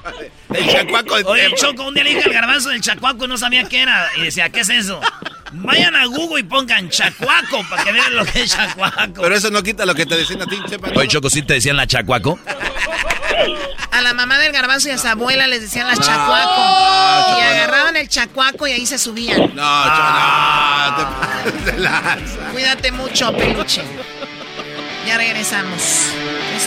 El chacuaco de Oye. Choco, un día le dije al garbanzo del chacuaco y no sabía qué era. Y decía, ¿qué es eso? Vayan a Google y pongan chacuaco para que vean lo que es chacuaco. Pero eso no quita lo que te decían a ti, Chepa. Oye, Choco, ¿sí te decían la chacuaco? A la mamá del garbanzo y a su abuela les decían las No, chacuaco. Y no. agarraban el chacuaco y ahí se subían. No, Choco, no, te. Cuídate mucho, peluche. Ya regresamos.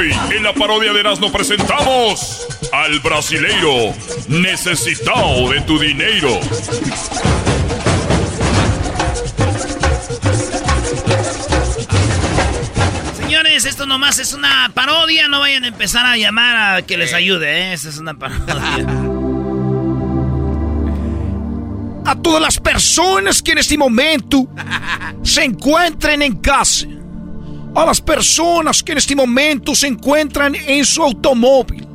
Hoy en la parodia de Erasmo presentamos al brasileiro necesitado de tu dinero. Señores, esto nomás es una parodia. No vayan a empezar a llamar a que les ayude, ¿eh? Esta es una parodia. A todas las personas que en este momento se encuentran en casa. A las personas que en este momento se encuentran en su automóvil,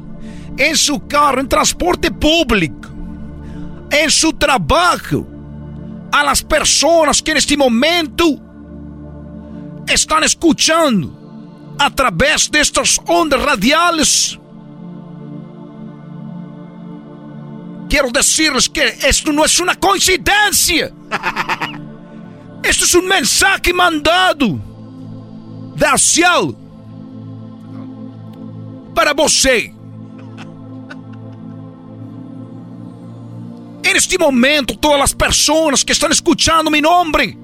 en su carro, en transporte público, en su trabajo. A las personas que en este momento están escuchando a través de estas ondas radiales. Quiero decirles que esto no es una coincidencia. *laughs* Esto es un mensaje mandado del cielo para você. En este momento, todas las personas que están escuchando mi nombre,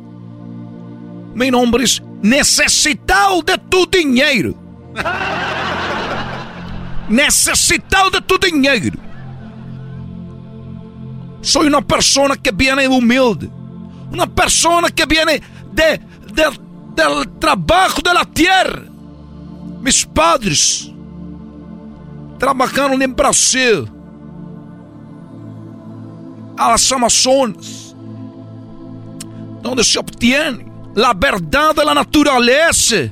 mi nombre es necesitado de tu dinheiro. *laughs* necesitado de tu dinheiro. Soy una persona que viene humilde. Una persona que viene de, de, del trabajo de la tierra. Mis padres trabajaron en Brasil. A las Amazonas. Donde se obtiene la verdad de la naturaleza.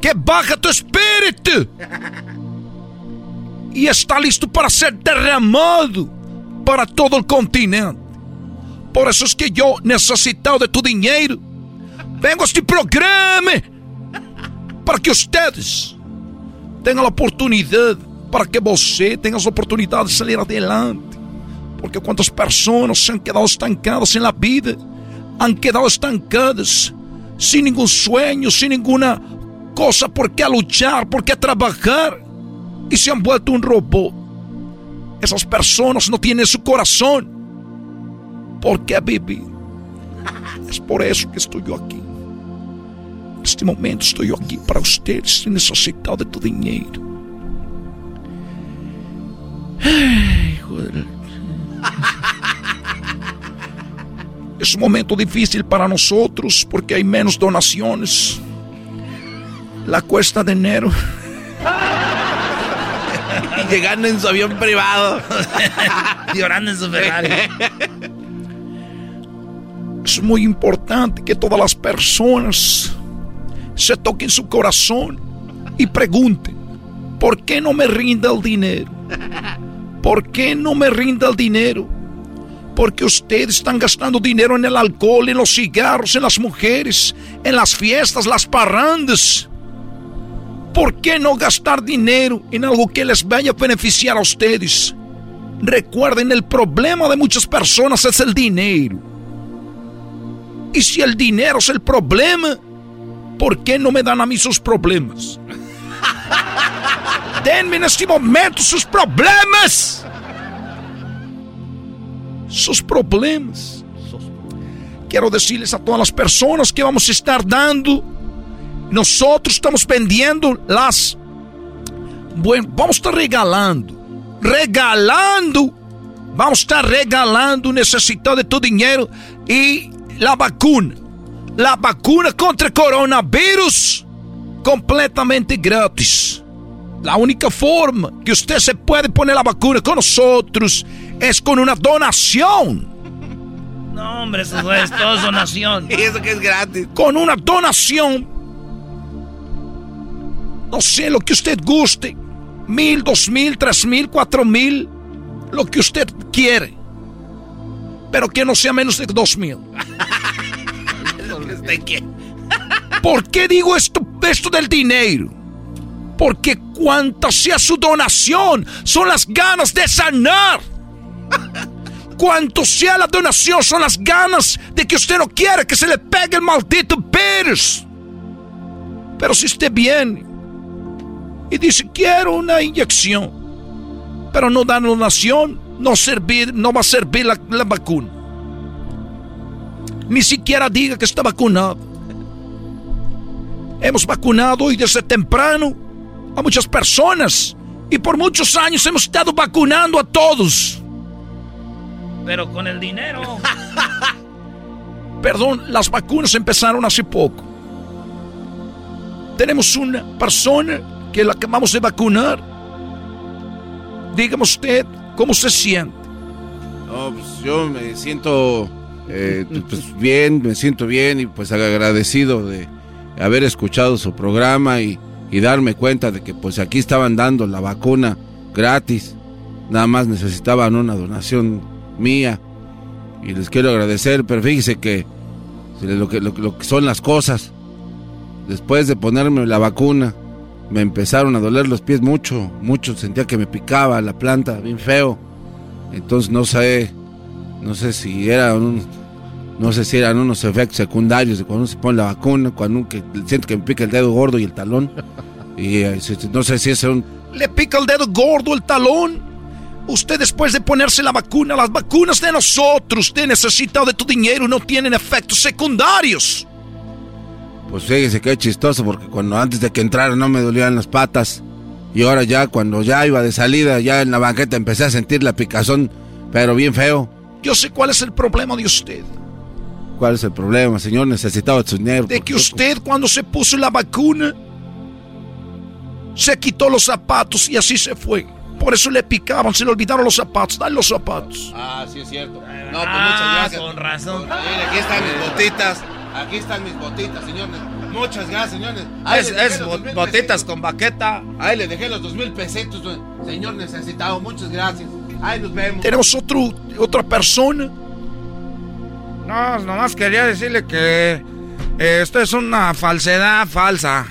Que baja tu espíritu. Y está listo para ser derramado para todo el continente. Por eso es que yo necesito de tu dinero. Vengo a este programa para que ustedes tenham a oportunidade, para que você tenha a oportunidade de sair adelante. Porque quantas pessoas se han quedado estancadas en la vida, han quedado estancadas, sin ningún sueño, sin ninguna cosa por qué luchar, por qué trabajar, y se han vuelto un robot. Esas personas no tienen su corazón. ¿Por qué vivir? Es por eso que estoy yo aquí. En este momento estoy yo aquí para ustedes, necesitado de tu dinero. Es un momento difícil para nosotros porque hay menos donaciones. La cuesta de enero. *laughs* Llegando en su avión privado. *laughs* Llorando en su Ferrari. Es muy importante que todas las personas se toquen su corazón y pregunten, ¿por qué no me rinda el dinero? ¿Por qué no me rinda el dinero? Porque ustedes están gastando dinero en el alcohol, en los cigarros, en las mujeres, en las fiestas, las parrandas. ¿Por qué no gastar dinero en algo que les vaya a beneficiar a ustedes? Recuerden, el problema de muchas personas es el dinero. Y si el dinero es el problema, ¿por qué no me dan a mí sus problemas? *laughs* Denme en este momento sus problemas. Sus problemas. Quiero decirles a todas las personas que vamos a estar dando nosotros estamos vendiendo las. Bueno, vamos estar regalando. Regalando. Vamos estar regalando, necesitando de tu dinheiro e la vacuna. La vacuna contra coronavirus completamente grátis. La única forma que usted se puede poner la vacuna con nosotros es con una donación. No, hombre, eso es *laughs* todo donación. ¿Y eso que es gratis? Con una donación no sé, lo que usted guste. Mil, dos mil, tres mil, cuatro mil. Lo que usted quiere. Pero que no sea menos de dos mil. *laughs* *laughs* ¿Por qué digo esto, esto del dinero? Porque cuanta sea su donación, son las ganas de sanar. *laughs* Cuanto sea la donación, son las ganas de que usted no quiera que se le pegue el maldito virus. Pero si esté bien y dice, quiero una inyección, pero no dan donación, no, servir, no va a servir la, la vacuna. Ni siquiera diga que está vacunado. Hemos vacunado y desde temprano a muchas personas y por muchos años hemos estado vacunando a todos. Pero con el dinero. *laughs* Perdón, las vacunas empezaron hace poco. Tenemos una persona que la acabamos de vacunar. Dígame usted cómo se siente. No, pues yo me siento eh, pues bien, me siento bien y pues agradecido de haber escuchado su programa y, y, darme cuenta de que pues aquí estaban dando la vacuna gratis. Nada más necesitaban una donación mía y les quiero agradecer, pero fíjese que lo que, lo que son las cosas, después de ponerme la vacuna, me empezaron a doler los pies mucho, mucho, sentía que me picaba la planta, bien feo. Entonces no sé, no sé si era un, no sé si eran unos efectos secundarios de cuando uno se pone la vacuna, cuando uno que siento que me pica el dedo gordo y el talón. Y eh, no sé si es un le pica el dedo gordo, el talón. Usted después de ponerse la vacuna, las vacunas de nosotros, usted necesita de tu dinero, no tienen efectos secundarios. Pues fíjese que es chistoso porque cuando antes de que entrara no me dolían las patas. Y ahora ya cuando ya iba de salida, ya en la banqueta empecé a sentir la picazón, pero bien feo. Yo sé cuál es el problema de usted. ¿Cuál es el problema, señor? Necesitaba su dinero. De que usted cuando se puso la vacuna, se quitó los zapatos y así se fue. Por eso le picaban, se le olvidaron los zapatos. Dale los zapatos. Ah, sí es cierto. No, pues muchas gracias. Con razón. aquí están mis botitas. Aquí están mis botitas, señores. Muchas gracias, señores. es, es botitas con baqueta. Ahí le dejé los dos mil pesitos, señor necesitado. Muchas gracias. Ahí nos vemos. Tenemos otro, otra persona. No, nomás quería decirle que eh, esto es una falsedad falsa.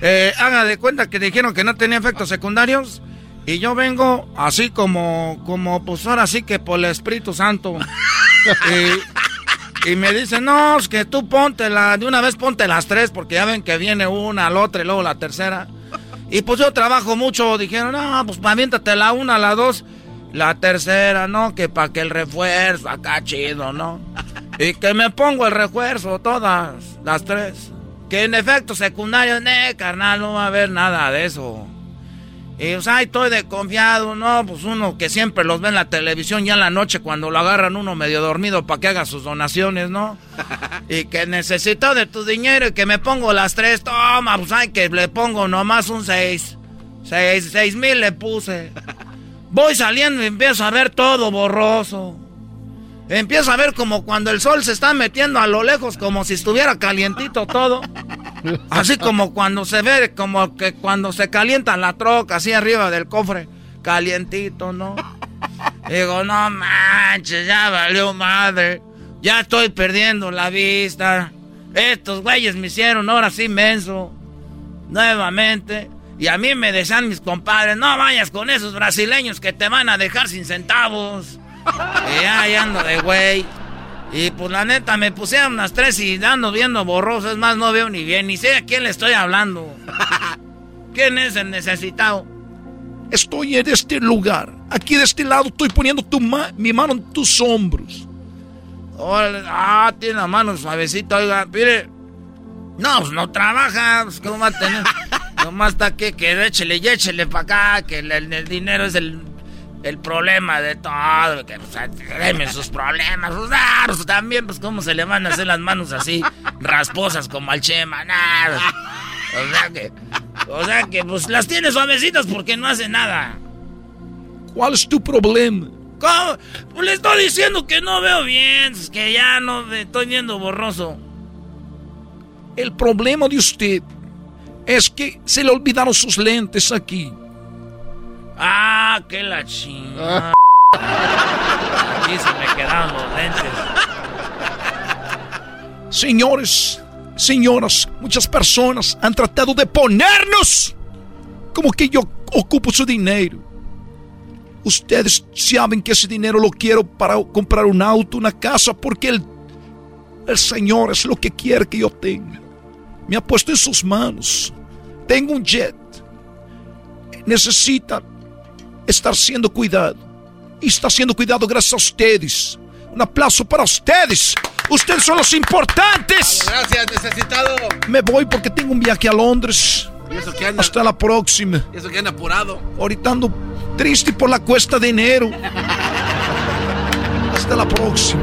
Eh, haga de cuenta que dijeron que no tenía efectos secundarios. Y yo vengo así como, como pues ahora sí que por el Espíritu Santo. *laughs* y, me dicen, no, es que tú ponte la, de una vez ponte las tres, porque ya ven que viene una, la otra y luego la tercera. Y pues yo trabajo mucho, dijeron, no, pues aviéntate la una, la dos, la tercera, ¿no? Que para que el refuerzo, acá chido, ¿no? Y que me pongo el refuerzo, todas, las tres. Que en efecto secundario, ne, carnal, no va a haber nada de eso. Y pues, ay, estoy desconfiado, ¿no? Pues uno que siempre los ve en la televisión ya en la noche cuando lo agarran uno medio dormido para que haga sus donaciones, ¿no? y que necesito de tu dinero y que me pongo las tres, toma, pues ay, que le pongo nomás un seis. Seis, seis mil le puse. Voy saliendo y empiezo a ver todo borroso. Empiezo a ver como cuando el sol se está metiendo a lo lejos, como si estuviera calientito todo. Así como cuando se ve, como que cuando se calienta la troca, así arriba del cofre, calientito, ¿no? Digo, no manches, ya valió madre. Ya estoy perdiendo la vista. Estos güeyes me hicieron ahora sí. Nuevamente. Y a mí me dejan mis compadres, no vayas con esos brasileños que te van a dejar sin centavos. Y ya, ando de güey. Y pues la neta, me pusieron unas tres y ando viendo borroso. Es más, no veo ni bien, ni sé a quién le estoy hablando. *laughs* ¿Quién es el necesitado? Estoy en este lugar. Aquí de este lado estoy poniendo tu mi mano en tus hombros. ah, tiene la mano suavecita, oiga, mire. No, pues no trabaja, pues ¿cómo va a tener? *laughs* Nomás está aquí, que échele y échele para acá, que el dinero es el el problema de todo, que pues, sus problemas, pues, también, pues cómo se le van a hacer las manos así, rasposas como al Chema, nada. O sea que, o sea que, pues las tiene suavecitas porque no hace nada. ¿Cuál es tu problema? ¿Cómo? Pues le estoy diciendo que no veo bien, que ya no estoy viendo borroso. El problema de usted es que se le olvidaron sus lentes aquí. Ah, qué la chingada. Aquí se me quedaron los lentes. Señores, señoras, muchas personas han tratado de ponernos como que yo ocupo su dinero. Ustedes saben que ese dinero lo quiero para comprar un auto, una casa, porque el, el Señor es lo que quiere que yo tenga. Me ha puesto en sus manos. Tengo un jet. Necesitan estar siendo cuidado. Y está siendo cuidado gracias a ustedes. Un aplauso para ustedes. Ustedes son los importantes. Gracias, necesitado. Me voy porque tengo un viaje a Londres. Hasta la próxima. eso que han apurado. Ahorita ando triste por la cuesta de enero. *laughs* Hasta la próxima.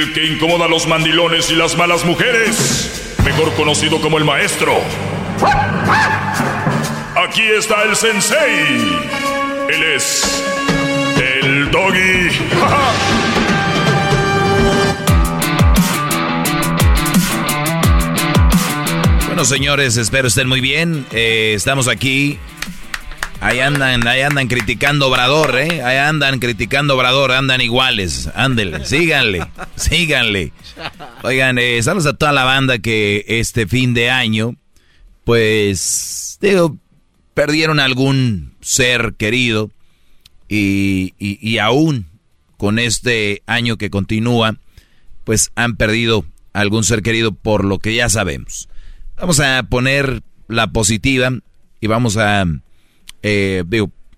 El que incomoda a los mandilones y las malas mujeres, mejor conocido como el maestro. Aquí está el sensei. Él es el doggy. *laughs* bueno, señores, espero estén muy bien. Eh, estamos aquí Ahí andan, ahí andan criticando Obrador, ¿eh? Ahí andan criticando Obrador, andan iguales. Ándele, síganle, síganle. Oigan, eh, saludos a toda la banda que este fin de año, pues, digo, perdieron algún ser querido y, y, y aún con este año que continúa, pues han perdido algún ser querido por lo que ya sabemos. Vamos a poner la positiva y vamos a eh,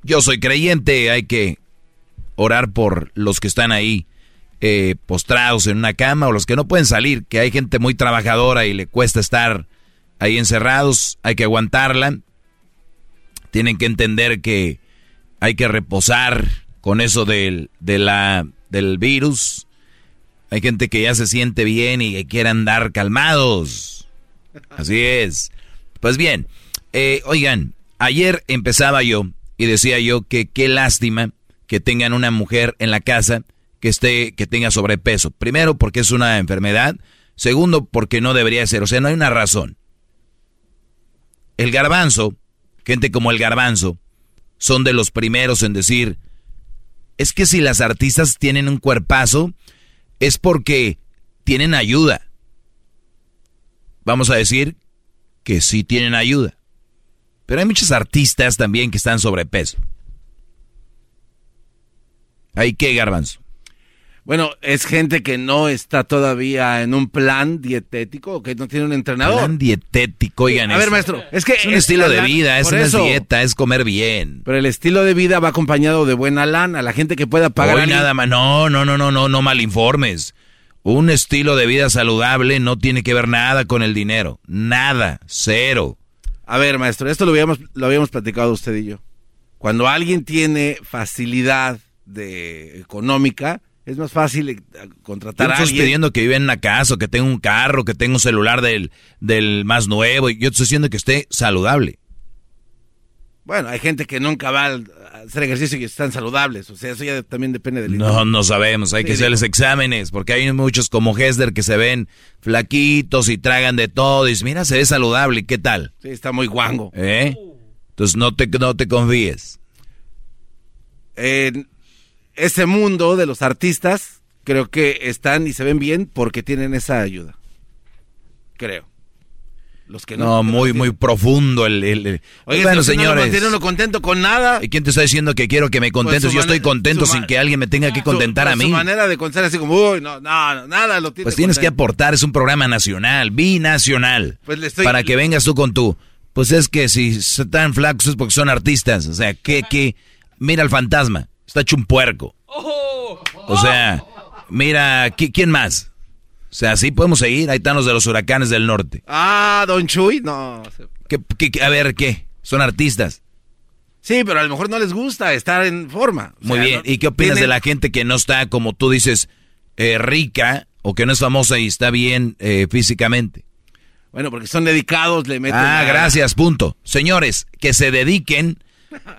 yo soy creyente, hay que orar por los que están ahí eh, postrados en una cama o los que no pueden salir, que hay gente muy trabajadora y le cuesta estar ahí encerrados, hay que aguantarla. Tienen que entender que hay que reposar con eso del, del virus. Hay gente que ya se siente bien y que quiere andar calmados. Así es. Pues bien, eh, oigan, Ayer empezaba yo y decía yo que qué lástima que tengan una mujer en la casa que esté que tenga sobrepeso. Primero porque es una enfermedad, segundo porque no debería ser, o sea, no hay una razón. El garbanzo, gente como el garbanzo, son de los primeros en decir, es que si las artistas tienen un cuerpazo, es porque tienen ayuda. Vamos a decir que sí tienen ayuda. Pero hay muchos artistas también que están sobrepeso. ¿Hay qué, Garbanzo? Bueno, es gente que no está todavía en un plan dietético, que no tiene un entrenador. Plan dietético, oigan. A ver, maestro, es que... Es un estilo de vida, es una dieta, es comer bien. Pero el estilo de vida va acompañado de buena lana, la gente que pueda pagar... Hoy nada más, no, no, no, no, no, no malinformes. Un estilo de vida saludable no tiene que ver nada con el dinero. Nada, cero. A ver, maestro, esto lo habíamos, lo habíamos platicado usted y yo. Cuando alguien tiene facilidad de económica, es más fácil eh, contratar a alguien. estoy pidiendo que viva en una casa, o que tenga un carro, que tenga un celular del, del más nuevo. Yo estoy diciendo que esté saludable. Bueno, hay gente que nunca va a hacer ejercicio y están saludables. O sea, eso ya también depende del... No, no sabemos. Hay que hacerles exámenes. Porque hay muchos como Hesder que se ven flaquitos y tragan de todo. Y dicen, mira, se ve saludable. ¿Qué tal? Sí, está muy guango. ¿Eh? Entonces no te, no te confíes. En ese mundo de los artistas, creo que están y se ven bien porque tienen esa ayuda. Creo no, muy, muy profundo el... el, Oye, bueno, señores. No contento con nada. ¿Y quién te está diciendo que quiero que me pues contentes? Yo estoy contento sin que alguien me tenga que contentar a mí. Su manera de contar así como, uy, no, no, nada lo Pues tienes que aportar, es un programa nacional, binacional. Pues le estoy... Para que vengas tú con tu... Pues es que si están flacos es porque son artistas. O sea, que, que... Mira el fantasma, está hecho un puerco. O sea, mira, ¿quién más? O sea, sí podemos seguir. Ahí están los de los huracanes del norte. Ah, Don Chuy, no. a ver, ¿qué? Son artistas. Sí, pero a lo mejor no les gusta estar en forma. Muy bien. ¿Y qué opinas de la gente que no está, como tú dices, eh, rica o que no es famosa y está bien eh, físicamente? Bueno, porque son dedicados, le meten. Ah, gracias, punto. Señores, que se dediquen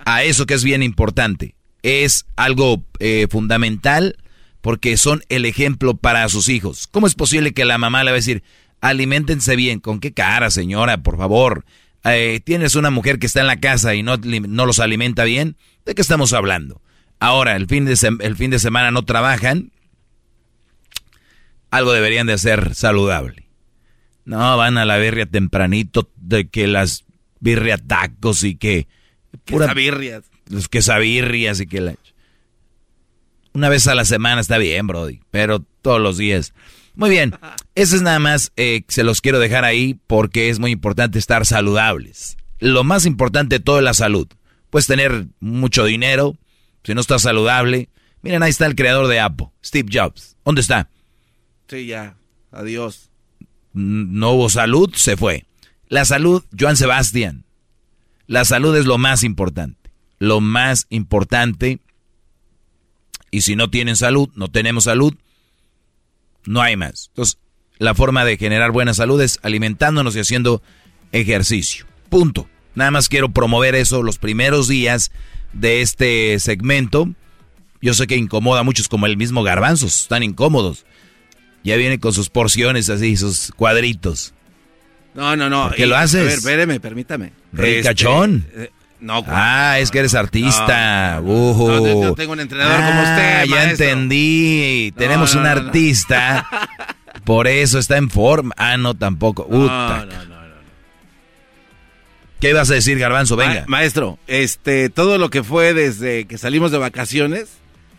a eso que es bien importante. Es algo eh, fundamental porque son el ejemplo para sus hijos. ¿Cómo es posible que la mamá le va a decir, aliméntense bien? ¿Con qué cara, señora, por favor? Eh, Tienes una mujer que está en la casa y no, no los alimenta bien. ¿De qué estamos hablando? Ahora, el fin, de el fin de semana no trabajan. Algo deberían de hacer saludable. No, van a la birria tempranito, de que las birria tacos y que... Pura, birrias. Los quesabirrias y que la... Una vez a la semana está bien, Brody, pero todos los días. Muy bien, eso es nada más, eh, se los quiero dejar ahí porque es muy importante estar saludables. Lo más importante de todo es la salud. Puedes tener mucho dinero, si no estás saludable. Miren, ahí está el creador de Apple, Steve Jobs. ¿Dónde está? Sí, ya, adiós. No hubo salud, se fue. La salud, Joan Sebastián. La salud es lo más importante. Lo más importante y si no tienen salud, no tenemos salud, no hay más. Entonces, la forma de generar buena salud es alimentándonos y haciendo ejercicio. Punto. Nada más quiero promover eso los primeros días de este segmento. Yo sé que incomoda a muchos como el mismo garbanzos, están incómodos. Ya viene con sus porciones así, sus cuadritos. No, no, no. ¿Qué lo haces? A ver, espéreme, permítame. Ricachón. Este, No, Ah, es que eres artista. No, Uh. yo tengo un entrenador como usted, Ah, Ya maestro. entendí. Tenemos no, un no, no. artista. *laughs* Por eso está en forma. Ah, no, tampoco. Uta. ¿Qué ibas a decir, Garbanzo? Venga. Ma- maestro, este, todo lo que fue desde que salimos de vacaciones,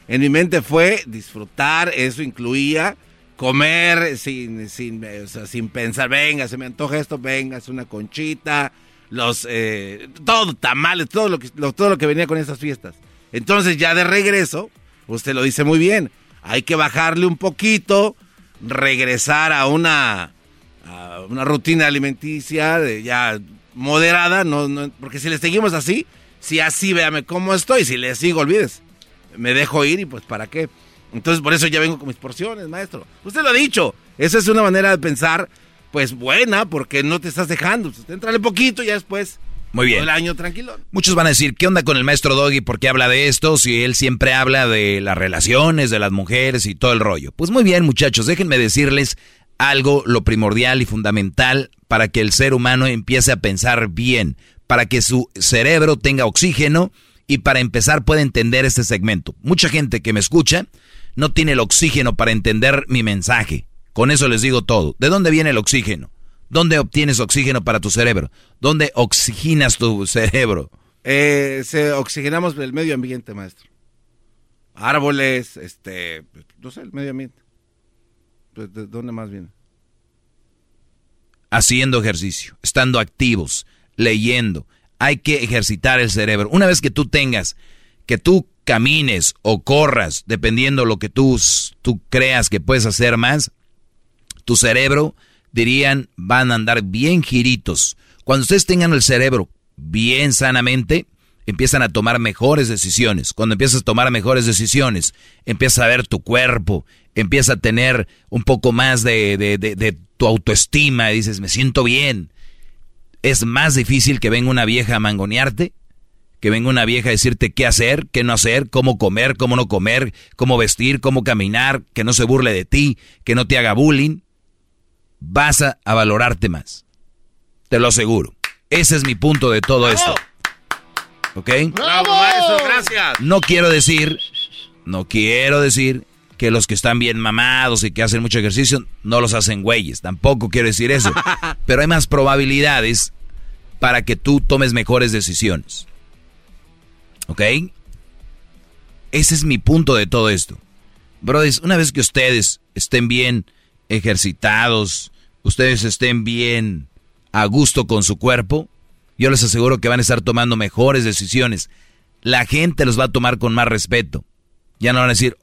en mi mente fue disfrutar, eso incluía comer sin, sin, o sea, sin pensar, venga, se me antoja esto, venga, es una conchita, los, eh, todo, tamales, todo lo, que, todo lo que venía con esas fiestas. Entonces ya de regreso, usted lo dice muy bien, hay que bajarle un poquito, regresar a una, una rutina alimenticia ya moderada, no, no, porque si le seguimos así, si así véame cómo estoy, si le sigo, olvides, me dejo ir y pues para qué. Entonces por eso ya vengo con mis porciones, maestro. Usted lo ha dicho, esa es una manera de pensar, pues buena, porque no te estás dejando, pues, entrale poquito y ya después Muy bien. todo el año tranquilo. Muchos van a decir, ¿qué onda con el maestro Doggy? ¿Por qué habla de esto? Si él siempre habla de las relaciones, de las mujeres y todo el rollo. Pues muy bien, muchachos, déjenme decirles algo, lo primordial y fundamental para que el ser humano empiece a pensar bien, para que su cerebro tenga oxígeno y para empezar pueda entender este segmento. Mucha gente que me escucha no tiene el oxígeno para entender mi mensaje. Con eso les digo todo. ¿De dónde viene el oxígeno? ¿Dónde obtienes oxígeno para tu cerebro? ¿Dónde oxigenas tu *laughs* cerebro? Eh, se oxigenamos el medio ambiente, maestro. Árboles, este, no sé, el medio ambiente. ¿De, de dónde más viene? haciendo ejercicio, estando activos, leyendo. Hay que ejercitar el cerebro. Una vez que tú tengas, que tú camines o corras, dependiendo lo que tú, tú creas que puedes hacer más, tu cerebro, dirían, van a andar bien giritos. Cuando ustedes tengan el cerebro bien sanamente, empiezan a tomar mejores decisiones. Cuando empiezas a tomar mejores decisiones, empiezas a ver tu cuerpo, empieza a tener un poco más de, de tu autoestima, y dices, me siento bien. Es más difícil que venga una vieja a mangonearte, que venga una vieja a decirte qué hacer, qué no hacer, cómo comer, cómo no comer, cómo vestir, cómo caminar, que no se burle de ti, que no te haga bullying. Vas a, a valorarte más. Te lo aseguro. Ese es mi punto de todo esto. ¿Ok? ¡Bravo, maestro! ¡Gracias! No quiero decir, no quiero decir que los que están bien mamados y que hacen mucho ejercicio no los hacen güeyes. Tampoco quiero decir eso. *laughs* Pero hay más probabilidades para que tú tomes mejores decisiones. ¿Ok? Ese es mi punto de todo esto. Brothers, una vez que ustedes estén bien ejercitados, ustedes estén bien a gusto con su cuerpo, yo les aseguro que van a estar tomando mejores decisiones. La gente los va a tomar con más respeto. Ya no van a decir,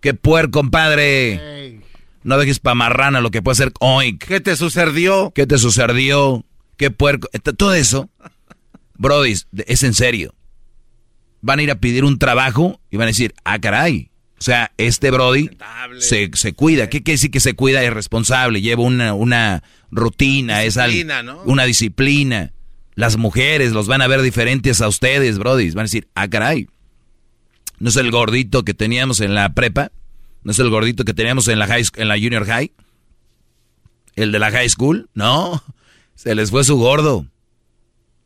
qué puerco, compadre. No dejes pa' marrana lo que puede ser oink. ¿Qué te sucedió? ¿Qué te sucedió? ¿Qué puerco? Todo eso, Brody, es en serio. Van a ir a pedir un trabajo y van a decir, ah, caray. O sea, este Brody se, se cuida. ¿Qué quiere decir que se cuida? Es responsable, lleva una, una rutina, es al- Disciplina, ¿no? una disciplina. Las mujeres los van a ver diferentes a ustedes, Brody. Van a decir, ah, caray. ¿No es el gordito que teníamos en la prepa? ¿No es el gordito que teníamos en la, high, en la junior high? ¿El de la high school? No, se les fue su gordo.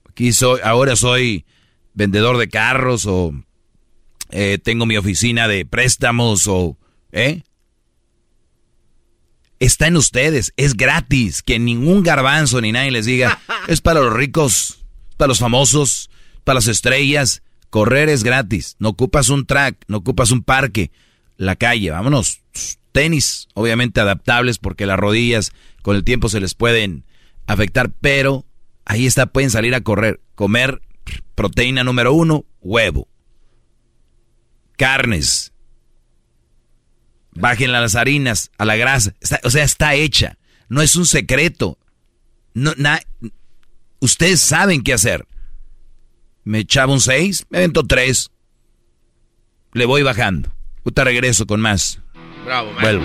Aquí soy, ahora soy vendedor de carros o eh, tengo mi oficina de préstamos o... ¿Eh? Está en ustedes, es gratis, que ningún garbanzo ni nadie les diga, *laughs* es para los ricos, para los famosos, para las estrellas, correr es gratis, no ocupas un track, no ocupas un parque, la calle, vámonos, tenis, obviamente adaptables porque las rodillas con el tiempo se les pueden afectar, pero ahí está, pueden salir a correr, comer proteína número uno, huevo, carnes, Bájenle a las harinas, a la grasa. Está- o sea, está hecha. No es un secreto. No, na- ustedes saben qué hacer. Me echaba un 6, me aventó 3. Le voy bajando. Ahorita regreso con más. Bravo, Vuelvo.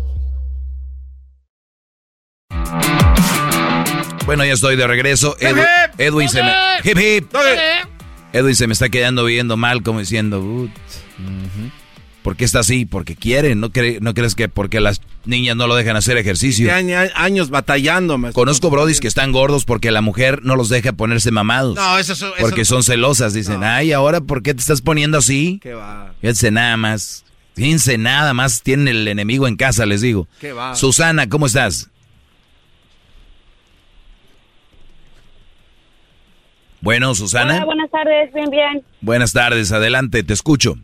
Bueno, ya estoy de regreso. Edu- Edwin se me... Hip, hip. Edwin se me está quedando viendo mal, como diciendo... "Ut, ¿Por qué está así? Porque quiere. ¿No, cre- ¿No crees que porque las niñas no lo dejan hacer ejercicio? Años batallando. Conozco brodis que están gordos porque la mujer no los deja ponerse mamados. No, eso- eso- Porque son celosas. Dicen, ay, ahora ¿por qué te estás poniendo así? ¿Qué va? Fíjense nada más. Fíjense nada más. Tienen el enemigo en casa, les digo. ¿Qué va? Susana, ¿cómo estás? Bueno, Susana. Hola, buenas tardes, bien, bien. Buenas tardes, adelante, te escucho.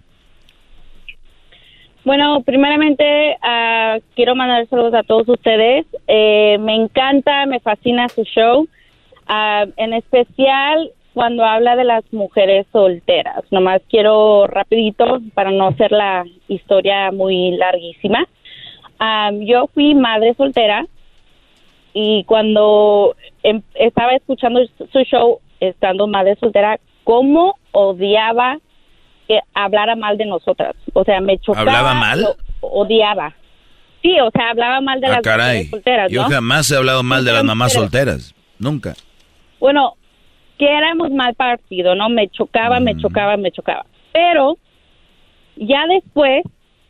Bueno, primeramente ah, quiero mandar saludos a todos ustedes. Eh, me encanta, me fascina su show, Ah, en especial cuando habla de las mujeres solteras. Nomás quiero rapidito para no hacer la historia muy larguísima. Ah, yo fui madre soltera y cuando em- estaba escuchando su show, estando madre soltera, cómo odiaba que hablara mal de nosotras. O sea, me chocaba. ¿Hablaba mal? odiaba. Sí, o sea, hablaba mal de Ah, las caray. mujeres solteras, Yo ¿no? jamás he hablado mal de las mamás solteras. Nunca. Bueno, que éramos mal partido, ¿no? Me chocaba, me chocaba, me chocaba. Pero ya después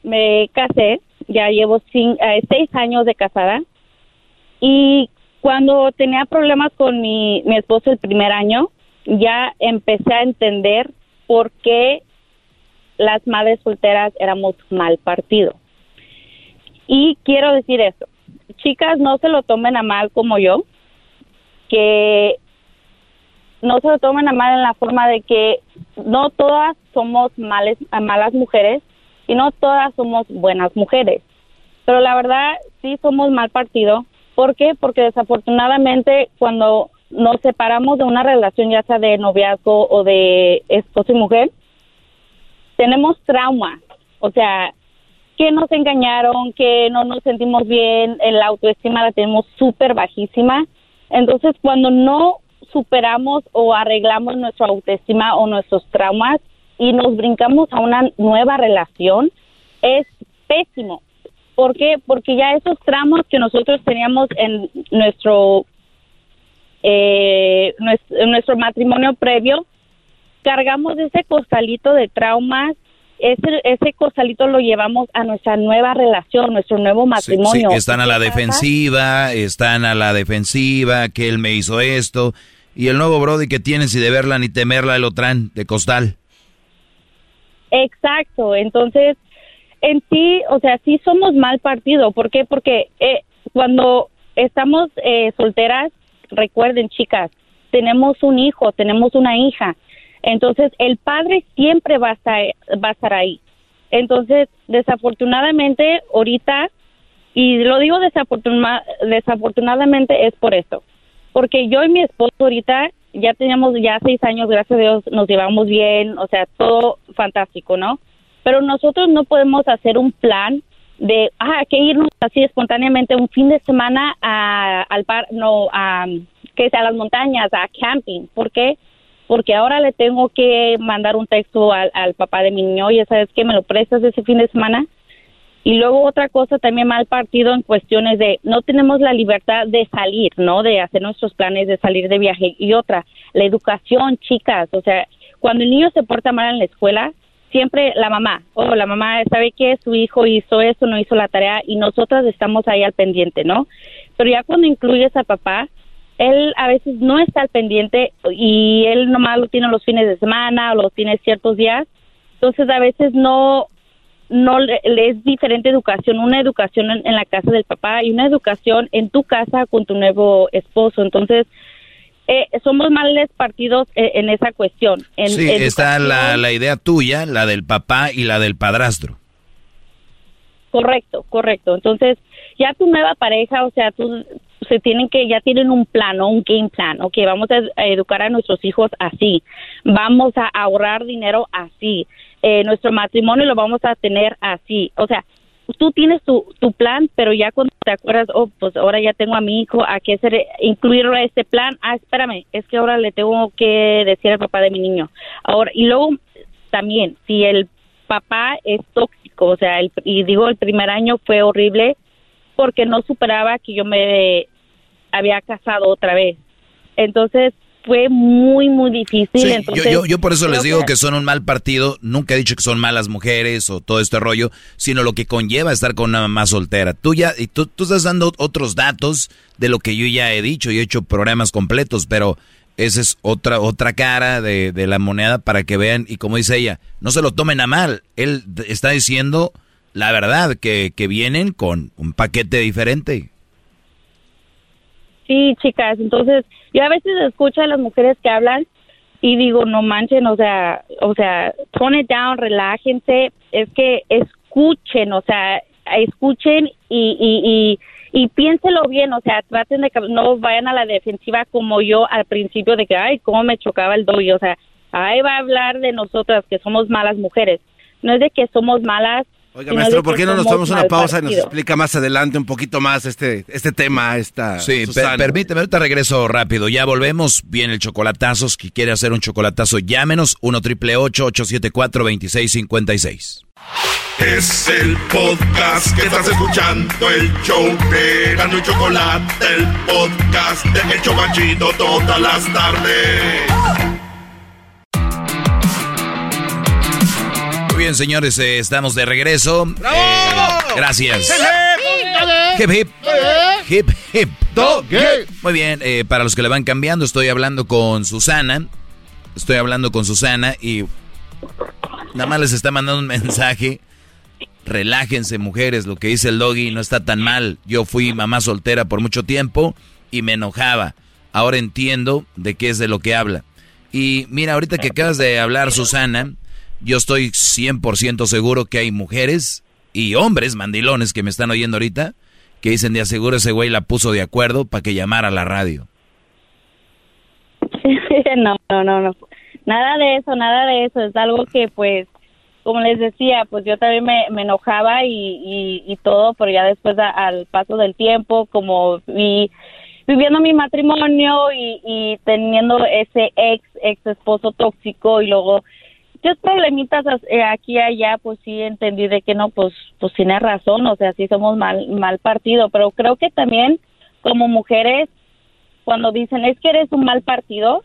me casé, ya llevo cin- eh, seis años de casada y cuando tenía problemas con mi, mi esposo el primer año, ya empecé a entender por qué las madres solteras éramos mal partido. Y quiero decir esto, chicas, no se lo tomen a mal como yo, que no se lo tomen a mal en la forma de que no todas somos males, malas mujeres y no todas somos buenas mujeres. Pero la verdad sí somos mal partido. ¿Por qué? Porque desafortunadamente cuando nos separamos de una relación ya sea de noviazgo o de esposo y mujer, tenemos trauma. O sea, que nos engañaron, que no nos sentimos bien, la autoestima la tenemos súper bajísima. Entonces, cuando no superamos o arreglamos nuestra autoestima o nuestros traumas y nos brincamos a una nueva relación, es pésimo. ¿Por qué? Porque ya esos tramos que nosotros teníamos en nuestro, eh, nuestro, en nuestro matrimonio previo, cargamos ese costalito de traumas, ese, ese costalito lo llevamos a nuestra nueva relación, nuestro nuevo Sí, matrimonio. están a la defensiva, están a la defensiva, que él me hizo esto. Y el nuevo Brody que tienen, si de verla ni temerla, lo traen de costal. Exacto, entonces en sí, o sea, sí somos mal partido. ¿Por qué? Porque eh, cuando estamos eh, solteras, recuerden chicas, tenemos un hijo, tenemos una hija. Entonces el padre siempre va a estar, va a estar ahí. Entonces, desafortunadamente, ahorita, y lo digo desafortuna- desafortunadamente es por esto, porque yo y mi esposo ahorita ya teníamos ya seis años, gracias a Dios, nos llevamos bien, o sea, todo fantástico, ¿no? Pero nosotros no podemos hacer un plan de, ah, que irnos así espontáneamente un fin de semana a, al par, no, a, que sea a las montañas, a camping. ¿Por qué? Porque ahora le tengo que mandar un texto al, al papá de mi niño, y sabes que me lo prestas ese fin de semana. Y luego otra cosa también mal partido en cuestiones de no tenemos la libertad de salir, ¿no? De hacer nuestros planes de salir de viaje. Y otra, la educación, chicas. O sea, cuando el niño se porta mal en la escuela, siempre la mamá, o la mamá sabe que su hijo hizo eso, no hizo la tarea y nosotras estamos ahí al pendiente, ¿no? Pero ya cuando incluyes al papá, él a veces no está al pendiente y él nomás lo tiene los fines de semana o lo tiene ciertos días. Entonces a veces no no le, es diferente educación, una educación en la casa del papá y una educación en tu casa con tu nuevo esposo. Entonces, eh, somos males partidos eh, en esa cuestión. En sí, está la, la idea tuya, la del papá y la del padrastro. Correcto, correcto. Entonces, ya tu nueva pareja, o sea, tú se tienen que, ya tienen un plan, un game plan, ok, vamos a, educar a nuestros hijos así, vamos a ahorrar dinero así, eh, nuestro matrimonio lo vamos a tener así, o sea, tú tienes tu, tu plan, pero ya cuando te acuerdas, oh, pues ahora ya tengo a mi hijo, ¿a qué hacer? Incluirlo a este plan. Ah, espérame, es que ahora le tengo que decir al papá de mi niño. Ahora, y luego también, si el papá es tóxico, o sea, el, y digo, el primer año fue horrible porque no superaba que yo me había casado otra vez. Entonces, fue muy, muy difícil. yo, yo, por eso les digo que... son un mal partido. Nunca he dicho que son malas mujeres o todo este rollo, sino lo que conlleva estar con una mamá soltera. Tú ya, y tú, tú estás dando otros datos de lo que yo ya he dicho y he hecho programas completos, pero esa es otra, otra cara de, de la moneda para que vean, y como dice ella, no se lo tomen a mal. Él está diciendo la verdad, que, que vienen con un paquete diferente. Sí, chicas, entonces yo a veces escucho a las mujeres que hablan y digo, no manchen, o sea, o sea, tone down, relájense, es que escuchen, o sea, escuchen y, y, y, y piénselo bien, o sea, traten de que no vayan a la defensiva como yo al principio de que, ay, cómo me chocaba el doy, o sea, ahí va a hablar de nosotras que somos malas mujeres. No es de que somos malas, Oiga, maestro, ¿por qué no nos tomamos una pausa y nos explica más adelante un poquito más este, este tema, esta Sí, permíteme, ahorita regreso rápido. Ya volvemos. Viene el chocolatazo. Si quiere hacer un chocolatazo, llámenos 1 triple 874 2656 Es el podcast que estás escuchando, el show de Gano y Chocolate, el podcast de El Chocachito todas las tardes. Bien, señores, eh, estamos de regreso. ¡Bravo! Eh, gracias. Hip, hip. Hip, hip. Muy bien, eh, para los que le van cambiando, estoy hablando con Susana. Estoy hablando con Susana y nada más les está mandando un mensaje. Relájense, mujeres, lo que dice el doggy no está tan mal. Yo fui mamá soltera por mucho tiempo y me enojaba. Ahora entiendo de qué es de lo que habla. Y mira, ahorita que acabas de hablar, Susana, yo estoy 100% seguro que hay mujeres y hombres mandilones que me están oyendo ahorita que dicen de aseguro ese güey la puso de acuerdo para que llamara a la radio. *laughs* no, no, no, no. Nada de eso, nada de eso. Es algo que pues, como les decía, pues yo también me, enojaba y, y, todo, pero ya después al paso del tiempo, como vi viviendo mi matrimonio y, y teniendo ese ex, ex esposo tóxico y luego problemitas eh, aquí y allá, pues sí entendí de que no, pues, pues tiene razón, o sea, sí somos mal, mal partido, pero creo que también como mujeres, cuando dicen es que eres un mal partido,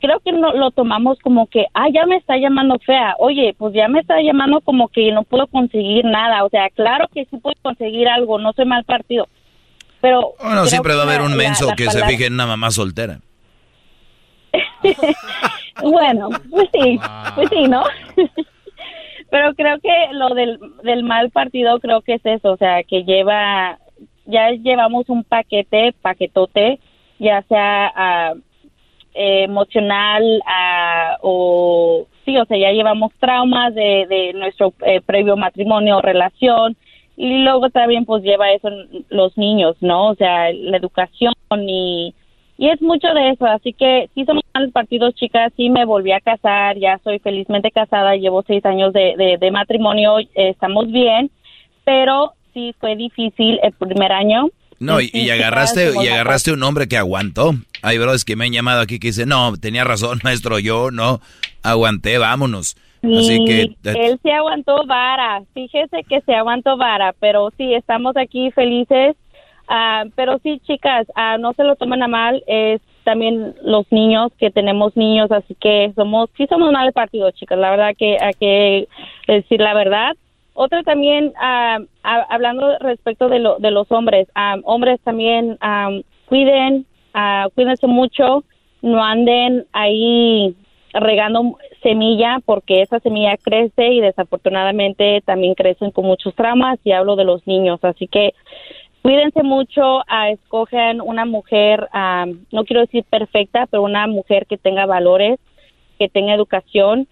creo que no lo tomamos como que, ah, ya me está llamando fea, oye, pues ya me está llamando como que no puedo conseguir nada, o sea, claro que sí puedo conseguir algo, no soy mal partido, pero... Bueno, siempre va a haber un menso que se fije en una mamá soltera. *laughs* bueno, pues sí, pues sí, ¿no? *laughs* Pero creo que lo del, mal partido creo que es eso, o sea, que lleva, ya llevamos un paquete, paquetote, ya sea ah, emocional ah, o sí, o sea, ya llevamos traumas de, de nuestro eh, previo matrimonio o relación y luego también pues lleva eso los niños, ¿no? O sea, la educación y y es mucho de eso, así que sí somos malos partidos, chicas, sí me volví a casar, ya soy felizmente casada, llevo seis años de, de, matrimonio, estamos bien, pero sí fue difícil el primer año. No, y, agarraste y agarraste un hombre que aguantó. Hay brothers que me han llamado aquí que dicen, no, tenía razón, *laughs* maestro, yo no aguanté, vámonos. Así que... Eh, él se aguantó vara, fíjese que se aguantó vara, pero sí, estamos aquí felices Ah, pero sí, chicas, ah, no se lo tomen a mal. Es también los niños, que tenemos niños, así que somos, sí somos mal partido, chicas. La verdad que hay que decir la verdad. Otra también, ah, hablando respecto de, lo, de los hombres, hombres también cuiden, cuídense mucho, no anden ahí regando semilla porque esa semilla crece y desafortunadamente también crecen con muchos traumas y hablo de los niños así que Cuídense mucho, a escogen una mujer, no quiero decir perfecta, pero una mujer que tenga valores, que tenga educación.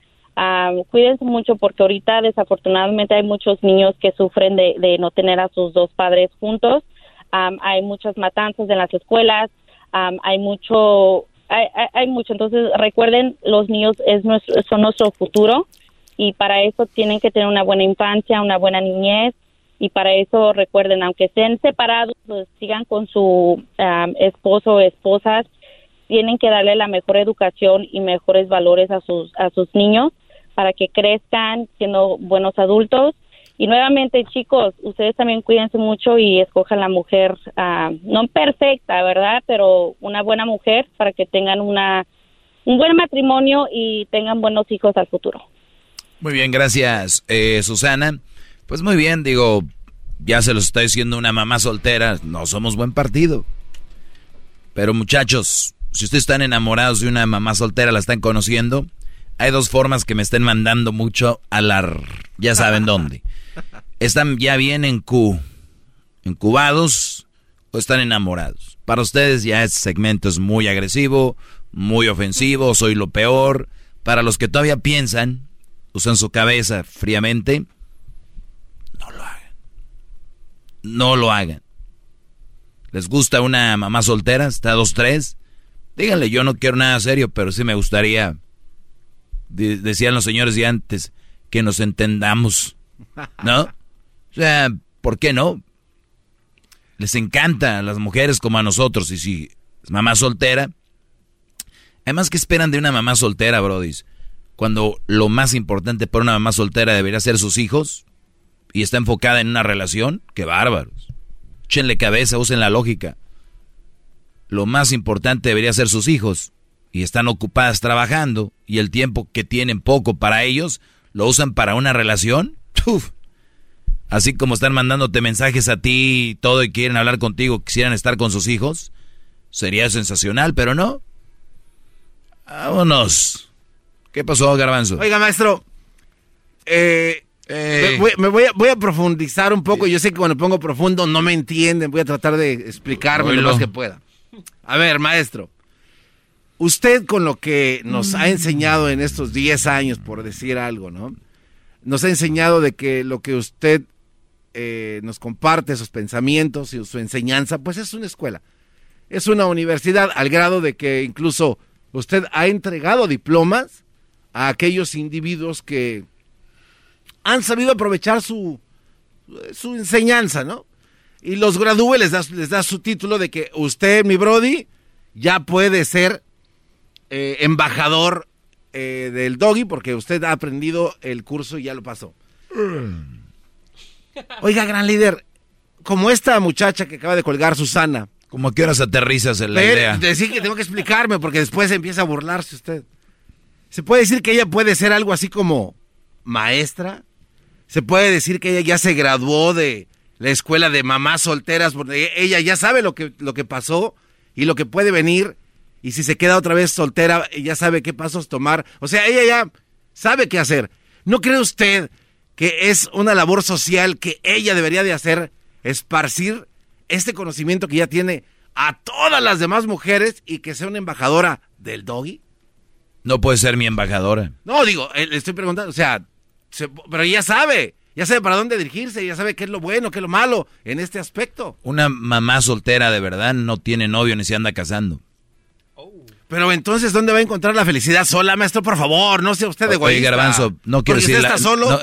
cuídense mucho porque ahorita desafortunadamente hay muchos niños que sufren de, no tener a sus dos padres juntos. hay muchas matanzas en las escuelas, hay mucho, hay, hay, mucho. Entonces recuerden, los niños es nuestro, son nuestro futuro y para eso tienen que tener una buena infancia, una buena niñez y para eso recuerden, aunque estén separados, pues sigan con su esposo o esposas, tienen que darle la mejor educación y mejores valores a sus a sus niños para que crezcan siendo buenos adultos. Y nuevamente, chicos, ustedes también cuídense mucho y escojan la mujer, no perfecta, ¿verdad? Pero una buena mujer para que tengan una un buen matrimonio y tengan buenos hijos al futuro. Muy bien, gracias, eh, Susana. Pues muy bien, digo, ya se los está diciendo una mamá soltera, no somos buen partido. Pero muchachos, si ustedes están enamorados de una mamá soltera, la están conociendo, hay dos formas que me estén mandando mucho a la... ya saben *laughs* dónde. Están ya bien en Q, incubados o están enamorados. Para ustedes ya este segmento es muy agresivo, muy ofensivo, soy lo peor. Para los que todavía piensan, usan su cabeza fríamente, no lo hagan. No lo hagan. ¿Les gusta una mamá soltera? ¿Está dos, tres? Díganle, yo no quiero nada serio, pero sí me gustaría, decían los señores de antes, que nos entendamos. ¿No? *laughs* O sea, ¿por qué no? Les encanta a las mujeres como a nosotros. Y si es mamá soltera, además, ¿qué esperan de una mamá soltera, Brody? cuando lo más importante para una mamá soltera debería ser sus hijos y está enfocada en una relación, qué bárbaros. Échenle cabeza, usen la lógica. Lo más importante debería ser sus hijos y están ocupadas trabajando y el tiempo que tienen poco para ellos lo usan para una relación. Así como están mandándote mensajes a ti y todo y quieren hablar contigo, quisieran estar con sus hijos, sería sensacional, pero no. Vámonos. ¿Qué pasó, Garbanzo? Oiga, maestro, eh, eh. me, voy, a, profundizar un poco. Yo sé que cuando pongo profundo no me entienden. Voy a tratar de explicarme lo más que pueda. A ver, maestro. Usted con lo que nos ha enseñado en estos 10 años, por decir algo, ¿no? Nos ha enseñado de que lo que usted eh, nos comparte, sus pensamientos y su enseñanza, pues es una escuela. Es una universidad al grado de que incluso usted ha entregado diplomas a aquellos individuos que han sabido aprovechar su, su enseñanza, ¿no? Y los gradúe, les da, les da su título de que usted, mi Brody, ya puede ser eh, embajador eh, del doggy porque usted ha aprendido el curso y ya lo pasó. Oiga, gran líder, como esta muchacha que acaba de colgar Susana. ¿Cómo que horas aterrizas en la idea? Decir que tengo que explicarme porque después empieza a burlarse usted. ¿Se puede decir que ella puede ser algo así como maestra? ¿Se puede decir que ella ya se graduó de la escuela de mamás solteras porque ella ya sabe lo que, lo que pasó y lo que puede venir? Y si se queda otra vez soltera, ya sabe qué pasos tomar. O sea, ella ya sabe qué hacer. ¿No cree usted que es una labor social que ella debería de hacer? Esparcir este conocimiento que ya tiene a todas las demás mujeres y que sea una embajadora del doggy? No puede ser mi embajadora. No, digo, eh, le estoy preguntando, o sea, pero ya sabe, ya sabe para dónde dirigirse, ya sabe qué es lo bueno, qué es lo malo en este aspecto. Una mamá soltera de verdad no tiene novio ni se anda casando. Pero entonces, ¿dónde va a encontrar la felicidad sola, maestro? Por favor, no sea usted egoísta. Oye, Garbanzo, no quiero, decir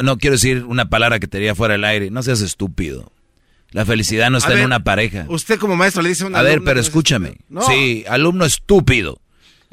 no, quiero decir una palabra que te diría fuera del aire. No seas estúpido. La felicidad no está en una pareja. Usted como maestro le dice a un A ver, pero escúchame. Sí, alumno estúpido.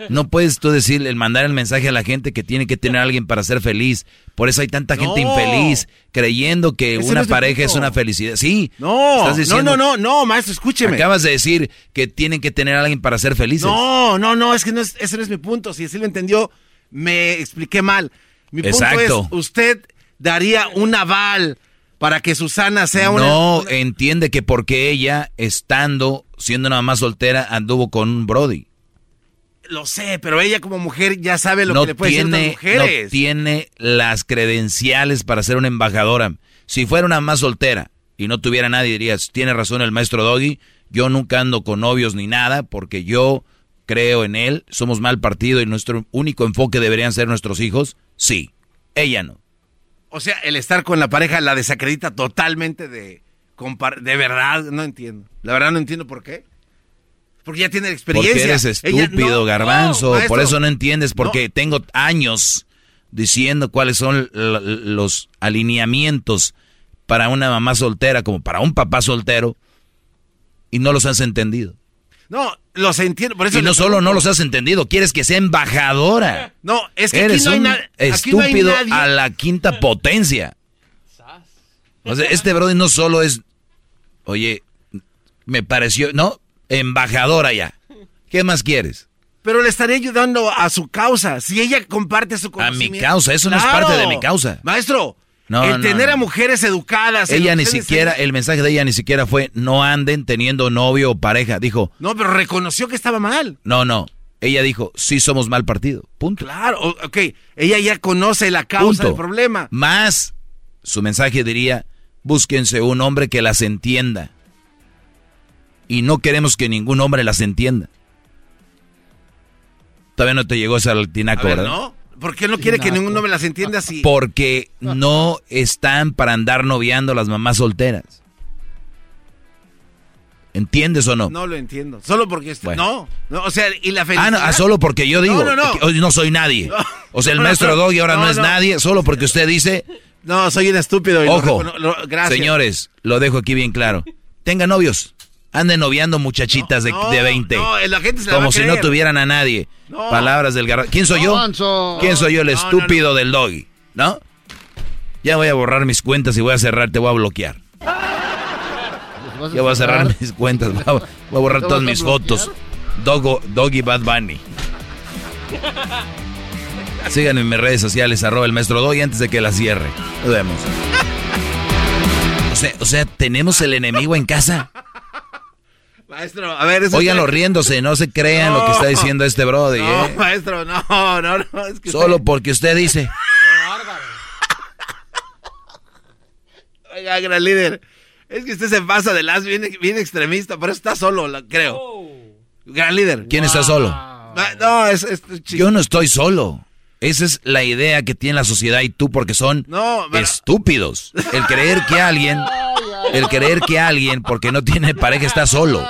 No puedes tú decir, el mandar el mensaje a la gente que tiene que tener a alguien para ser feliz. Por eso hay tanta gente infeliz creyendo que una pareja es una felicidad. Sí. No, no, no, no, no, maestro, escúcheme. Acabas de decir que tienen que tener a alguien para ser felices. No, no, no, es que no es, ese no es mi punto. Si así lo entendió, me expliqué mal. Mi punto es, usted daría un aval para que Susana sea una... No, entiende que porque ella, estando, siendo una mamá soltera, anduvo con un Brody. Lo sé, pero ella como mujer ya sabe lo que le puede decir a mujeres. No tiene las credenciales para ser una embajadora. Si fuera una más soltera y no tuviera nadie, dirías, tiene razón el maestro Doggy, yo nunca ando con novios ni nada porque yo creo en él, somos mal partido y nuestro único enfoque deberían ser nuestros hijos. Sí, ella no. O sea, el estar con la pareja la desacredita totalmente de de verdad, no entiendo. La verdad no entiendo por qué. Porque ya tiene experiencia. Porque eres estúpido, garbanzo. por eso no entiendes, porque tengo años diciendo cuáles son los alineamientos para una mamá soltera como para un papá soltero y no los has entendido. No, los entiendo. Por eso y no solo no los has entendido, quieres que sea embajadora. No, es que Eres aquí no hay un estúpido a la quinta potencia. O sea, este brother no solo es, oye, me pareció, no, embajadora ya. ¿Qué más quieres? Pero le estaré ayudando a su causa. Si ella comparte su conocimiento. A mi causa, eso no es parte de mi causa. Maestro, el tener a mujeres educadas. Ella ni siquiera, el mensaje de ella ni siquiera fue no anden teniendo novio o pareja. Dijo. No, pero reconoció que estaba mal. No, no. Ella dijo, sí somos mal partido. Punto. Claro, ok. Ella ya conoce la causa del problema. Más, su mensaje diría, búsquense un hombre que las entienda. Y no queremos que ningún hombre las entienda. Todavía no te llegó esa tinaco, ¿verdad? No. ¿Por qué no quiere que ningún hombre las entienda así? Porque no están para andar noviando las mamás solteras. ¿Entiendes o no? No lo entiendo. Solo porque... No, no, o sea, y la felicidad... Ah, no, solo porque yo digo. No, no, no. no soy nadie. o sea, el maestro *laughs* Doggy ahora no, es nadie, solo porque usted dice... No, soy un estúpido. Ojo, gracias. señores, lo dejo aquí bien claro. Tenga novios. Anden noviando muchachitas de, de, 20. la gente se como si no tuvieran a nadie. Palabras del garra. ¿Quién soy yo? ¿Quién soy yo? El estúpido del doggy. ¿No? Ya voy a borrar mis cuentas y voy a cerrar, te voy a bloquear. Ya voy a cerrar mis cuentas, voy a, borrar todas mis fotos. doggy Bad Bunny. Síganme en mis redes sociales, arroba el maestro Doggy antes de que la cierre. Nos vemos. O sea, o sea, ¿tenemos el enemigo en casa? Maestro, a ver... Óiganlo riéndose, no se crean lo que está diciendo este brody, no, ¿eh? maestro, no, no, no. Es que Solo porque usted dice... *laughs* Oiga, gran líder, es que usted se pasa de las bien, bien extremista, pero está solo, creo. Oh. Gran líder. ¿Quién está solo? No, es, es Yo no estoy solo. Esa es la idea que tiene la sociedad y tú porque son estúpidos. El creer que alguien, *laughs* el creer que alguien porque no tiene pareja está solo.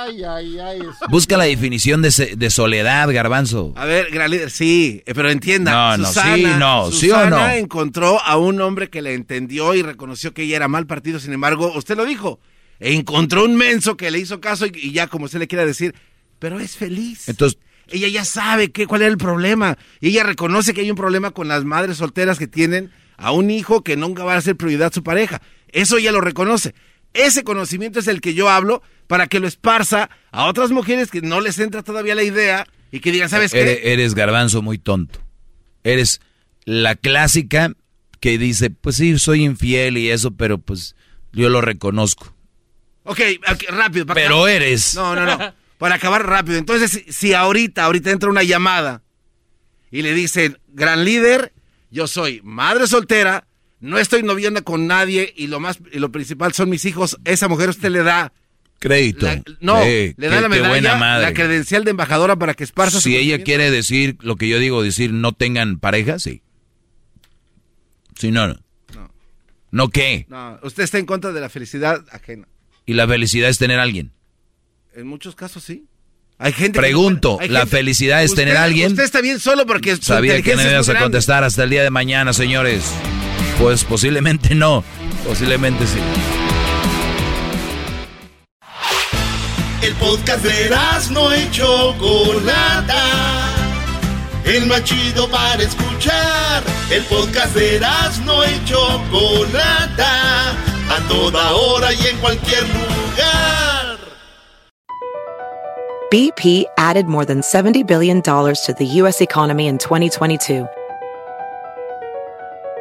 Busca la definición de, soledad, garbanzo. A ver, gran líder, sí, pero entienda. No, no, sí, no, sí o no. encontró a un hombre que le entendió y reconoció que ella era mal partido, sin embargo, usted lo dijo. Encontró un menso que le hizo caso y, y ya como usted le quiera decir, pero es feliz. Entonces, ella ya sabe qué, cuál es el problema. Y ella reconoce que hay un problema con las madres solteras que tienen a un hijo que nunca va a ser prioridad su pareja. Eso ella lo reconoce. Ese conocimiento es el que yo hablo para que lo esparza a otras mujeres que no les entra todavía la idea y que digan, ¿sabes qué? Eres garbanzo muy tonto. Eres la clásica que dice, pues sí, soy infiel y eso, pero pues yo lo reconozco. Ok, rápido. pero eres. No, no, no. para acabar rápido. Entonces, si ahorita, ahorita entra una llamada y le dicen, gran líder, yo soy madre soltera, no estoy noviando con nadie y lo más y lo principal son mis hijos, esa mujer usted le da crédito. no, le da la medalla, la credencial de embajadora para que esparza Si ella quiere decir lo que yo digo, decir no tengan pareja, sí. Si no, no. No. ¿No qué? No, usted está en contra de la felicidad ajena. Y la felicidad es tener a alguien. En muchos casos sí. Hay gente Pregunto, ¿la felicidad es tener a alguien? Usted está bien solo porque Sabía que no ibas a contestar hasta el día de mañana, señores. Pues posiblemente no, posiblemente sí. El podcast de no hecho Chocolata. El más chido para escuchar. El podcast de no hecho Chocolata. A toda hora y en cualquier lugar. BP added more than $70 billion to the U.S. economy in 2022.